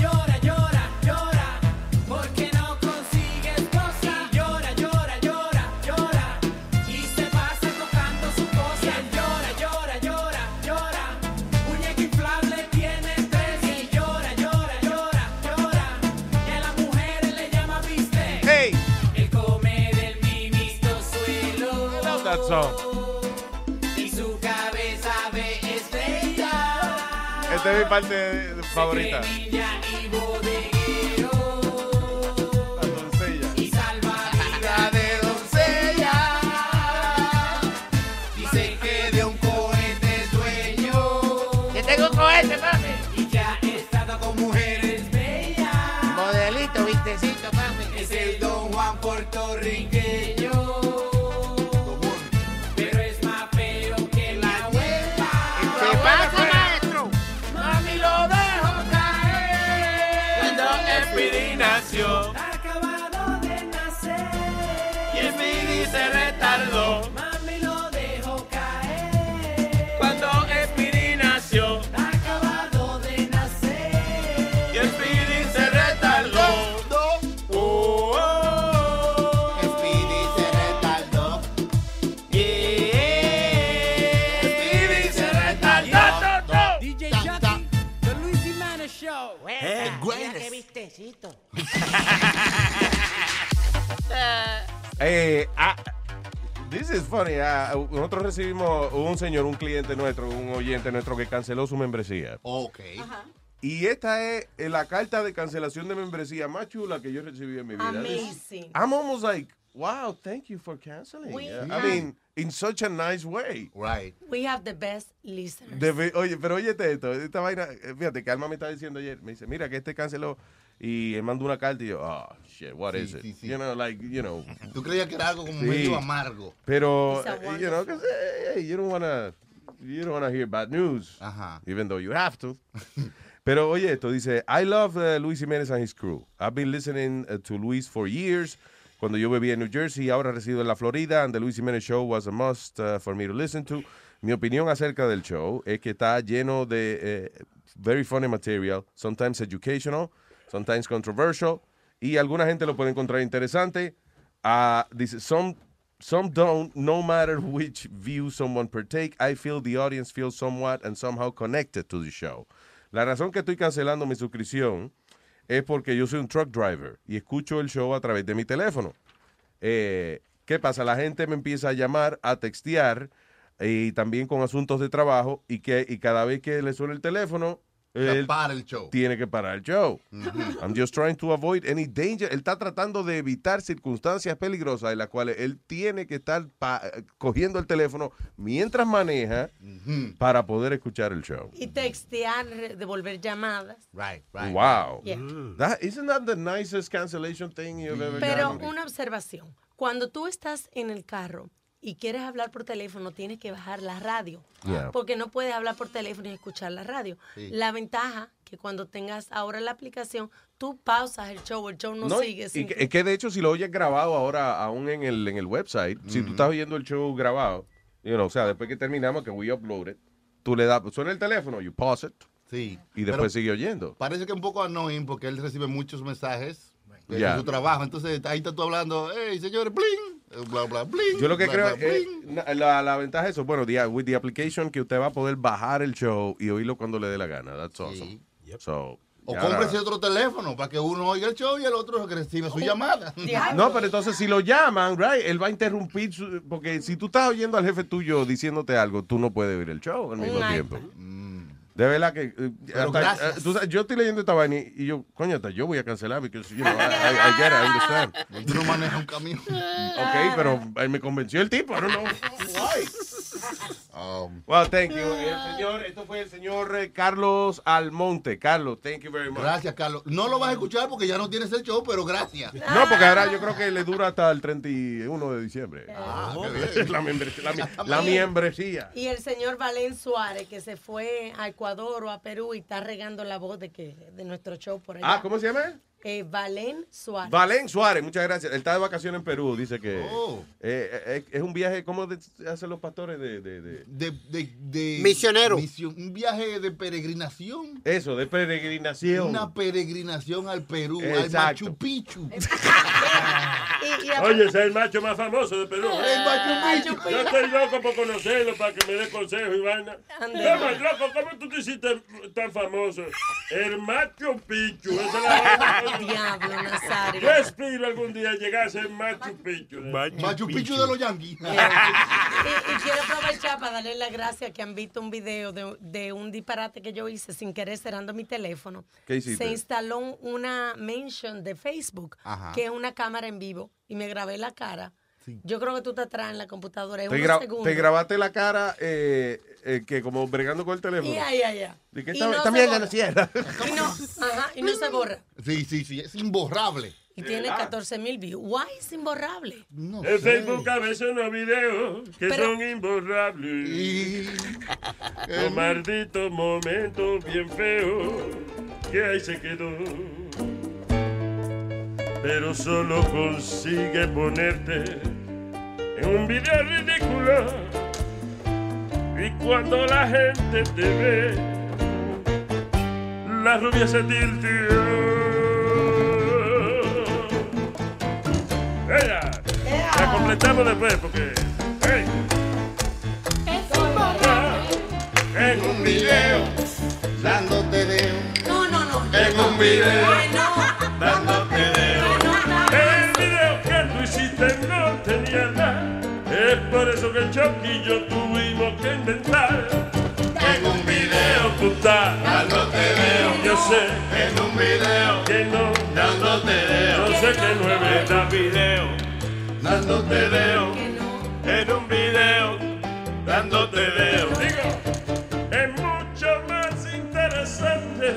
Song. Y su cabeza ve estrella. Esta es mi parte favorita. Eh, ah, this is funny. ah, nosotros recibimos un señor, un cliente nuestro, un oyente nuestro que canceló su membresía. Ok. Y esta es eh, la carta de cancelación de membresía más chula que yo recibí en mi vida. Amazing. I'm almost like, wow, thank you for canceling. We. I have- mean, in such a nice way. Right. We have the best listeners. De- oye, pero óyete esto, esta vaina, eh, fíjate que Alma me estaba diciendo ayer, me dice, mira que este canceló y él mandó una carta y yo, oh, shit, what Sí, is it? sí, sí. You know, like, you know. Tú creías que era algo como Sí. medio amargo. Pero, eh, you know, 'cause, eh, hey, you don't wanna, you don't wanna hear bad news, even though you have to. Pero oye esto, dice, I love uh, Luis Jiménez and his crew. I've been listening uh, to Luis for years. Cuando yo vivía en New Jersey, ahora resido en la Florida, and the Luis Jiménez show was a must uh, for me to listen to. Mi opinión acerca del show es que está lleno de eh, very funny material, sometimes educational, sometimes controversial, y alguna gente lo puede encontrar interesante. Ah, dice, some some don't, no matter which view someone partake, I feel the audience feels somewhat and somehow connected to the show. La razón que estoy cancelando mi suscripción es porque yo soy un truck driver y escucho el show a través de mi teléfono. Eh, ¿Qué pasa? La gente me empieza a llamar, a textear y también con asuntos de trabajo y que y cada vez que le suena el teléfono él para el show. Tiene que parar el show. I'm just trying to avoid any danger. Él está tratando de evitar circunstancias peligrosas en las cuales él tiene que estar pa- cogiendo el teléfono mientras maneja para poder escuchar el show. Y textear, devolver llamadas. Right, Wow. Yeah. That, isn't that the nicest cancellation thing you've ever Pero done? una observación. Cuando tú estás en el carro y quieres hablar por teléfono, tienes que bajar la radio. Yeah. Porque no puedes hablar por teléfono y escuchar la radio. Sí. La ventaja que cuando tengas ahora la aplicación, tú pausas el show, el show no, No, sigue. y, que, es que de hecho si lo oyes grabado ahora aún en el, en el website, si tú estás oyendo el show grabado, you know, o sea, después que terminamos que we upload it, tú le das, suena el teléfono, you pause it, Sí. y después Pero sigue oyendo. Parece que es un poco annoying porque él recibe muchos mensajes de su trabajo. Entonces ahí estás tú hablando, hey señores, bling, bla, bla, bling. Yo lo que bla, creo bla, es la, la ventaja es eso, bueno, the, with the application que usted va a poder bajar el show y oírlo cuando le dé la gana. That's awesome. So, O y ahora- cómprese otro teléfono para que uno oiga el show y el otro que reciba su llamada. No, pero entonces si lo llaman, right, él va a interrumpir, su- porque si tú estás oyendo al jefe tuyo diciéndote algo, tú no puedes oír el show al mismo Un tiempo. De verdad que... eh, hasta- gracias. tú sabes, yo estoy leyendo esta vaina y y yo, coño, hasta yo voy a cancelar, porque you know, I, I- I get it, I understand. Tú no manejas un camión. Ok, pero eh, me convenció el tipo, I don't know why. Um, Well, thank you. El señor, esto fue el señor eh, Carlos Almonte. Carlos, thank you very much. Gracias, Carlos. No lo vas a escuchar porque ya no tienes el show, pero gracias. No, porque ahora yo creo que le dura hasta el 31 de diciembre. Ah, la, membresía, la, membresía. Y el señor Valén Suárez, que se fue a Ecuador o a Perú y está regando la voz de que de nuestro show por allá. Ah, ¿cómo se llama? Eh, Valén Suárez. Valen Suárez, muchas gracias. Él está de vacaciones en Perú, dice que Oh. eh, eh, es un viaje, ¿cómo de- hacen los pastores de, de- de- De, de, de- Misionero. misión- un viaje de peregrinación. Eso, de peregrinación. Una peregrinación al Perú, Exacto. al Machu Picchu. Oye, ese es el macho más famoso de Perú. ¿eh? El Machu Picchu. Yo estoy loco por conocerlo para que me dé y. Ande. No, más loco, ¿cómo tú te hiciste tan famoso? El Machu Picchu. Esa es la. Diablo, Nazario. Yo aspiro algún día llegar a ser Machu Picchu. Machu Picchu de los yanquis. y, y quiero aprovechar para darle las gracias que han visto un video de, de un disparate que yo hice sin querer cerrando mi teléfono. ¿Qué hiciste? Se instaló un- una mention de Facebook, Ajá. que es una cámara en vivo, y me grabé la cara. Yo creo que tú te atrás en la computadora. Te, gra- segundos. te grabaste la cara eh, eh, que como bregando con el teléfono. Ya, ya, ya. ¿De qué Y esta, no no cierra? Y no, ajá, y no se borra. Sí, sí, sí, es imborrable. Y tiene 14 mil views. Why es imborrable? En Facebook a veces unos videos que Pero- son imborrables. Los malditos momentos bien feos que ahí se quedó. Pero solo consigue ponerte en un video ridículo. Y cuando la gente te ve, la rubia se tilteó. ¡Ella! La completamos después porque. ¡Hey! En un video, dándote de. No, no, no. En un video, yo tuvimos que inventar. En un video tú estás dándote dedo. Yo sé. En un video que no dedo. Yo sé que no es verdad video. Dándote dedo. En un video dándote dedo. Digo, es mucho más interesante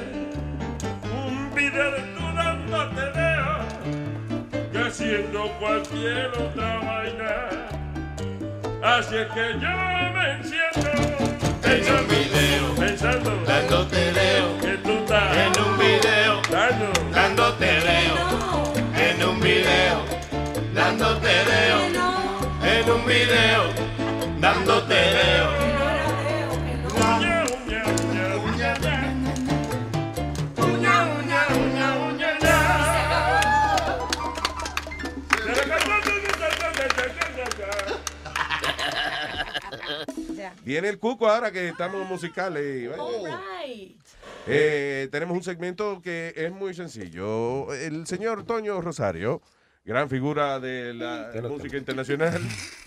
un video de tú dándote dedo que haciendo cualquier otra vaina. Así es que yo me enciendo en un video, pensando, dándote dedo, que tú estás en un video, dando, dándote dedo, en un video, dándote dedo, en un video, dándote dedo. Viene el cuco ahora que estamos musicales. Alright. Eh, tenemos un segmento que es muy sencillo. El señor Toño Rosario, gran figura de la música internacional,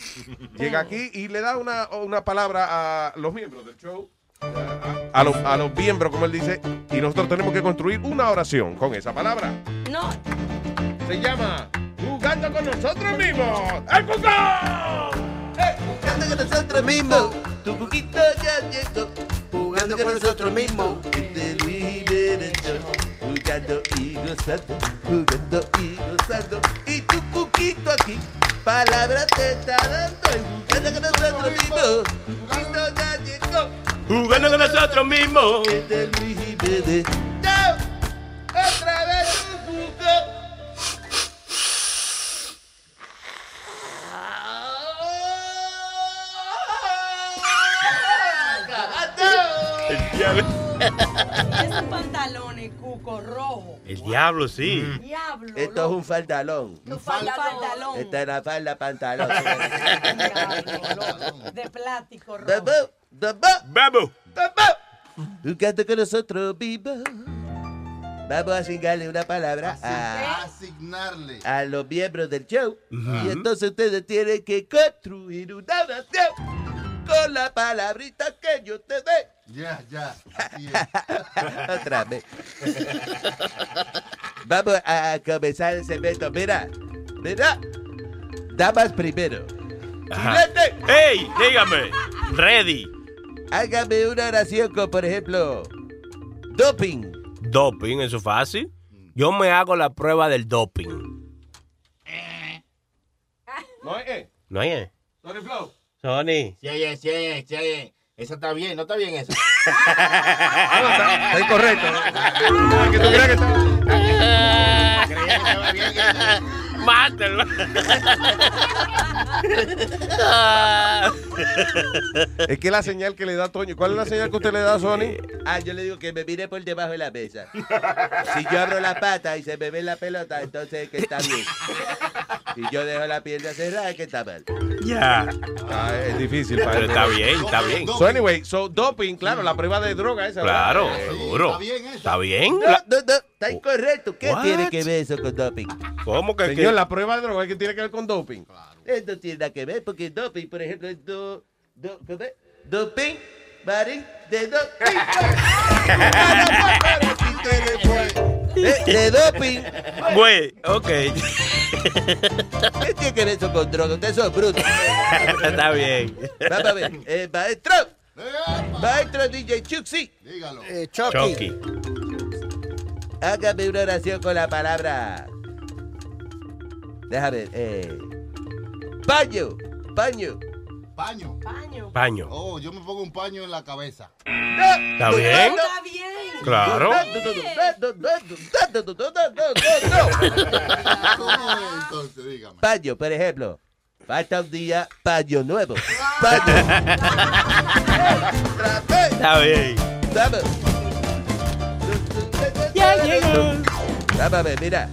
llega aquí y le da una, una palabra a los miembros del show. A, a, los- a los miembros, como él dice, y nosotros tenemos que construir una oración con esa palabra. No. Se llama Jugando con nosotros mismos. ¡El cuco! Jugando con nosotros mismos. Tu poquito ya llegó. Jugando con nosotros mismos. Este Luis Jiménez Show. Jugando y gozando. Jugando y gozando. Y tu poquito aquí. Palabra te está dando. y Jugando con nosotros mismos. Tu poquito ya llegó. Jugando con nosotros mismos. Este Luis Jiménez. ¡Chao! Otra vez diablo. Esos pantalones, cuco, rojo. El diablo, sí. Diablo. Esto es un faldalón. Un pantalón. Esta es la falda pantalón. De plástico rojo. Vamos, vamos. Vamos. Vamos. Jugando con nosotros vivos. Vamos a asignarle una palabra a, Asignarle. a los miembros del show. Ujú. Y entonces ustedes tienen que construir una oración con la palabrita que yo te dé. Ya, ya. Así Otra vez. Vamos a comenzar el segmento. Mira, mira. Damas primero. Ajá. ¡Ey! Dígame. Ready. Hágame una oración con, por ejemplo, doping. Doping, eso es fácil. Yo me hago la prueba del doping. No es. ¿No hay? eh? Sorry, Flow. Sony. Sí, sí, sí, oye. Eso está bien, no está bien eso. Está incorrecto. que tú creas que Mátalo. Es que la señal que le da Toño. ¿Cuál es la señal que usted le da, Sony? Ah, yo le digo que me mire por debajo de la mesa. Si yo abro la pata y se me ve la pelota, entonces es que está bien. Si yo dejo la pierna cerrada, es que está mal. Ya. Ah, es difícil. para Pero está bien, está bien. So, anyway, so doping, claro, la prueba de droga esa. Claro, ¿verdad? Seguro. ¿Está bien? No, no, no, está incorrecto. ¿Qué What? tiene que ver eso con doping? ¿Cómo que Señor, la prueba de droga que tiene que ver con doping. Esto no tiene nada que ver porque doping, por ejemplo, es do, do, doping, marín, de doping. De doping. Güey, ok. ¿Qué tiene que ver eso con droga? Ustedes son brutos. Está bien. Vamos a ver. Eh, maestro. Maestro DJ Chuxi. Dígalo. Eh, Chucky. Hágame una oración con la palabra. Déjame ver. Eh, paño. Paño. Paño. Paño. Paño. Oh, yo me pongo un paño en la cabeza. ¿Está bien? Está bien. Claro. ¿Cómo es entonces? Dígame. Paño, por ejemplo. Falta un día, paño nuevo. Paño. Está bien. Vamos. Vamos a ver, mira.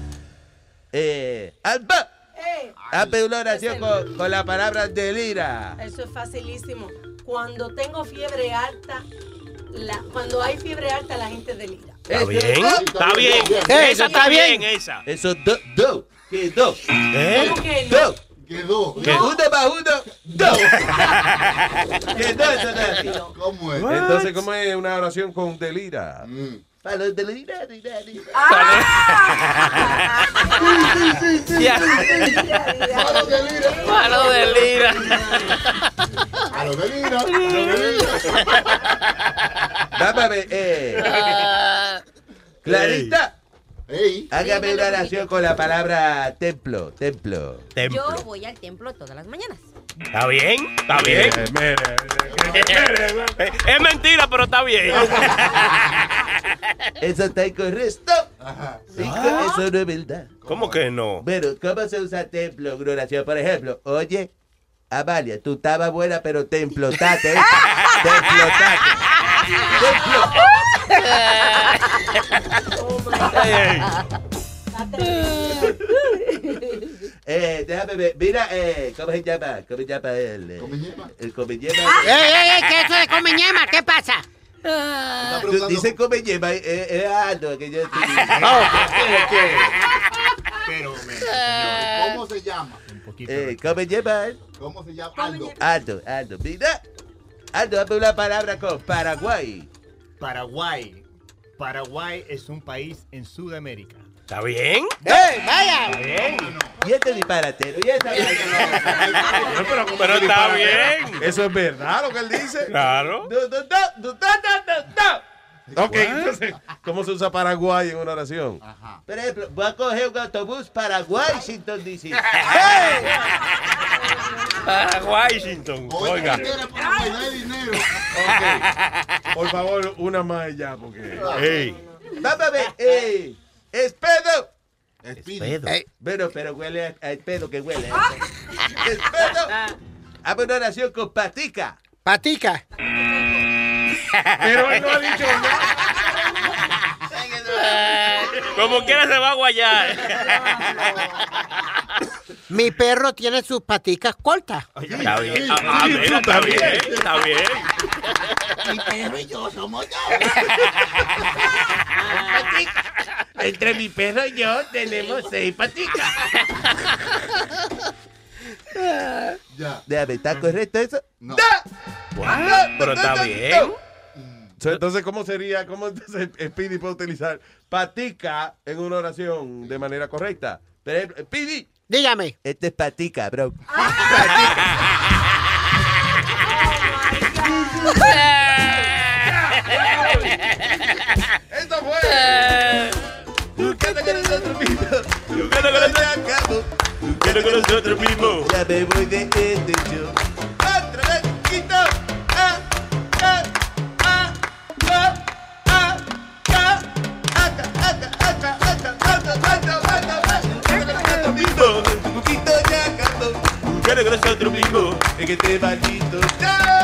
Eh, Alba. Eh, Hazme una oración con, con la palabra delira. Eso es facilísimo. Cuando tengo fiebre alta, la, cuando hay fiebre alta, la gente delira. Está bien. Está bien. Eh, Esa está bien, esa. Eso, do, do, que do. ¿Eh? ¿Cómo que no? Do. Quedó. ¿Qué? Uno más uno, dos. que do, eso no es así. ¿Cómo es? Entonces, ¿cómo es una oración con delira? Para los delira, delira, delira. Ya. Palo de lira. Palo de lira. Palo de lira. Palo de lira. Vamos a ver, eh. Clarita. Ey. Hágame una oración con la palabra templo, templo. Yo Templo. voy al templo todas las mañanas. ¿Está bien? ¿Está bien? Mire, mire, Es mentira, pero está bien. Eso está incorrecto. Inco- Eso no es verdad. ¿Cómo que no? Bueno, ¿cómo se usa templo en oración? Por ejemplo, oye, Amalia, tú estabas buena, pero te implotaste. ¿eh? te implotaste. Ey, Eh, déjame ver. Mira, eh, ¿cómo se llama? ¿Cómo se llama el? eh, ¿Comeñema? El comeñema. ¡Ey, ey, ey! ¿Qué es eso de comeñema? ¿Qué pasa? Está Tú preguntando- dices comeñema, eh, eh, eh, Aldo, que yo estoy... Pero, me- señor, ¿cómo se llama? Eh, comeñema, eh. ¿Cómo se llama? Aldo. Aldo, Aldo, mira. Aldo, dame una palabra con Paraguay. Paraguay. Paraguay es un país en Sudamérica. ¿Está bien? ¡Eh, vaya! Y este disparatero, y esta pero, Pero está bien. Eso es verdad lo que él dice. Claro. Ok, entonces, ¿cómo se usa Paraguay en una oración? Por ejemplo, voy a coger un autobús para Washington, D.C. Para Washington. Oiga. Por favor, una más ya, porque. Ey. Vamos a Eh, espedo. Espedo. Eh, bueno, pero huele a, a espedo que huele. espedo. Hago una oración con patica. Patica. Pero él no ha dicho Como quiera se va a guayar. Mi perro tiene sus paticas cortas. Está bien. Ah, ah, mira, está bien. Está bien. Mi perro y yo somos dos. Entre mi perro y yo tenemos seis paticas. Ya. Déjame, ¿está correcto eso? No. Pero está bien. So, Entonces, ¿cómo sería? ¿Cómo entonces Speedy puede utilizar patica en una oración de manera correcta? Speedy. Dígame. Este es patica, bro. ¡Esto fue! Buscando con nosotros mismos. Buscando con nosotros Buscando con nosotros mismos. Ya me voy de este show. Otra vez, quito. Ah, ah, ah, ah, ah, ah. Con nosotros mismos. Un poquito ya acabó. Buscando con nosotros mismos. En este maldito show.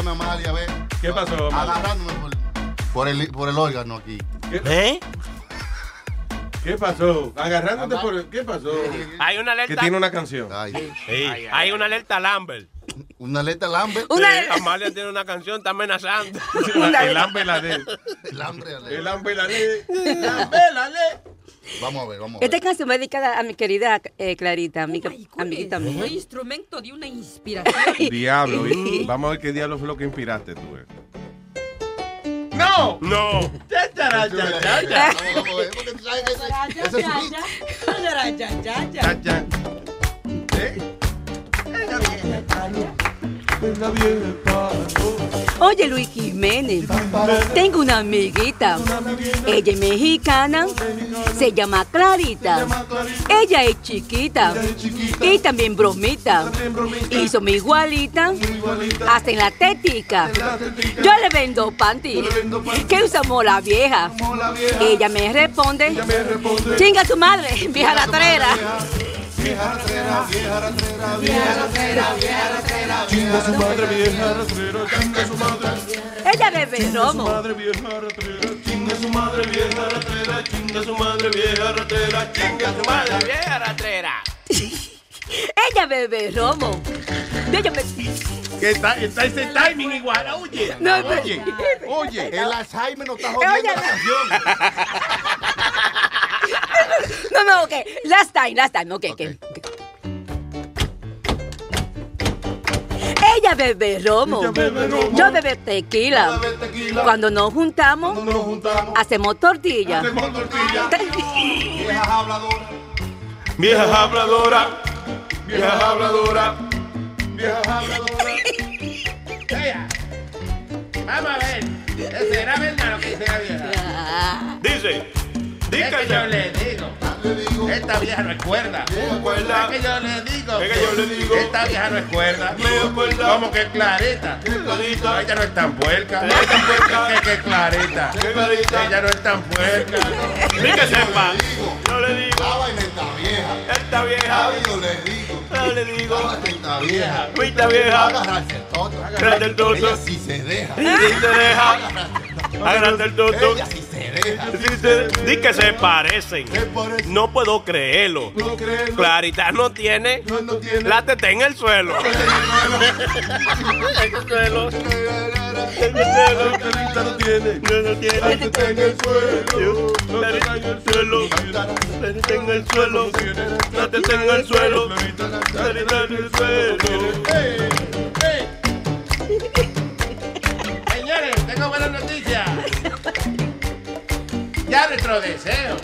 Amalia, a ver. ¿Qué pasó, Amalia? Agarrándome por, por el, por el órgano aquí. ¿Eh? ¿Qué pasó? Agarrándote por el... ¿Qué pasó? Hay una Que alerta. tiene una canción. Sí, hay una alerta Lambert. ¿Una alerta Lambert? Sí, Amalia tiene una canción, está amenazando. El hambre la de. El hambre, El hambre la de. Vamos a ver, vamos a ver. Esta canción va dedicada a mi querida eh, Clarita, amiga, amiguita Un mía. instrumento de una inspiración. Diablo. y- Vamos a ver qué diablo fue lo que inspiraste tú. eh. ¡No! ¡No! ¡Ya, Oye, Luis Jiménez, tengo una amiguita. Ella es mexicana, se llama Clarita. Ella es chiquita y también bromita. Y son igualita, hasta en la tética. Yo le vendo panty, que usamos la vieja. Ella me responde, chinga tu madre, vieja ratrera. Vieja rastrera, vieja rastrera, vieja rastrera, vieja rastrera. Chinga su madre, vieja rastrera, chinga su madre. Ella bebe romo. madre, vieja rastrera, chinga su madre, vieja rastrera, chinga su madre, vieja rastrera, chinga su madre, vieja rastrera. Ella bebe romo. Ella me... Que está, está ese timing igual, oye. No, oye, oye, el Alzheimer no está Oye, jodiendo la canción. No, no, ok. Last time, last time. Ok, ok. Ella bebe romo. Yo bebe tequila. Cuando nos juntamos, hacemos tortilla. Hacemos tortilla. Vieja habladora. Vieja habladora, vieja habladora. Vieja habladora. Vea, vamos a ver. ¿Será verdad lo que dice la vieja? Dice, Es que yo le digo. Esta vieja no es cuerda. Es que yo le digo. Es que yo le digo. Esta vieja no es cuerda. Como que clarita. clarita. No, ella no es tan puerca. No es tan puerca. Que, que clarita. clarita. Ella no es tan puerca. Que sepa. Yo le digo. Está vieja. Esta vieja. Yo le digo. Le digo. Está vieja. Agarrarse el toto. Agarrarse el toto. Ella sí se deja. Sí se deja. El toto. Ella sí se deja. Sí se- Di que se parecen. No puedo creerlo. Puedo creerlo. Clarita no tiene. No tiene. La teta en el suelo. En el suelo. El no tiene. No, no tiene. El suelo. El suelo. El suelo. El suelo. El suelo. Señores, tengo buenas noticias. Ya nuestro deseo.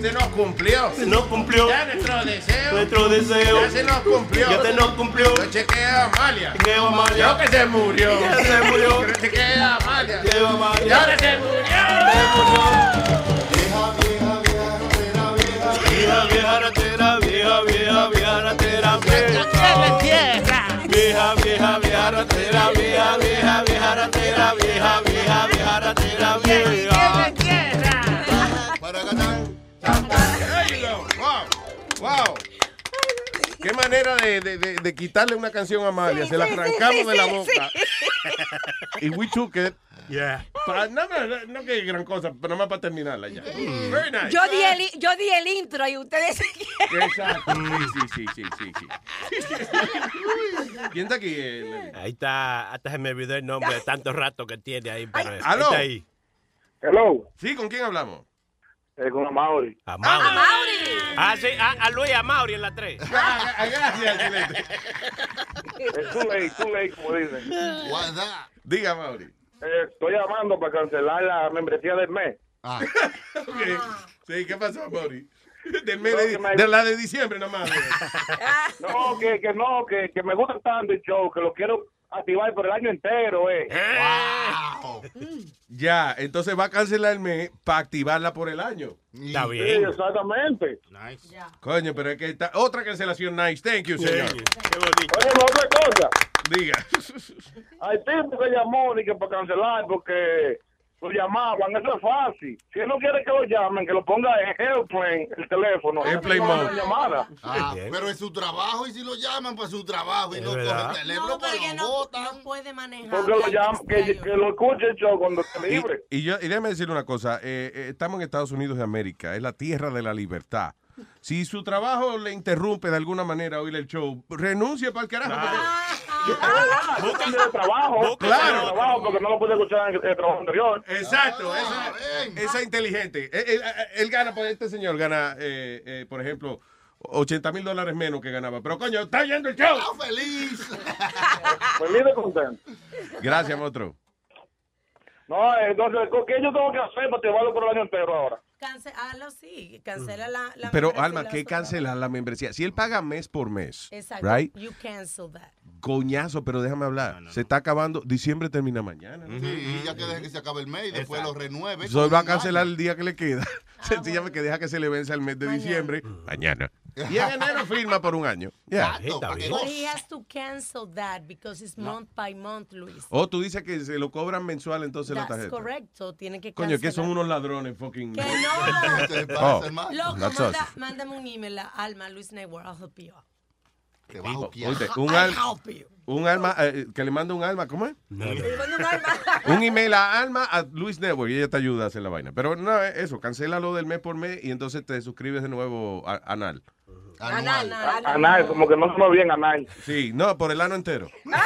Se nos cumplió. Se nos cumplió. Ya nuestro deseo. Nuestro deseo. Ya se nos cumplió. Ya se nos cumplió. Yo chequeé a Amalia. Chequeo a Amalia. Yo que se murió. Ya se murió. Yo chequeé a Amalia. Chequeo a Amalia. Y ahora se murió. Vieja, vieja ratera, vieja, vieja, vieja ratera, vieja. Vieja, vieja, vieja ratera, vieja, vieja, vieja ratera, vieja, vieja, vieja ratera, vieja. Manera de, de- de- de quitarle una canción a Amalia. Sí, Se la arrancamos sí, de la sí, boca. Y we took it. Yeah. Pa- no, no, no, no que gran cosa, pero nada más para terminarla ya. Very nice. Yo di, el, yo di el intro y ustedes... Exacto. Sí, sí, sí, sí, sí, sí. ¿Quién está aquí? eh, Ahí está, hasta se me olvidó el nombre de tanto rato que tiene ahí, pero ahí ¿Aló? está ahí. Hello. Sí, ¿con quién hablamos? Eh, con Mauri. A Mauri. Ah, sí, a, a Luis, a Mauri en la 3. Gracias, Chilete. Es too late, too late, como dicen. Diga, Mauri. Eh, estoy llamando para cancelar la membresía del mes. Ok. Sí, ¿qué pasó, Mauri? Del mes de, de la de diciembre nomás. No, que, que no, que, que me gusta tanto el show, que lo quiero activar por el año entero, eh. Ya, entonces va a cancelar el mes para activarla por el año. Está Sí, exactamente. Coño, pero es que está otra cancelación nice. Thank you, señor. Qué bonito. Oye, otra cosa. Diga. Hay tipo que llamó ni que para cancelar porque lo llamaban. Eso es fácil. Si él no quiere que lo llamen, que lo ponga en airplane, el teléfono. Airplane No mode. llamada. Ah, pero es su trabajo y si lo llaman para su trabajo y no coge el teléfono, No, pues porque lo no, botan. no puede manejar. Porque lo llaman, que, que lo escuche show cuando esté Y, libre. y yo, y déjame decir una cosa, eh, eh, estamos en Estados Unidos de América, es la tierra de la libertad. Si su trabajo le interrumpe de alguna manera oír el show, renuncie para el carajo. Buscan de trabajo. Claro. de trabajo porque no lo puede escuchar en el trabajo anterior. Exacto, esa, esa inteligente. Eh, eh, eh, Él, gana, pues, este señor gana, eh, eh, por ejemplo, 80 mil dólares menos que ganaba. Pero coño, está yendo el show. feliz! Feliz de contento. Gracias, monstruo. No, entonces, ¿qué yo tengo que hacer para activarlo por el año entero ahora? Cancelalo, sí. Cancela la, la Pero, membresía Alma, ¿qué las cancelar la membresía? Si él paga mes por mes, Exacto. right? You cancel that. Coñazo, pero déjame hablar. Se está acabando. Diciembre termina mañana. ¿no? Sí, y ya que deje que se acabe el mes y después lo renueve. So, él con va a cancelar año. el día que le queda. Sencillamente que deja que se le vence el mes de diciembre. Mañana. Y en enero firma por un año. Ya. But he has to cancel that because it's month by month, Luis. O tú dices que se lo cobran mensual entonces la That's tarjeta. correcto. Tiene que Coño, que son cancelar. unos ladrones fucking. Que no. Oh, Loco, that's manda, us. mándame un email a Alma Luis Network. I'll help you out. Te a. Oíste, un, I'll al- help you. un alma, eh, que le manda un alma, ¿cómo es? Te mando un Alma. Un email a Alma a Luis Network y ella te ayuda a hacer la vaina. Pero no, eso, cancela lo del mes por mes y entonces te suscribes de nuevo a Anal. Anal. Anal. Anal, como que no sonó bien anal. Sí, no, por el ano entero.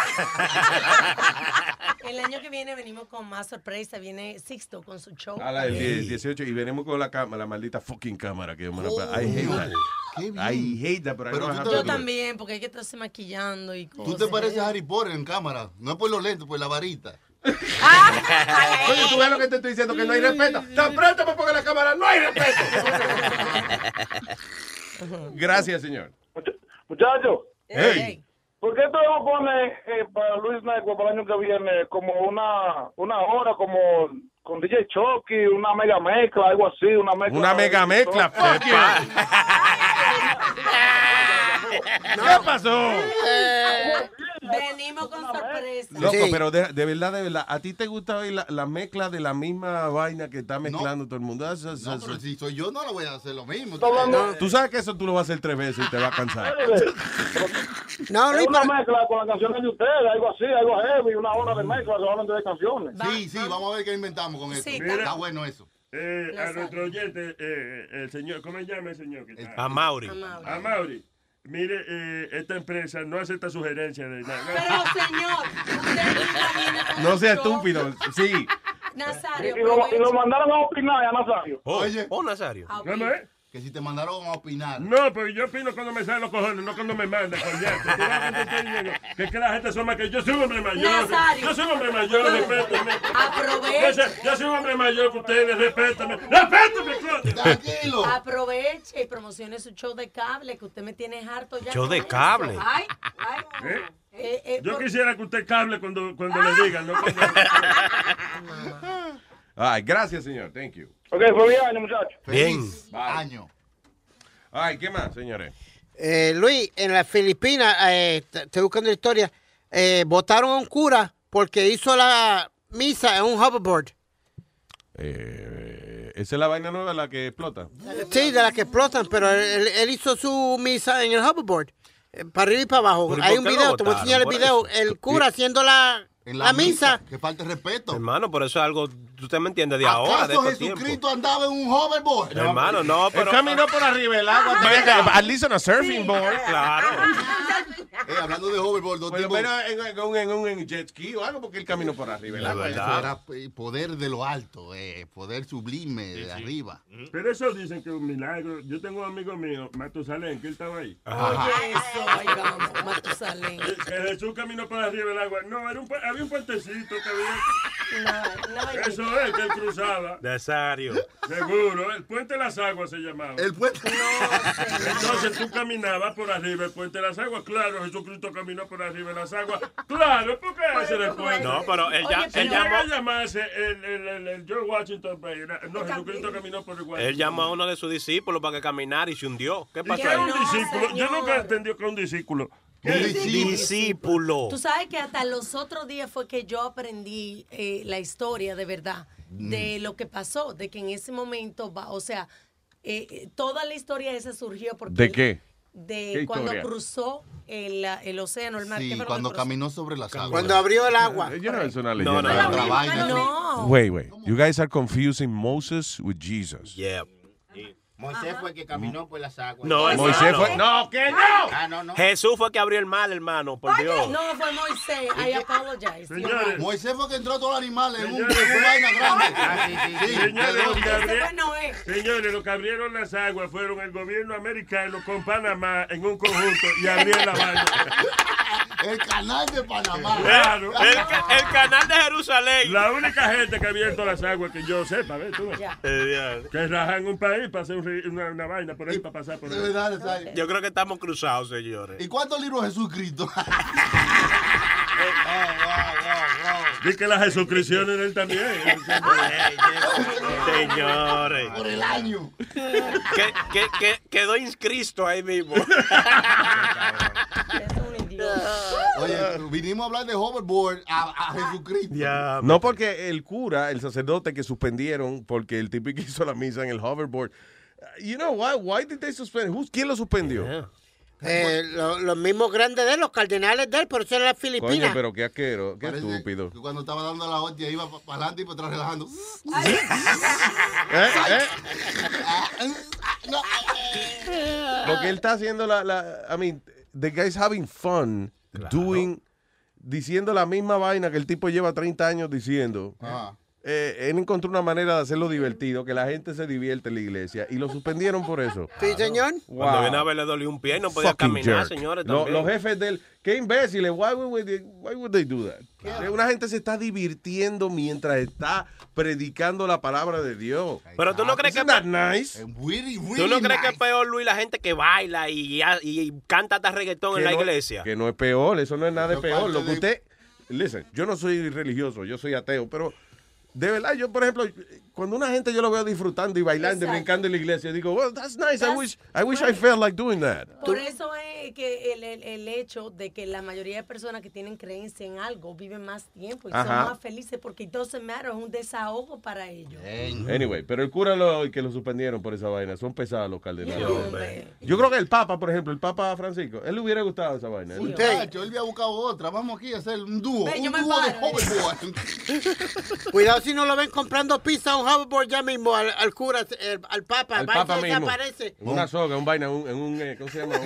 El año que viene venimos con más sorpresa. Viene Sixto con su show. A la del 10, 18 y venimos con la cámara, la maldita fucking cámara que yo me la- I hate that. Qué bien. I hate that, Pero tú have te- Yo también, porque hay que estarse maquillando y cosas. Tú te pareces a Harry Potter en cámara. No es por los lentes, por la varita. Oye, tú ves lo que te estoy diciendo, que no hay respeto. Tan pronto me ponga la cámara, no hay respeto. Gracias, señor. Muchachos, Hey. ¿por qué tú no pones eh, para Luis Network para el año que viene como una, una hora como con DJ Chucky, una mega mezcla, algo así, una mezcla? Una mega mezcla. ¿Qué pasó? Venimos con sorpresa. Loco, pero de, de verdad, de verdad, ¿a ti te gusta oír la, la mezcla de la misma vaina que está mezclando todo el mundo? Eso- eso- No, eso- si soy yo, no lo voy a hacer lo mismo. Tú sabes que eso tú lo vas a hacer tres veces y te va a cansar. No, Es una mezcla con las canciones de ustedes, algo así, algo heavy, una hora de mezcla solamente de canciones. Sí, sí, vamos a ver qué inventamos con eso. Sí, está, está- bueno eso. Eh, a nuestro oyente, eh, el señor, ¿cómo se llama el señor? que está? A Mauri. A Mauri. Mire, eh, esta empresa no acepta sugerencias de nada. Pero, señor, usted nunca viene con No sea estúpido. Sí. Nazario, Y lo, y lo aprovecha. mandaron a opinar a Nazario. Oh, Oye. oh, Nazario. Ah, ok. ¿Cómo es? Que si te mandaron a opinar. No, porque yo opino cuando me salen los cojones, no cuando me mandan, coñazo. Que es que la gente son más que yo soy un hombre mayor. Nazario. Yo soy un hombre mayor, respétame. Aprovecha. Yo soy, yo soy un hombre mayor que ustedes, respétame. ¡Respétame! Tranquilo. Aproveche y promocione su show de cable que usted me tiene harto ya. Show de eso. cable. Ay, ay. ¿Eh? Eh, eh, Yo por- quisiera que usted cable cuando, cuando le digan, ¿no? Cuando- Ay, gracias, señor. Thank you. Ok, feliz año, muchachos. Bien. Feliz año. Ay, ¿qué más, señores? Eh, Luis, en las Filipinas, eh, estoy buscando la historia, eh, votaron a un cura porque hizo la misa en un hoverboard. Eh, esa es la vaina nueva la que explota. Sí, de las que explotan, pero él, él hizo su misa en el hoverboard. eh, Para arriba y para abajo. ¿Pero y Hay un video, te voy a enseñar el video. eso. El cura haciendo la, la misa. Que falta respeto. Hermano, por eso es algo, usted me entiende, de ahora, de ¿Acaso estos tiempos. Jesucristo andaba en un hoverboard? Hermano, no, Él pero... caminó por arriba del agua. Venga. At least on a surfing board. Claro. Eh, hablando de hoverboard, dos Bueno, tipos- pero en, en un, en un en jet ski o algo porque él caminó por arriba del agua. Eso era poder de lo alto, eh, poder sublime de arriba. Pero eso dicen que es un milagro. Yo tengo un amigo mío, Matusalén, que él estaba ahí. Oye, eso, ahí vamos, Matusalén. Que Jesús caminó por arriba del agua. No, era un, había un puentecito que había. No, no, Eso es que él cruzaba. Nazario. Seguro, el puente de las aguas se llamaba. El puente. Entonces tú caminabas por arriba el puente de las aguas. Claro, Jesucristo caminó por arriba de las aguas. Claro, ¿por qué hace el puente? No, pero él, ya, Oye, él, llamó, a llamarse el, el, el, el George Washington, era- no, Jesucristo caminó por igual. él llamó a uno de sus discípulos para que caminara y se hundió. ¿Qué ¿Y pasó qué ahí? un discípulo? Yo nunca entendí que es un discípulo. Discípulo. Discípulo. Tú sabes que hasta los otros días fue que yo aprendí eh, la historia de verdad, de Mm. lo que pasó, de que en ese momento, va, o sea, eh, eh, toda la historia esa surgió porque... ¿De qué? De ¿Qué cuando historia? cruzó el, el océano, el mar. ¿qué Sí, cuando caminó sobre las aguas. Cuando abrió el agua. Yo no es una No, leyenda. no. No. Wait, wait. You guys are confusing Moses with Jesus. Yeah. Moisés fue el que caminó por las aguas. No, Moisés fue. No, que no. Ah, no, no. Jesús fue el que abrió el mar, hermano, por Dios. No, fue Moisés. I apologize. Señores, Moisés fue que entró todos los animales en un- vaina grande. Ah, sí, sí, sí. Señores, los que. Señores, los abrieron las aguas fueron el gobierno americano con Panamá en un conjunto y abrieron la vaina. El canal de Panamá. Claro. El, ca- el canal de Jerusalén. La única gente que ha abierto las aguas que yo sepa, ¿ves tú? Que rajan un país para hacer un una, una vaina por ahí para pasar por De ahí. Yo creo que estamos cruzados, señores. ¿Y cuántos libros Jesús Cristo? Dice que las Jesucristianas en él también. Señores. Por el año. Que, que, que quedó inscristo ahí mismo. Oye, vinimos a hablar de hoverboard a, a Jesucristo. No porque el cura, el sacerdote que suspendieron porque el tipo que hizo la misa en el hoverboard. You know why? Why did they suspend? Who's- ¿Quién lo suspendió? Eh, lo- los mismos grandes de él, los cardenales de él, por eso era la Coño, Filipina. pero qué asquero, qué Parece estúpido. que cuando estaba dando la hostia iba para adelante y para atrás relajando. ¿Eh? Porque él está haciendo la, la I mean, the guy's having fun doing, diciendo la misma vaina que el tipo lleva 30 años diciendo. Ah. Eh, él encontró una manera de hacerlo divertido, que la gente se divierte en la iglesia, y lo suspendieron por eso. Sí, señor. Cuando viene a ver le dolió un pie y no podía Fucking caminar, jerk. señores. Lo- los jefes del. Qué imbéciles. Why would, they, why would they do that? Eh, Una gente se está divirtiendo mientras está predicando la palabra de Dios. Pero tú no crees que Isn't that nice? ¿Tú no crees que es peor, Luis, la gente que baila y, y canta hasta reggaetón en Que la no- iglesia? Que no es peor, eso no es nada de peor. Lo que usted. Listen, yo no soy religioso, yo soy ateo, pero de verdad, yo, por ejemplo, cuando una gente yo lo veo disfrutando y bailando y brincando en la iglesia, digo, well, that's nice. I wish, I wish I felt like doing that. Por eso es que el, el- el hecho de que la mayoría de personas que tienen creencia en algo viven más tiempo y Ajá. son más felices porque it doesn't matter, es un desahogo para ellos. Anyway, pero el cura lo, que lo suspendieron por esa vaina, son pesados los cardenales. Sí. Yo creo que el Papa, por ejemplo, el Papa Francisco, él le hubiera gustado esa vaina. Él- Muchacho, él había buscado otra. Vamos aquí a hacer un dúo. Ven, yo un dúo de eh. Cuidado si no lo ven comprando pizza a un hoverboard ya mismo al, al cura, el- al papa. al Papa mismo. desaparece. Una soga, un vaina, un, en un, eh, ¿cómo se llama?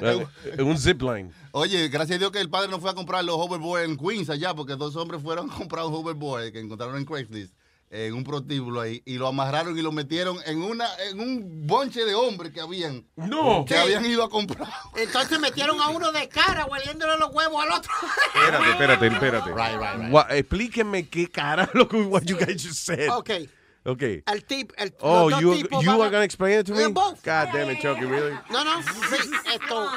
Un, en un zipline. Oye, gracias a Dios que el padre no fue a comprar los hoverboard en Queens allá, porque dos hombres fueron a comprar un hoverboard que encontraron en Craigslist, en un prostíbulo ahí, y lo amarraron y lo metieron en una en un bonche de hombres que habían. No. Que habían ido a comprar. Entonces metieron a uno de cara, hueliéndole los huevos al otro. Espérate, espérate, espérate. Right, right, right. Explíquenme qué cara lo que what you guys just said. Ok. Okay. El tip, el, Oh, los dos you, tipos you are a- going to explain it to me? Both. God damn it, Chucky, really? No, no, sí, esto,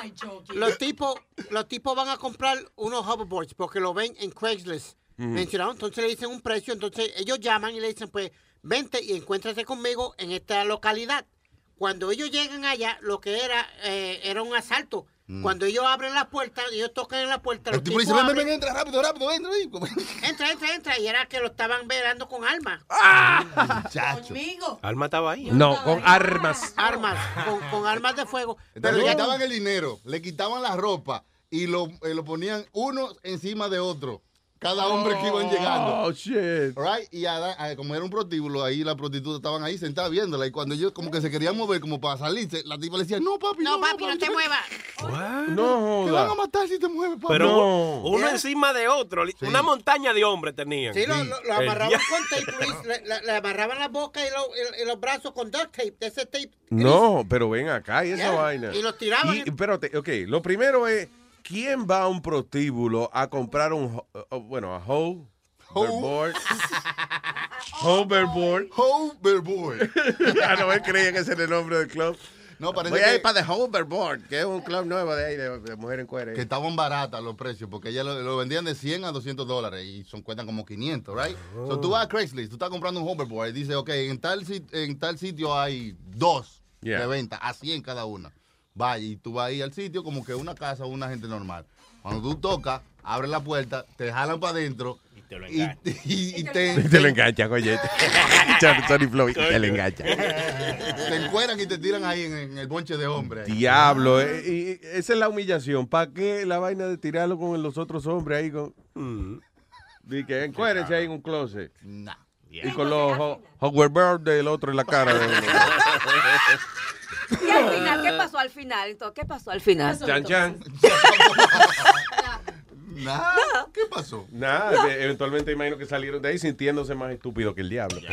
los tipos, los tipos van a comprar unos hoverboards porque lo ven en Craigslist Ujú. mencionado, entonces le dicen un precio, entonces ellos llaman y le dicen, pues, vente y encuéntrate conmigo en esta localidad. Cuando ellos llegan allá, lo que era, eh, era un asalto. Mm. Cuando ellos abren la puerta, ellos tocan en la puerta, los El tipo dice, ven, ven, abren- ven, entra rápido, rápido, entra entra, entra, entra, y era que lo estaban velando con armas. Muchacho. Conmigo. Alma estaba ahí. No, con armas. Armas, con, con armas de fuego. Entonces Pero le ya- quitaban el dinero, le quitaban la ropa y lo, eh, lo ponían uno encima de otro. Cada hombre que iban llegando. Oh, shit. Right? Y a- a- como era un prostíbulo, ahí las prostitutas estaban ahí sentadas viéndola. Y cuando ellos como que se querían mover como para salirse, la tipa le decía, no, papi, no, No, papi, no te muevas. No Te van a matar si te mueves, papi. Pero No. uno, encima de otro, una montaña de hombres tenían. Sí, lo, lo- amarraban dia- con tape, Luis, le, le- le amarraban la boca y, lo- y- y los brazos con duct tape, de ese tape. No, pero ven acá y esa Yeah. vaina. Y los tiraban. Y, espérate, ok, lo primero es, ¿quién va a un prostíbulo a comprar un, ho- uh, bueno, a hoverboard? Hoverboard. Hoverboard. ah, no, él creía que ese era el nombre del club. No, parece Voy a ir para The Hoverboard, que es un club nuevo de ahí, de, de mujer en cuero. Que estaban baratas los precios, porque ellas lo, lo vendían de 100 a 200 dólares y son cuestan como 500, right? So tú vas a Craigslist, tú estás comprando un hoverboard y dices, ok, en tal, en tal sitio hay dos Yeah. de venta, a 100 cada una. Vaya, y tú vas ahí al sitio como que una casa o una gente normal. Cuando tú tocas, abres la puerta, te jalan para adentro y te lo y, y- y te, Te lo engancha, coñete. Sorry, Floyd, te lo engancha. te encueran y te tiran ahí en, en el bonche de hombres. ahí. Diablo, eh, y esa es la humillación. ¿Para qué la vaina de tirarlo con los otros hombres ahí? Con... Di que encuérense ahí en un closet. Nah. Y con los ho- hoverboard del otro en la cara. de. Y al final, ¿qué pasó al final? Entonces, ¿qué pasó al final? Chan, chan. Nada. ¿Qué pasó? Nada, eventualmente imagino que salieron de ahí sintiéndose más estúpido que el diablo.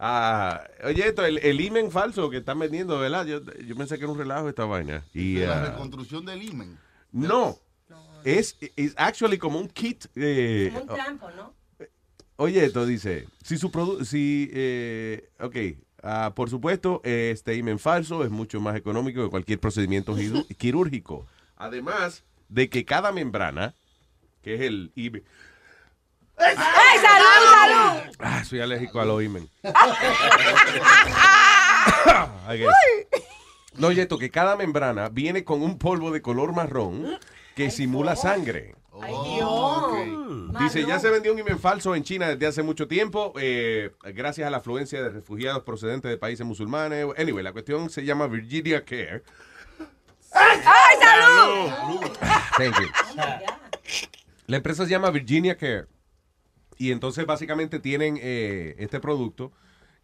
Ah, oye, esto, el, el imen falso que están vendiendo, ¿verdad? Yo, yo pensé que era un relajo esta vaina. Y, la ah, reconstrucción del imen. No. Es, es actually como un kit. eh, Como un tampo, ¿no? Oye, esto dice, si su produ si, eh, ok, ah, por supuesto, eh, este imen falso es mucho más económico que cualquier procedimiento quirúrgico. Además de que cada membrana, que es el imen, ¡Ay, salud, salud! ah, soy alérgico al imen. I guess. No, oye, esto, que cada membrana viene con un polvo de color marrón que simula sangre. Ay, Dios. Dice, ya se vendió un imen falso en China desde hace mucho tiempo, eh, gracias a la afluencia de refugiados procedentes de países musulmanes. Anyway, la cuestión se llama Virginia Care. ¡Ay, salud! Thank you. La empresa se llama Virginia Care. Y entonces básicamente tienen eh, este producto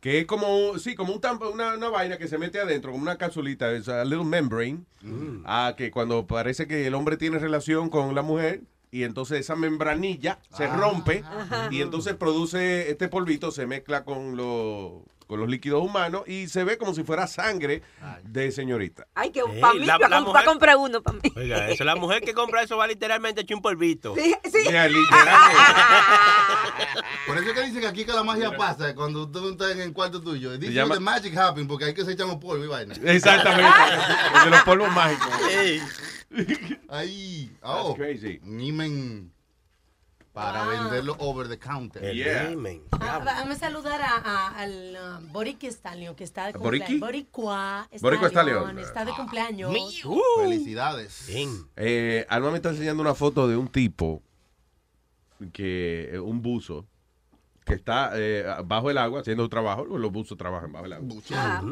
que es como, sí, como un tampo- una, una vaina que se mete adentro, como una capsulita, es a little membrane, ah, que cuando parece que el hombre tiene relación con la mujer, y entonces esa membranilla se rompe, y entonces produce este polvito, se mezcla con, lo- con los líquidos humanos, y se ve como si fuera sangre de señorita. Ay, que Ey, para mí, la- la comprar uno para mí. Oiga, eso, la mujer que compra eso va literalmente a echar un polvito. Sí, sí. Mira, literalmente. Por eso es que dicen que aquí que la magia pasa cuando tú estás en el cuarto tuyo. Dice llama- the magic happen porque hay que se echan los polvos y vaina. Exactamente. De los polvos mágicos. That's Oh. crazy. Nimen para venderlo over the counter. El Yeah. Ah, Vamos a saludar a, a- al uh, Boric Stallion, que está de cumpleaños. Boricua Boricua Stallion. Está de cumpleaños. Felicidades. Eh, Alma me está enseñando una foto de un tipo que eh, un buzo que está eh, bajo el agua haciendo un trabajo. Los buzos trabajan bajo el agua. Ah.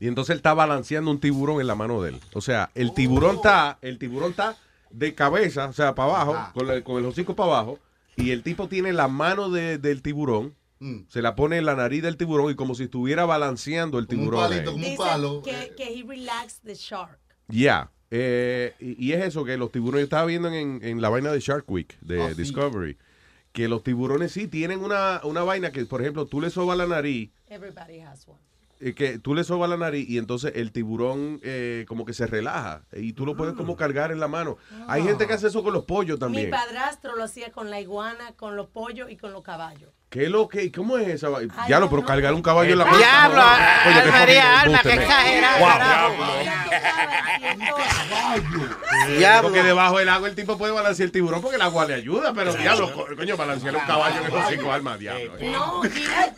Y entonces él está balanceando un tiburón en la mano de él. O sea, el tiburón está, el tiburón está de cabeza, o sea, para abajo, con, la- con el hocico para abajo, y el tipo tiene la mano de- del tiburón, se la pone en la nariz del tiburón y como si estuviera balanceando el tiburón. Dice que, que he relaxed the shark. Ya. eh, y, y es eso que los tiburones, yo estaba viendo en, en la vaina de Shark Week, de Ah, sí. Discovery, que los tiburones sí tienen una, una vaina que, por ejemplo, tú le sobas la nariz, Everybody has one. Eh, que tú le sobas la nariz y entonces el tiburón eh, como que se relaja y tú lo puedes como cargar en la mano. Hay gente que hace eso con los pollos Mi también. padrastro lo hacía con la iguana, con los pollos y con los caballos. ¿Qué es lo que, cómo es esa Diablo, no, pero no. cargar un caballo en la mano. Diablo, Coño, qué María Alma, Wow. carajo. Diablo. Porque debajo del agua el tipo puede balancear el tiburón porque el agua le ayuda, pero diablo, co- coño, balancear un caballo en esos cinco almas, diablo. No,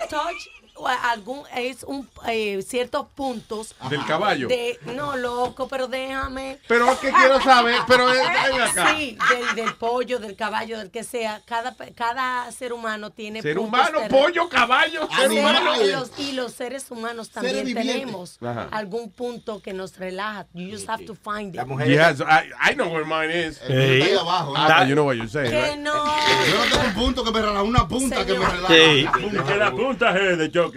touch algún es un eh, ciertos puntos ¿Del caballo? de no loco pero déjame Pero es que quiero saber, pero eh, ven acá. sí del, del pollo del caballo del que sea cada cada ser humano tiene Ser puntos humano, ter- pollo, caballo, ser humano. y los, y los seres humanos también tenemos Ajá. algún punto que nos relaja you just have to find it Yes, I, I know where mine is. Ahí abajo. Ah, you know what you're saying, que right? no Yo no tengo un punto que me relaja, una punta que me relaja. Sí. Que la punta es de choque.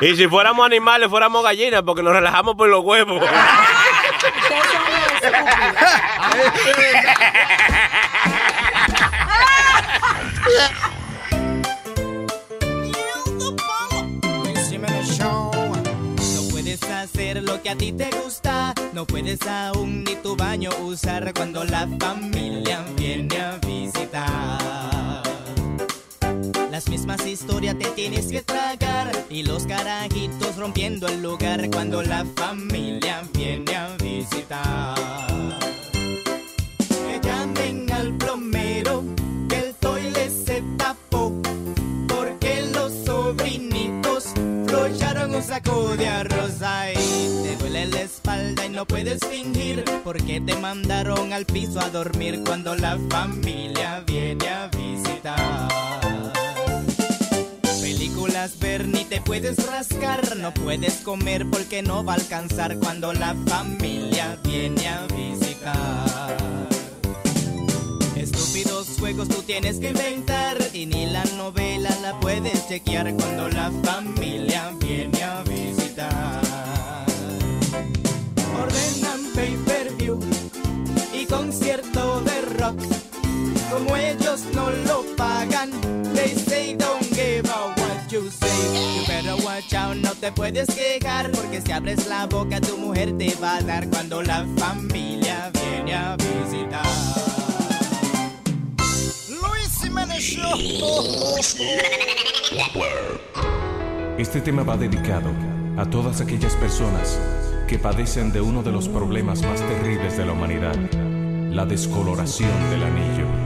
Y si fuéramos animales, fuéramos gallinas, porque nos relajamos por los huevos. Hacer lo que a ti te gusta, no puedes aún ni tu baño usar cuando la familia viene a visitar. Las mismas historias te tienes que tragar y los carajitos rompiendo el lugar cuando la familia viene a visitar. Que llamen al plomero, que el toile se tapó, porque los sobrinitos flocharon un saco de arroz ahí. Te duele la espalda y no puedes fingir, porque te mandaron al piso a dormir cuando la familia viene a visitar. Ver ni te puedes rascar, no puedes comer porque no va a alcanzar cuando la familia viene a visitar. Estúpidos juegos tú tienes que inventar y ni la novela la puedes chequear cuando la familia viene te puedes quejar, porque si abres la boca tu mujer te va a dar cuando la familia viene a visitar. Luis Jiménez. Este tema va dedicado a todas aquellas personas que padecen de uno de los problemas más terribles de la humanidad, la descoloración del anillo.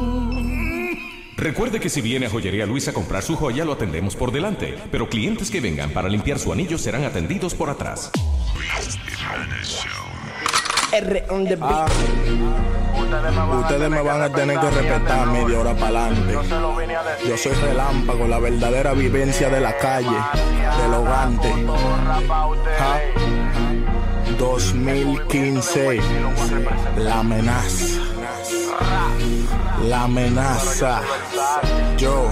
Recuerde que si viene a Joyería Luis a comprar su joya, lo atendemos por delante, pero clientes que vengan para limpiar su anillo serán atendidos por atrás. R on the beat. Ustedes me van a tener que respetar media hora para adelante. Yo soy relámpago, la verdadera vivencia de la calle, del hogante. Ja. 2015, la amenaza. La amenaza. Yo.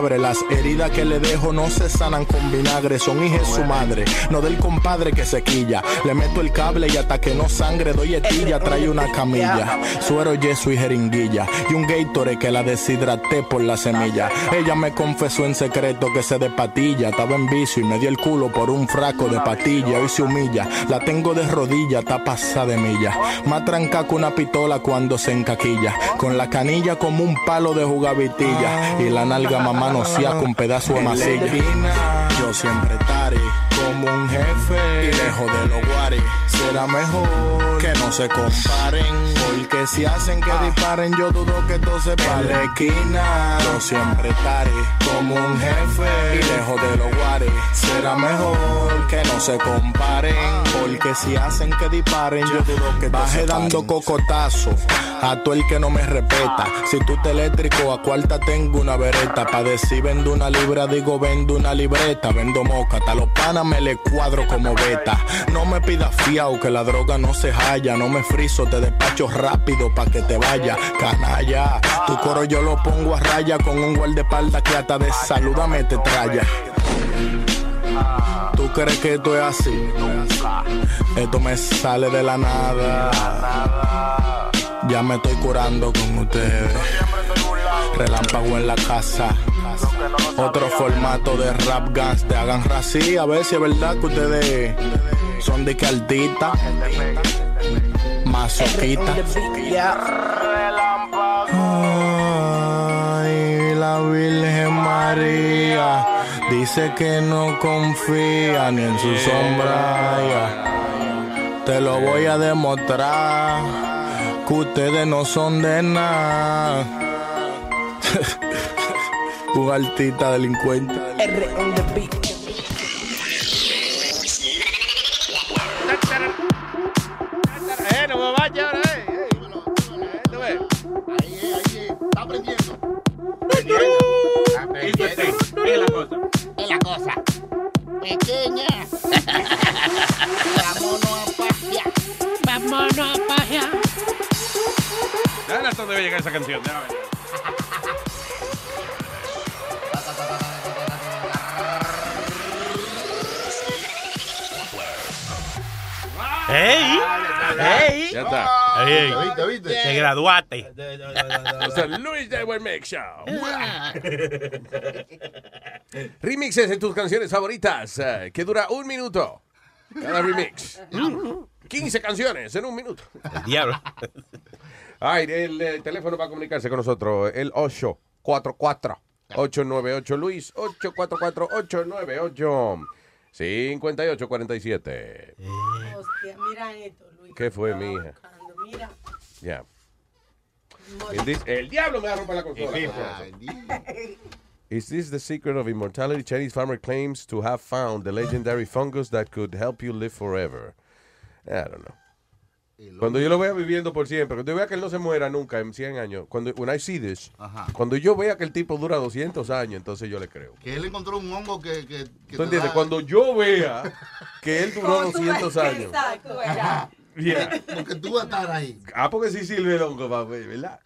abre. Las heridas que le dejo no se sanan con vinagre, son hijas su madre. No del compadre que se quilla. Le meto el cable y hasta que no sangre doy etilla, trae una camilla. Suero, yeso y jeringuilla. Y un Gatorade que la deshidraté por la semilla. Ella me confesó en secreto que se de patilla. Estaba en vicio y me dio el culo por un fraco de patilla. Hoy se humilla. La tengo de rodilla, está pasada de milla. Más tranca que una pistola cuando se encaquilla. Con la canilla como un palo de jugavitilla. Y la nalga mamá no sea con pedazo de masilla. Yo siempre estaré como un jefe. Y lejos de los guares. Será mejor no se comparen. Porque si hacen que disparen, yo dudo que todo se pare. En la esquina, yo siempre estaré como un jefe. Y lejos de los guares. Será mejor que no se comparen. Porque si hacen que disparen, yo dudo que todo Baje dando cocotazo a todo el que no me respeta. Si tú te eléctrico, a cuarta tengo una vereta. Pa' decir vendo una libra, digo vendo una libreta. Vendo moca, hasta los panas me le cuadro como beta. No me pidas fiao que la droga no se halla. No me friso, te despacho rápido pa' que te vaya. Canalla, tu coro yo lo pongo a raya con un guardaespaldas que hasta de saludame te traya. ¿Tú crees que esto es así? Esto me sale de la nada. Ya me estoy curando con ustedes. Relámpago en la casa. Otro formato de rap gas. Te hagan rací. A ver si es verdad que ustedes son de que altita. Masoquita. Ay, la Virgen María. Dice que no confía ni en su sombra. ya. Te lo voy a demostrar. Que ustedes no son de nada. Un artista delincuente. R on the beat. Es. Está aprendiendo. Es la cosa. Es la cosa. Pequeña. Vámonos a pasear. Vámonos a pasear. Hasta dónde llegar esa canción. déjame ver. ¡Ey! ¡Ey! Ya está. ¡Ey! ¿Viste, viste? Te graduaste. O sea, Luis de Buen Mix Show. Remixes de tus canciones favoritas, eh, que dura un minuto. Cada remix. 15 canciones en un minuto. El diablo. Ay, el, eh, teléfono para comunicarse con nosotros, el 844 898 Luis 844 898 5847. Hostia, mira esto, Luis. ¿Qué fue, mija? Mira. Ya. El diablo me va a romper la consola. Is this the secret of immortality? Chinese farmer claims to have found the legendary fungus that could help you live forever. I don't know. Cuando yo lo vea viviendo por siempre, cuando yo vea que él no se muera nunca en 100 años, cuando when I see this, Ajá. cuando yo vea que el tipo dura 200 años, entonces yo le creo. Que él encontró un hongo que. que, que ¿Tú entiendes? da- Cuando yo vea que él duró 200 años. Exacto. Yeah. Porque tú vas a estar ahí. Ah, porque sí sirve el hongo, papi, ¿verdad?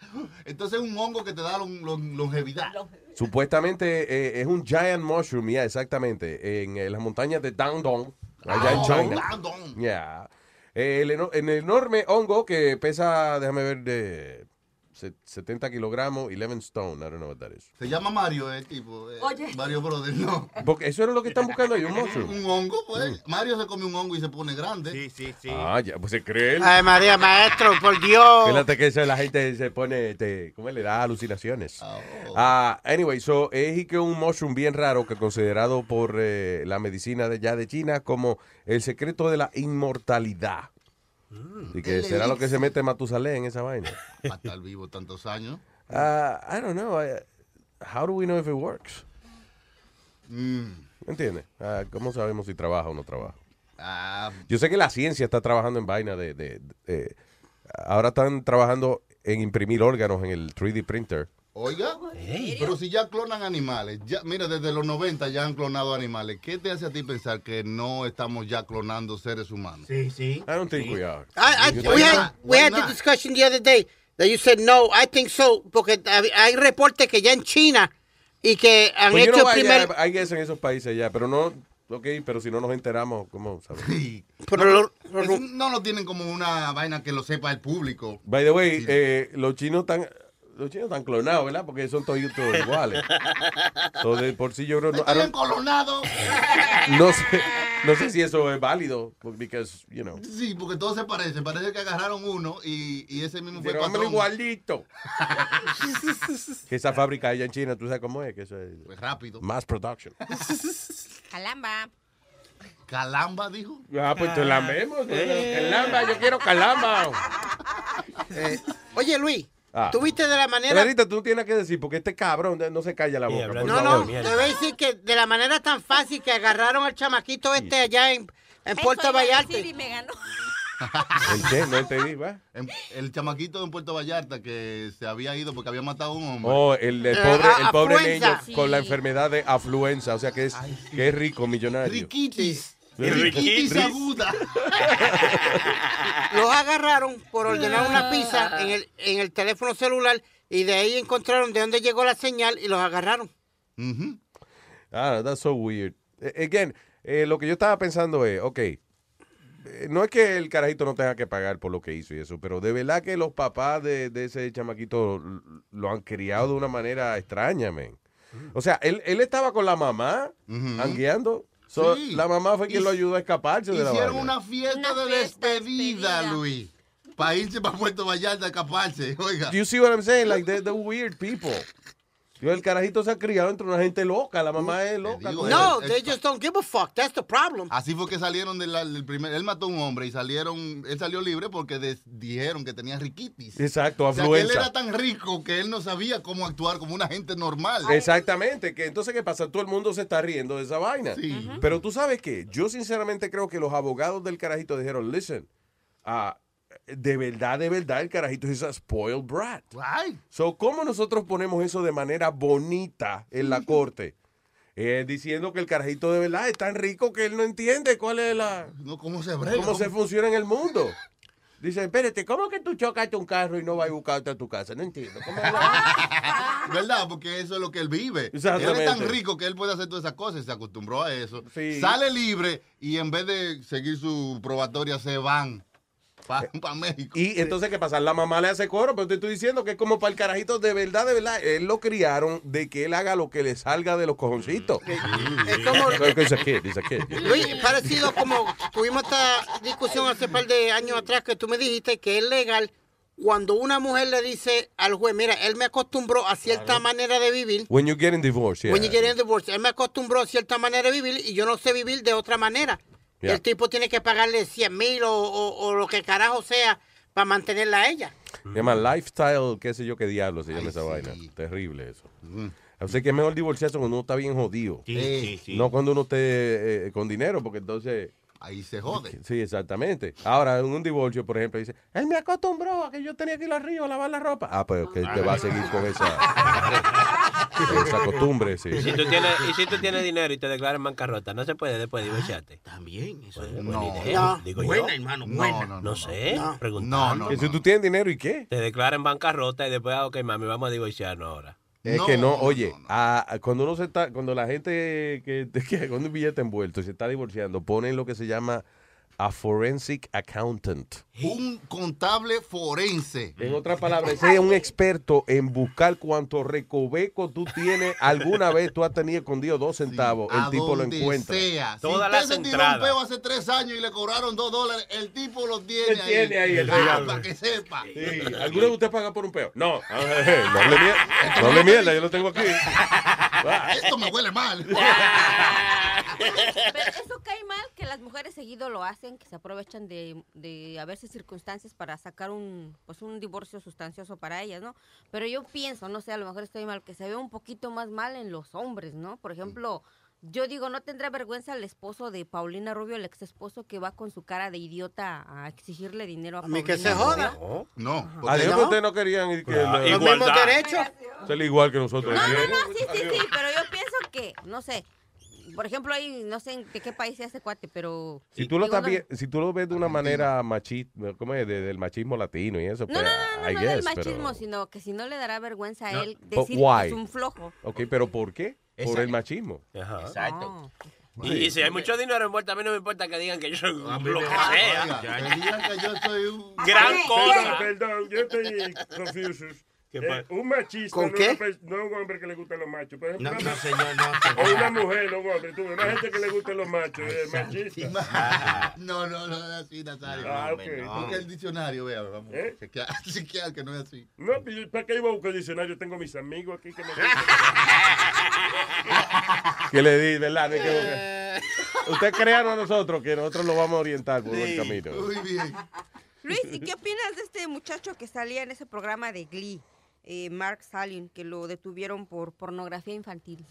Entonces es un hongo que te da lon- lon- longevidad. Supuestamente eh, es un giant mushroom, ya, exactamente, en eh, las montañas de Dandong, allá en Ah, China. Dandong. Ya. El, en el enorme hongo que pesa, déjame ver, de 70 kilogramos, 11 stone, I don't know what that is. Se llama Mario, el tipo. eh, Oye. Mario Brothers, no. Porque eso era lo que están buscando ahí, un mushroom. Un hongo, pues. Mario se come un hongo y se pone grande. Sí, sí, sí. Ah, ya, pues se cree. él. Ay, María, maestro, por Dios. Fíjate que eso la gente se pone, este, ¿cómo le da alucinaciones? Ah, anyway, so es y que un mushroom bien raro que considerado por eh, la medicina de ya de China como el secreto de la inmortalidad. Y que el será lo que se mete Matusalén en esa vaina. Para estar vivo tantos años. Ah, I don't know. I- how do we know if it works? Mm. ¿Me entiendes? Ah, ¿Cómo sabemos si trabaja o no trabaja? Ah, Yo sé que la ciencia está trabajando en vaina de... de- de- eh, ahora están trabajando en imprimir órganos en el 3D printer. Oiga, pero si ya clonan animales, ya, mira, desde los 90 ya han clonado animales, ¿qué te hace a ti pensar que no estamos ya clonando seres humanos? Sí, sí. I don't think we are. I, I, we think- had, we had the discussion the other day that you said no, I think so, porque hay reportes que ya en China y que han Pues you hecho what, primer... I guess en esos países ya, pero no... Ok, pero si no nos enteramos, ¿cómo sabemos? Pero no, lo- eso no lo tienen como una vaina que lo sepa el público. By the way, eh, los chinos están... Los chinos están clonados, ¿verdad? Porque son todos todos iguales. So, de por sí yo creo... No, Están don't- encolonados. no sé, no sé si eso es válido, because, you know... Sí, porque todos se parecen. Parece que agarraron uno y, y ese mismo fue el Pero patrón. igualito. que esa fábrica allá en China, tú sabes cómo es, que eso es Pues rápido. mass production. Calamba. Calamba, dijo. Ah, pues te lambemos. Calamba, yo quiero calamba. Eh, oye, Luis, Ah. ¿tú viste de la manera... Clarita, tú tienes que decir, porque este cabrón no se calla la boca. No, no, te voy a decir que de la manera tan fácil que agarraron al chamaquito este allá en, en Puerto Vallarta. me ganó. ¿El qué? No entendí, ¿va? El chamaquito en Puerto Vallarta que se había ido porque había matado a un hombre. Oh, el, el Eh, pobre, el pobre niño con la enfermedad de afluenza, o sea que es, que es rico, millonario. Riquitis. Riquitis. Riquitis aguda. Los agarraron por ordenar una pizza en el, en el teléfono celular y de ahí encontraron de dónde llegó la señal y los agarraron. Ah, that's so weird. Again, eh, lo que yo estaba pensando es, ok, eh, no es que el carajito no tenga que pagar por lo que hizo y eso, pero de verdad que los papás de, de ese chamaquito lo han criado de una manera extraña, men. O sea, él, él estaba con la mamá, anguiando. So, Sí. La mamá fue quien Hic- lo ayudó a escaparse de la Hicieron una fiesta de despedida, Luis. Para irse para Puerto Vallarta a escaparse. Oiga. Do you see what I'm saying? Like, they're, they're weird people. El carajito se ha criado entre una gente loca, la mamá es loca. digo, No, they just don't give a fuck. That's the problem. Así fue que salieron del, del primer. Él mató a un hombre y salieron. Él salió libre porque des- dijeron que tenía riquitis. Exacto, O sea, que él afluenza. era tan rico que él no sabía cómo actuar como una gente normal. Exactamente, que entonces, ¿qué pasa? Todo el mundo se está riendo de esa vaina. Sí. Pero tú sabes qué, yo sinceramente creo que los abogados del carajito dijeron, listen, ah, de verdad, de verdad, el carajito es a spoiled brat. So, ¿cómo nosotros ponemos eso de manera bonita en la corte? Eh, diciendo que el carajito de verdad es tan rico que él no entiende cuál es la... No, ¿Cómo se brega? cómo se funciona en el mundo. Dice, espérate, ¿cómo que tú chocaste un carro y no vas a buscarte a tu casa? No entiendo. ¿Cómo ¿Verdad? Porque eso es lo que él vive. Él es tan rico que él puede hacer todas esas cosas. Se acostumbró a eso. Sí. Sale libre y en vez de seguir su probatoria se van para México. Y entonces, ¿qué pasa? La mamá le hace coro, pero te estoy diciendo que es como para el carajito, de verdad, de verdad. Él lo criaron de que él haga lo que le salga de los cojoncitos. Es como. Luis, parecido como tuvimos esta discusión hace un par de años atrás que tú me dijiste que es legal cuando una mujer le dice al juez, mira, él me acostumbró a cierta manera de vivir. When you get in divorce, yeah. When you get in divorce, él me acostumbró a cierta manera de vivir y yo no sé vivir de otra manera. Yeah. el tipo tiene que pagarle 100 mil o, o- o lo que carajo sea para mantenerla a ella. Se llama lifestyle, qué sé yo qué diablo se llama esa vaina. Terrible eso. O sea que es mejor divorciarse cuando uno está bien jodido. Sí, sí, sí. No cuando uno esté eh, con dinero, porque entonces... Ahí se jode. Sí, exactamente. Ahora, en un divorcio, por ejemplo, dice, él me acostumbró a que yo tenía que ir al río a lavar la ropa. Ah, pues que te va a seguir con esa, esa costumbre, sí. Y si, tú tienes, y si tú tienes dinero y te declaras en bancarrota, no se puede después divorciarte. También, eso Pues, es buena no. idea, No. digo yo. Buena, hermano, buena. No, no, sé, no. preguntando. Que si tú tienes dinero y qué? Te declaras en bancarrota y después, ah, ok, mami, vamos a divorciarnos ahora. Es que no, oye, a- a- cuando uno se está, cuando la gente que, que con un billete envuelto y se está divorciando, ponen lo que se llama a forensic accountant. Un contable forense. En otras palabras, es un experto en buscar cuánto recoveco tú tienes. Alguna vez tú has tenido escondido dos centavos, el tipo lo encuentra. sea. Todas si usted se tiró un peo hace tres años y le cobraron dos dólares, el tipo lo tiene ahí. tiene ahí el Ah, regalo. para que sepa. Sí, ¿Alguno de ustedes paga por un peo? No. No hable mierda, no hable mierda, yo lo tengo aquí. Esto me huele mal. Pero eso cae mal que las mujeres seguido lo hacen, que se aprovechan de, de a veces circunstancias para sacar un pues un divorcio sustancioso para ellas, ¿no? Pero yo pienso, no sé, a lo mejor estoy mal, que se ve un poquito más mal en los hombres, ¿no? Por ejemplo, yo digo, ¿no tendrá vergüenza el esposo de Paulina Rubio, el ex esposo que va con su cara de idiota a exigirle dinero a, A mí que Paulina se joda. Rubio? No. Adiós, que ustedes no querían ir que Claro, la- Los mismos derechos. ser igual que nosotros. No, no, no, sí, sí, sí, pero yo pienso que, no sé, por ejemplo, ahí, no sé de qué país es ese cuate, pero... Si tú, lo digo, no- si tú lo ves de una manera machista, ¿cómo es? De- del machismo latino y eso, No, pues, no, no, no, I no guess, del pero- machismo, sino que si no le dará vergüenza a No. él But decir why? que es un flojo. Ok, pero ¿por qué? Por el machismo. Ajá. Exacto. Y, y si hay mucho dinero envuelto, a mí no me importa que digan que yo soy A mí lo me- que sea. Que digan que yo soy un... Gran cosa. Perdón, yo estoy confuso. ¿Qué Eh, un machista ¿Con no, qué? es una pers- no es un hombre que le gustan los machos. Por ejemplo, No, una- no, señor, no. o una mujer, no un hombre. Tú, una gente que le gustan los machos, es machista. No, no, no es así, Nazario. Ah, ok. Porque el diccionario, vea, vamos. ¿Eh? Chequear, chequear que no es así. No, pues, yo- ¿para qué iba a buscar diccionario? Tengo mis amigos aquí que me Que le di, ¿verdad? Que buscar. Usted créanos a nosotros que nosotros lo vamos a orientar por el camino. Muy bien. Luis, ¿y qué opinas de este muchacho que salía en ese programa de Glee? Eh, Mark Salin, que lo detuvieron por pornografía infantil.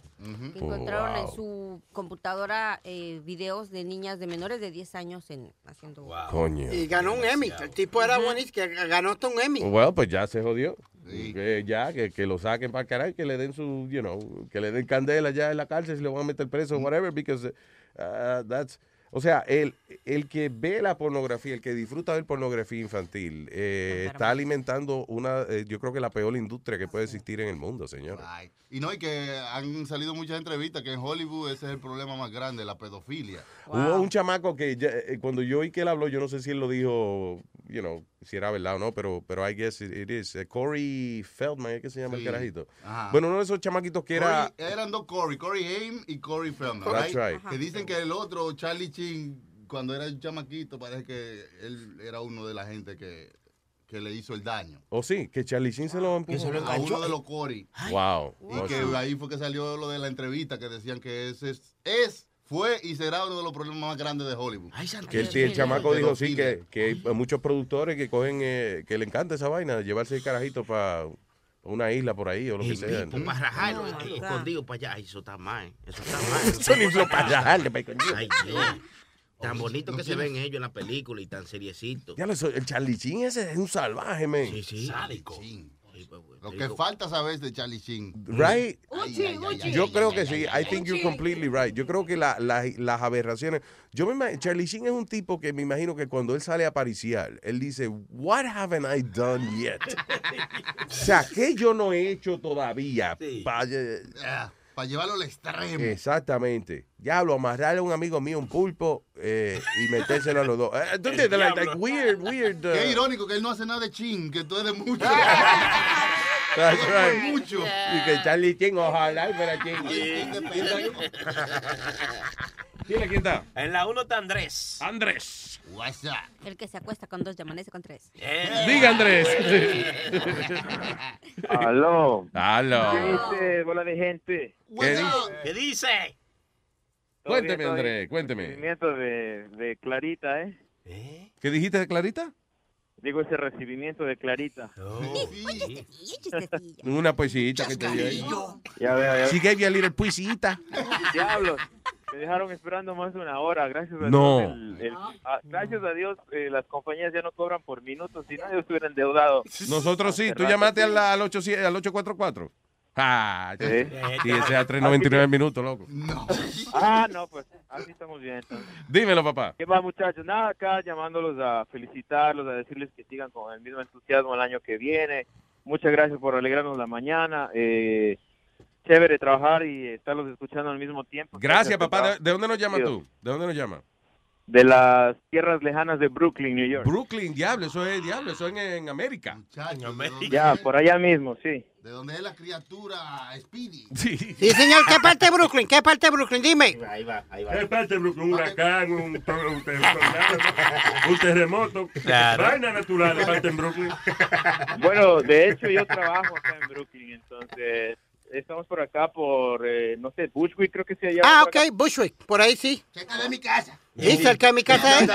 Que encontraron en Wow. su computadora eh, videos de niñas de menores de 10 años en, haciendo... Coño. Y ganó un Emmy. El tipo era buenísimo, que ganó hasta un Emmy. Bueno, pues ya se jodió. Que ya, que, que lo saquen para caray, que le den su, you know, que le den candela ya en la cárcel, si le van a meter preso, whatever, because uh, that's, o sea, el, el que ve la pornografía, el que disfruta ver pornografía infantil, eh, está alimentando una, eh, yo creo que la peor industria que puede existir en el mundo, señor. Y no, y que han salido muchas entrevistas que en Hollywood ese es el problema más grande, la pedofilia. Hubo un chamaco que ya, eh, cuando yo oí que él habló, yo no sé si él lo dijo, you know, si era verdad o no, pero, pero I guess it, it is. Eh, Corey Feldman, ¿es que se llama el carajito? Ajá. Bueno, uno de esos chamaquitos que era... Corey- eran dos Corey, Corey Haim y Corey Feldman. That's right? right. Que dicen que el otro, Charlie Chin, cuando era un chamaquito, parece que él era uno de la gente que, que le hizo el daño. ¿O sí? Que Charlie Sheen se lo empujó. A uno de los Cory. Wow. Y que ahí fue que salió lo de la entrevista que decían que ese es, es, fue y será uno de los problemas más grandes de Hollywood. Que el, el chamaco dijo sí que, que hay muchos productores que cogen, eh, que le encanta esa vaina, llevarse el carajito para una isla por ahí o lo que sea. Para rajarlo, escondido para allá. Ay, eso está mal. Eso está mal. Eso ni para rajarle, para escondido. Ay, Dios. Tan bonito que se ven ellos en la película y tan seriecito. Ya lo el ese es un salvaje, man. Sí, sí. Sádico. Lo que falta saber de Charlie Sheen. Right? Uchi, Ay, ay, ay, Yo creo que sí. I think you're completely right. Yo creo que la- la- las aberraciones. Yo me imagino, Charlie Sheen es un tipo que me imagino que cuando él sale a pariciar, él dice, What haven't I done yet? o sea, ¿qué yo no he hecho todavía? Para llevarlo al extremo. Exactamente. Diablo, amarrarle a un amigo mío un pulpo eh, y metérselo a los dos. Eh, ¿Tú entiendes? Like, like weird, weird. uh, Qué irónico que él no hace nada de chin, que tú eres de mucho. That's right. mucho. Y que Charlie Sheen, ojalá y fuera Sheen. Dile quién está. En la 1 está Andrés. Andrés. What's up? El que se acuesta con dos y amanece con tres. Diga Andrés. Aló. Aló. ¿Qué dice, bola de gente? ¿Qué dice? ¿Qué dice? Cuénteme. Andrés, cuénteme. Recibimiento de, de Clarita, ¿eh? ¿Qué dijiste de Clarita? Digo ese recibimiento de Clarita. Una poesita que te dio ahí. Ya veo, ya veo. She gave you a little poesita. Diablos. Me dejaron esperando más de una hora, gracias a No. Dios. el- el- ah, gracias a Dios, eh, las compañías ya no cobran por minutos, si no, yo estuviera endeudado. Nosotros sí. ¿Tú llamaste al, al, 800 al 844? Ah, Sí. sí, ese a 3.99 minutos, loco. Ah, no, pues así estamos bien. entonces. Dímelo, papá. ¿Qué más, muchachos? Nada, acá llamándolos a felicitarlos, a decirles que sigan con el mismo entusiasmo el año que viene. Muchas gracias por alegrarnos la mañana. Eh, chévere trabajar y estarlos escuchando al mismo tiempo. Gracias, papá. ¿De, dónde nos llamas chido. tú? ¿De dónde nos llamas? De las tierras lejanas de Brooklyn, New York. Brooklyn, diablo, eso es diablo, eso es en, en América. Ya, por allá mismo, sí. De donde es la criatura Speedy. Sí. Sí, señor, ¿qué parte de Brooklyn? ¿Qué parte de Brooklyn? Dime. Ahí va, ahí ¿Qué parte de Brooklyn? Un huracán, un, un un terremoto. Claro. Vaina natural, parte en Brooklyn. Bueno, de hecho yo trabajo acá en Brooklyn, entonces estamos por acá por, eh, no sé, Bushwick creo que se llama. Ah, acá. ok, Bushwick, por ahí sí. Cerca de mi casa. Sí, cerca de mi casa es.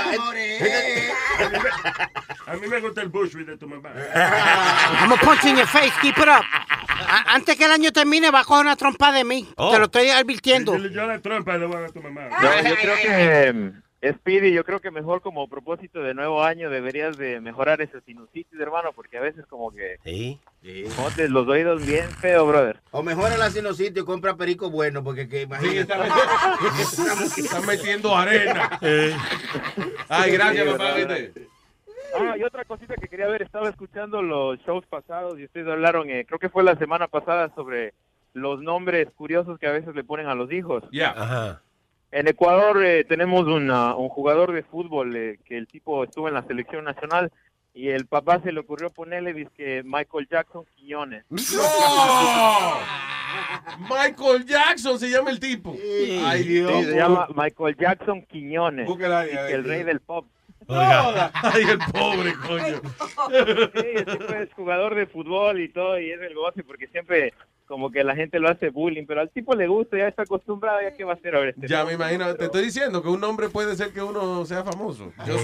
A mí me gusta el Bushwick de tu mamá. I'm a punch in your face, keep it up. A- antes que el año termine, va a coger una trompa de mí. Oh. Te lo estoy advirtiendo. Yo, yo la trompa le voy a dar a tu mamá. No, yo creo que, Speedy, yo creo que mejor como propósito de nuevo año deberías de mejorar esa sinusitis, hermano, porque a veces como que Sí. jodes los oídos bien feo, brother. O mejora la sinusitis y compra perico bueno, porque que imagínate. Están metiendo arena. Ay, gracias, Sí, papá. Ah, y otra cosita que quería ver, estaba escuchando los shows pasados y ustedes hablaron, eh, creo que fue la semana pasada, sobre los nombres curiosos que a veces le ponen a los hijos. Ya. Ajá. En Ecuador eh, tenemos una- un jugador de fútbol eh, que el tipo estuvo en la selección nacional y el papá se le ocurrió ponerle dizque Michael Jackson Quiñones. ¡No! Michael Jackson se llama el tipo. Ay, Dios. Sí, se llama Michael Jackson Quiñones, Búsquela ahí, el rey del pop. Oiga. Ay, el pobre, coño. Sí, el tipo es jugador de fútbol y todo, y es el goce porque siempre como que la gente lo hace bullying, pero al tipo le gusta, ya está acostumbrado, ya qué va a hacer ahora este Ya me imagino, te estoy diciendo que un nombre puede ser que uno sea famoso. Yo.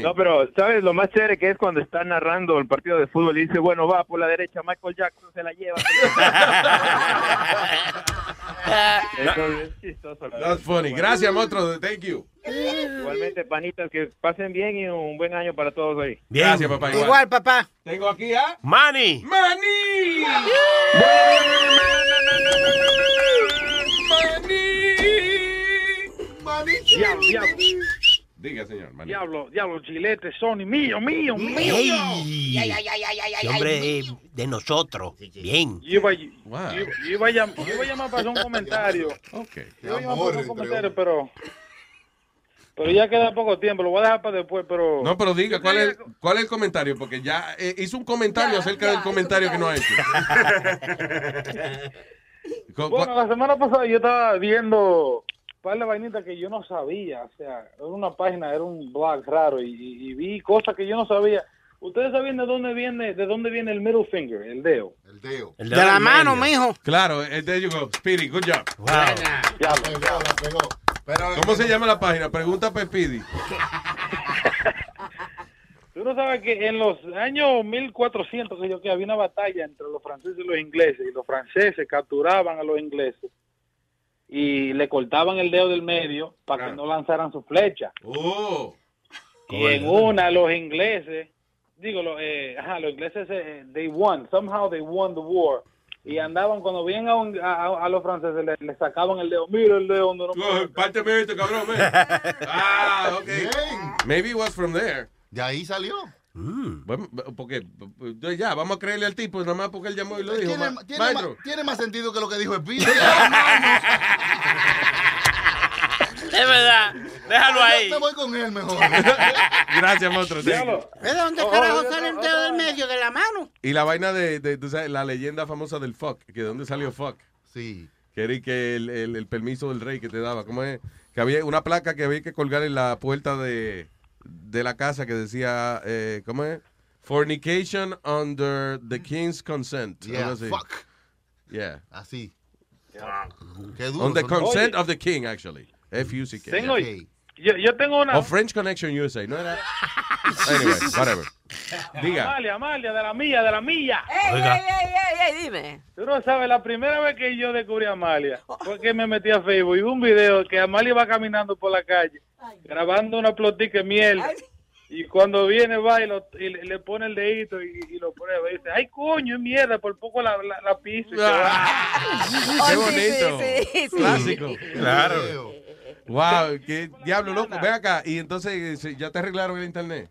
No, pero ¿sabes lo más chévere que es cuando está narrando el partido de fútbol y dice, bueno, va por la derecha, Michael Jackson se la lleva. Eso es chistoso. That's funny. Gracias, monstruo. Thank you. Igualmente, panitas, que pasen bien y un buen año para todos hoy. Bien. Gracias, papá. Igual. Igual, papá. Tengo aquí a Manny. Manny. Diablo, diablo, Diga, señor. Manny. diablo, diablo, chilete, Sony, mío, mío, mío. Ey. Ese hombre es de nosotros. Bien. Yo iba, Wow. yo, yo iba a llam- yo iba a llamar para hacer un comentario. Ok. Yo iba a llamar para hacer un comentario, pero, pero ya queda poco tiempo. Lo voy a dejar para después, pero. No, pero diga, ¿cuál es, cuál es el comentario? Porque ya eh, hizo un comentario acerca del comentario que no ha hecho. Bueno, la semana pasada yo estaba viendo un par de vainitas que yo no sabía. O sea, era una página, era un blog raro y, y- y vi cosas que yo no sabía. ¿Ustedes saben de dónde viene, de dónde viene el middle finger, el dedo? El dedo. El De la mano, mijo. Claro, eh, there you go. Speedy, good job. Ya, pegó, la pegó. Pero, ¿Cómo se llama la página? Pregunta Speedy. Tú no sabes que en los años 1400 que yo que había una batalla entre los franceses y los ingleses y los franceses capturaban a los ingleses y le cortaban el dedo del medio para que no lanzaran su flecha. Oh. Y en una los ingleses, digo, los, eh, ajá, los ingleses eh, they won, somehow they won the war. Y andaban cuando veían a, un- a, a los franceses le, le sacaban el dedo, mira el dedo no Coge, Párteme esto, cabrón. ven. Ah, ok. Maybe it was from there. De ahí salió. Bueno, porque entonces ya, vamos a creerle al tipo, nada más porque él llamó y lo dijo. Tiene, ma- tiene maestro. más, tiene más sentido que lo que dijo Speedy. Es verdad. Déjalo ahí. Me voy con él mejor. Gracias, monstruo. ¿Es de dónde Oh, carajo yo sale el dedo del medio? ¿De la mano? Y la vaina de, de- tú sabes, la leyenda famosa del fuck, que de dónde salió fuck. Sí. Que era que el, el- el permiso del rey que te daba, ¿cómo es? Que había una placa que había que colgar en la puerta de, de la casa que decía, eh, ¿cómo es? Fornication under the king's consent. Yeah, así. fuck. Yeah. Así. Qué duro. On the consent Oye. of the king, actually. F-U-C-K. Tengo, yo, yo tengo una... O French Connection USA, ¿no era? Anyway, whatever. Diga. Amalia, Amalia, de la milla, de la milla. ¡Ey, ey, ey, ey, ey! Dime. Tú no sabes, la primera vez que yo descubrí a Amalia fue que me metí a Facebook y vi un video que Amalia va caminando por la calle grabando una plotica de miel. Y cuando viene va y, lo- y le, pone el dedito y, y lo prueba y dice, ay coño, es mierda, por poco la, la, la piso. y se va. Qué bonito. sí, sí, sí. Clásico. Claro. Wow, qué diablo loco. Ven acá. Y entonces, ¿sí, ¿ya te arreglaron el internet?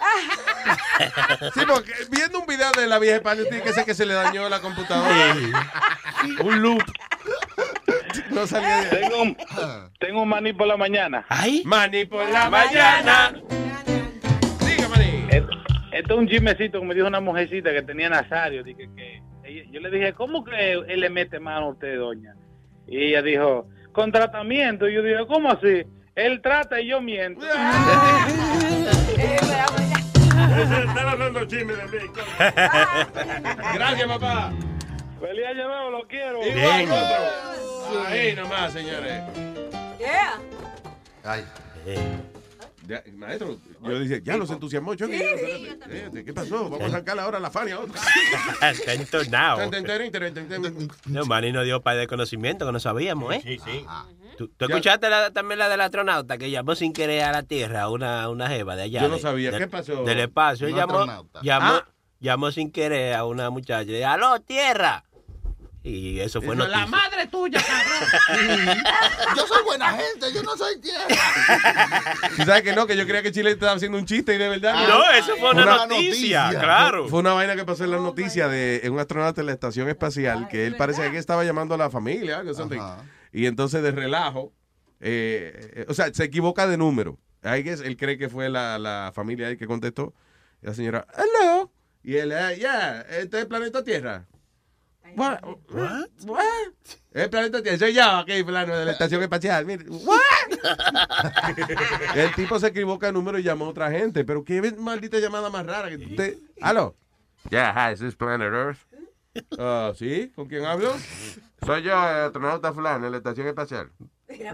Sí, porque viendo un video de la vieja España, tiene que ser que se le dañó la computadora. Un loop. No salía de Tengo un, tengo un maní por la mañana. Ay. Maní por la mañana. Esto, esto es un chismecito que me dijo una mujercita que tenía Nazario. Dije que yo le dije, ¿cómo que él le mete mano a usted, doña? Y ella dijo, con tratamiento. Y yo dije, ¿cómo así? Él trata y yo miento. Están hablando chisme de mí. Gracias, papá. Feliz año nuevo, lo quiero. Igual. Ahí nomás, señores. Yeah. Ay. Ya, maestro, yo dije, ya los entusiasmó. Yo, espérate, espérate, ¿Qué pasó? Vamos a sacarle ahora la Fania. Está entonado. No, Manny nos dio par de conocimiento que no sabíamos, ¿eh? Sí, sí. ¿Tú, tú escuchaste la- también la del astronauta que llamó sin querer a la Tierra, una, una jeva de allá? Yo no de- sabía. de- ¿Qué pasó? Del espacio. Él llamó, Ah. llamó sin querer a una muchacha. Dijo, aló, Tierra. Y eso fue noticia. la madre tuya, cabrón. Yo soy buena gente, yo no soy tierra. ¿Tú sabes que no? Que yo creía que Chile estaba haciendo un chiste y de verdad. No, eso fue una noticia, claro. Fue una vaina que pasó en la noticia de un astronauta en la estación espacial que él parece que estaba llamando a la familia, y entonces de relajo, eh, o sea, se equivoca de número. I guess él cree que fue la, la familia ahí que contestó. Y la señora, hello. Y él, "Ah, ya, este es el planeta Tierra. What? What? El planeta Tierra. Soy yo, aquí, plano de la estación espacial. Mire, what? El tipo se equivoca de número y llamó a otra gente. Pero qué maldita llamada más rara que usted. ¿Aló? Yeah, hi, is this Planet Earth? Ah, ¿Sí? ¿Con quién hablo? Soy yo, el astronauta fulano, en la estación espacial.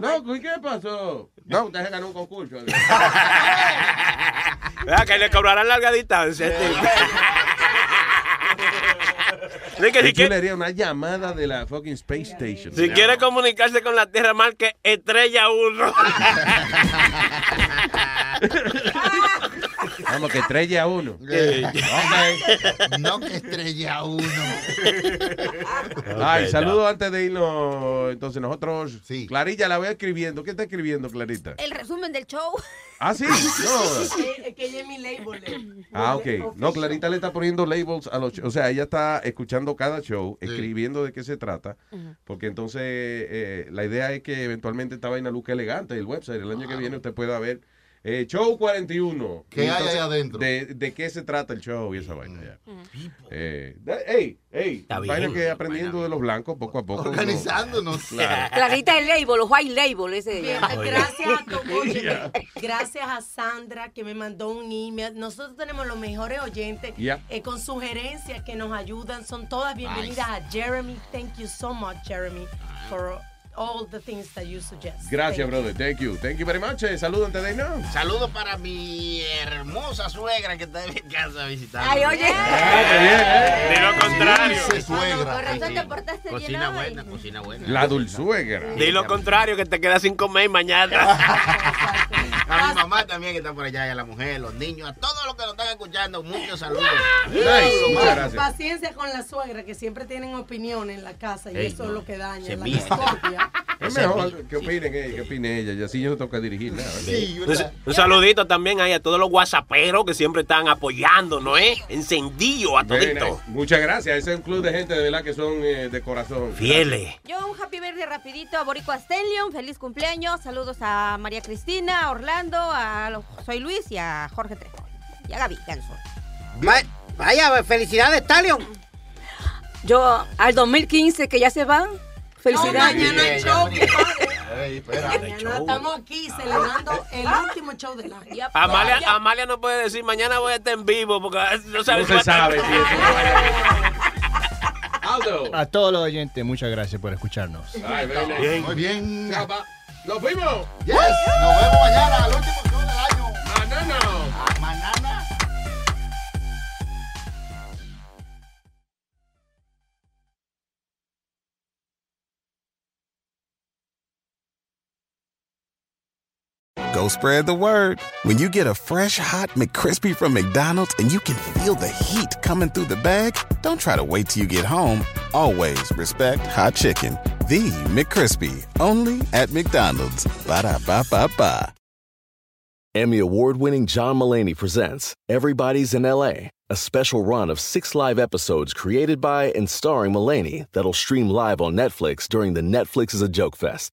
No, ¿y qué pasó? No, usted se ganó un concurso. Vea que le cobrarán larga distancia. este. Dice que si Yo quiere- le haría una llamada de la fucking Space Station. Si quiere comunicarse con la Tierra, marque estrella 1. Vamos, que estrella a uno. No que estrella uno. Ay, Ok, saludos antes de irnos. Entonces, nosotros. Clarilla la voy escribiendo. ¿Qué está escribiendo, Clarita? El resumen del show. Ah, sí. No. Es que ella es mi label. Ah, ok. No, Clarita le está poniendo labels a los shows. O sea, ella está escuchando cada show, escribiendo de qué se trata. Porque entonces eh, la idea es que eventualmente esta vaina luzca elegante el website. El año que viene usted pueda ver Eh, show 41. ¿Qué Y hay ahí entonces, adentro? De, de qué se trata el show y esa vaina. ya. Eh, ey, ey, vaina que aprendiendo de los blancos poco a poco. uno- Organizándonos. Claro. Clarita el label, los white label, ese. Bien, gracias a Yeah. gracias a Sandra que me mandó un email. Nosotros tenemos los mejores oyentes Yeah. eh, con sugerencias que nos ayudan. Son todas bienvenidas a Jeremy. Thank you so much, Jeremy, for all the things that you suggest. Gracias, Thank brother. Thank you. Thank you very much. Eh, Saludos antes de irnos. Saludos para mi hermosa suegra que está en mi casa visitando. Ay, oye. Ah, De lo contrario. Dulce suegra. Con razón te portaste bien Cocina hoy. buena, cocina buena. La dulzuegra. Di lo contrario, que te quedas sin comer mañana. A mi mamá también que está por allá, y a la mujer, los niños, a todos los que nos están escuchando, muchos saludos. Nice. Muchas gracias. Paciencia con la suegra, que siempre tienen opinión en la casa y Ey, eso no. es lo que daña Se la. Es mejor que opinen ella, que opine ella. Y así yo no tengo que dirigir nada. Sí, Un, saludito también ahí a todos los whatsapperos que siempre están apoyando, ¿no es? Encendido a Very todito. Muchas gracias. Ese es un club de gente de verdad que son eh, de corazón. Fieles. Yo un happy birthday rapidito a Boricua Stellion, feliz cumpleaños, saludos a María Cristina, a Orlando, a lo- Soy Luis y a Jorge Trejo. Y a Gaby Ganso. Va- Vaya, felicidades, Talion. Yo, al 2015, que ya se No, mañana hay show. Ey. Mañana estamos aquí celebrando el último show del año. Amalia, Amalia no puede decir mañana voy a estar en vivo porque no No sabe si se sabe. A todos los oyentes, muchas gracias por escucharnos. Ay. Muy bien. ¡Nos fuimos! Yes. Nos vemos mañana, al último show del año. ¡Manana! Mañana. Spread the word. When you get a fresh hot McCrispy from McDonald's and you can feel the heat coming through the bag, don't try to wait till you get home. Always respect hot chicken. The McCrispy, only at McDonald's. Ba da ba ba ba. Emmy award winning John Mullaney presents Everybody's in LA, a special run of six live episodes created by and starring Mullaney that'll stream live on Netflix during the Netflix is a Joke Fest.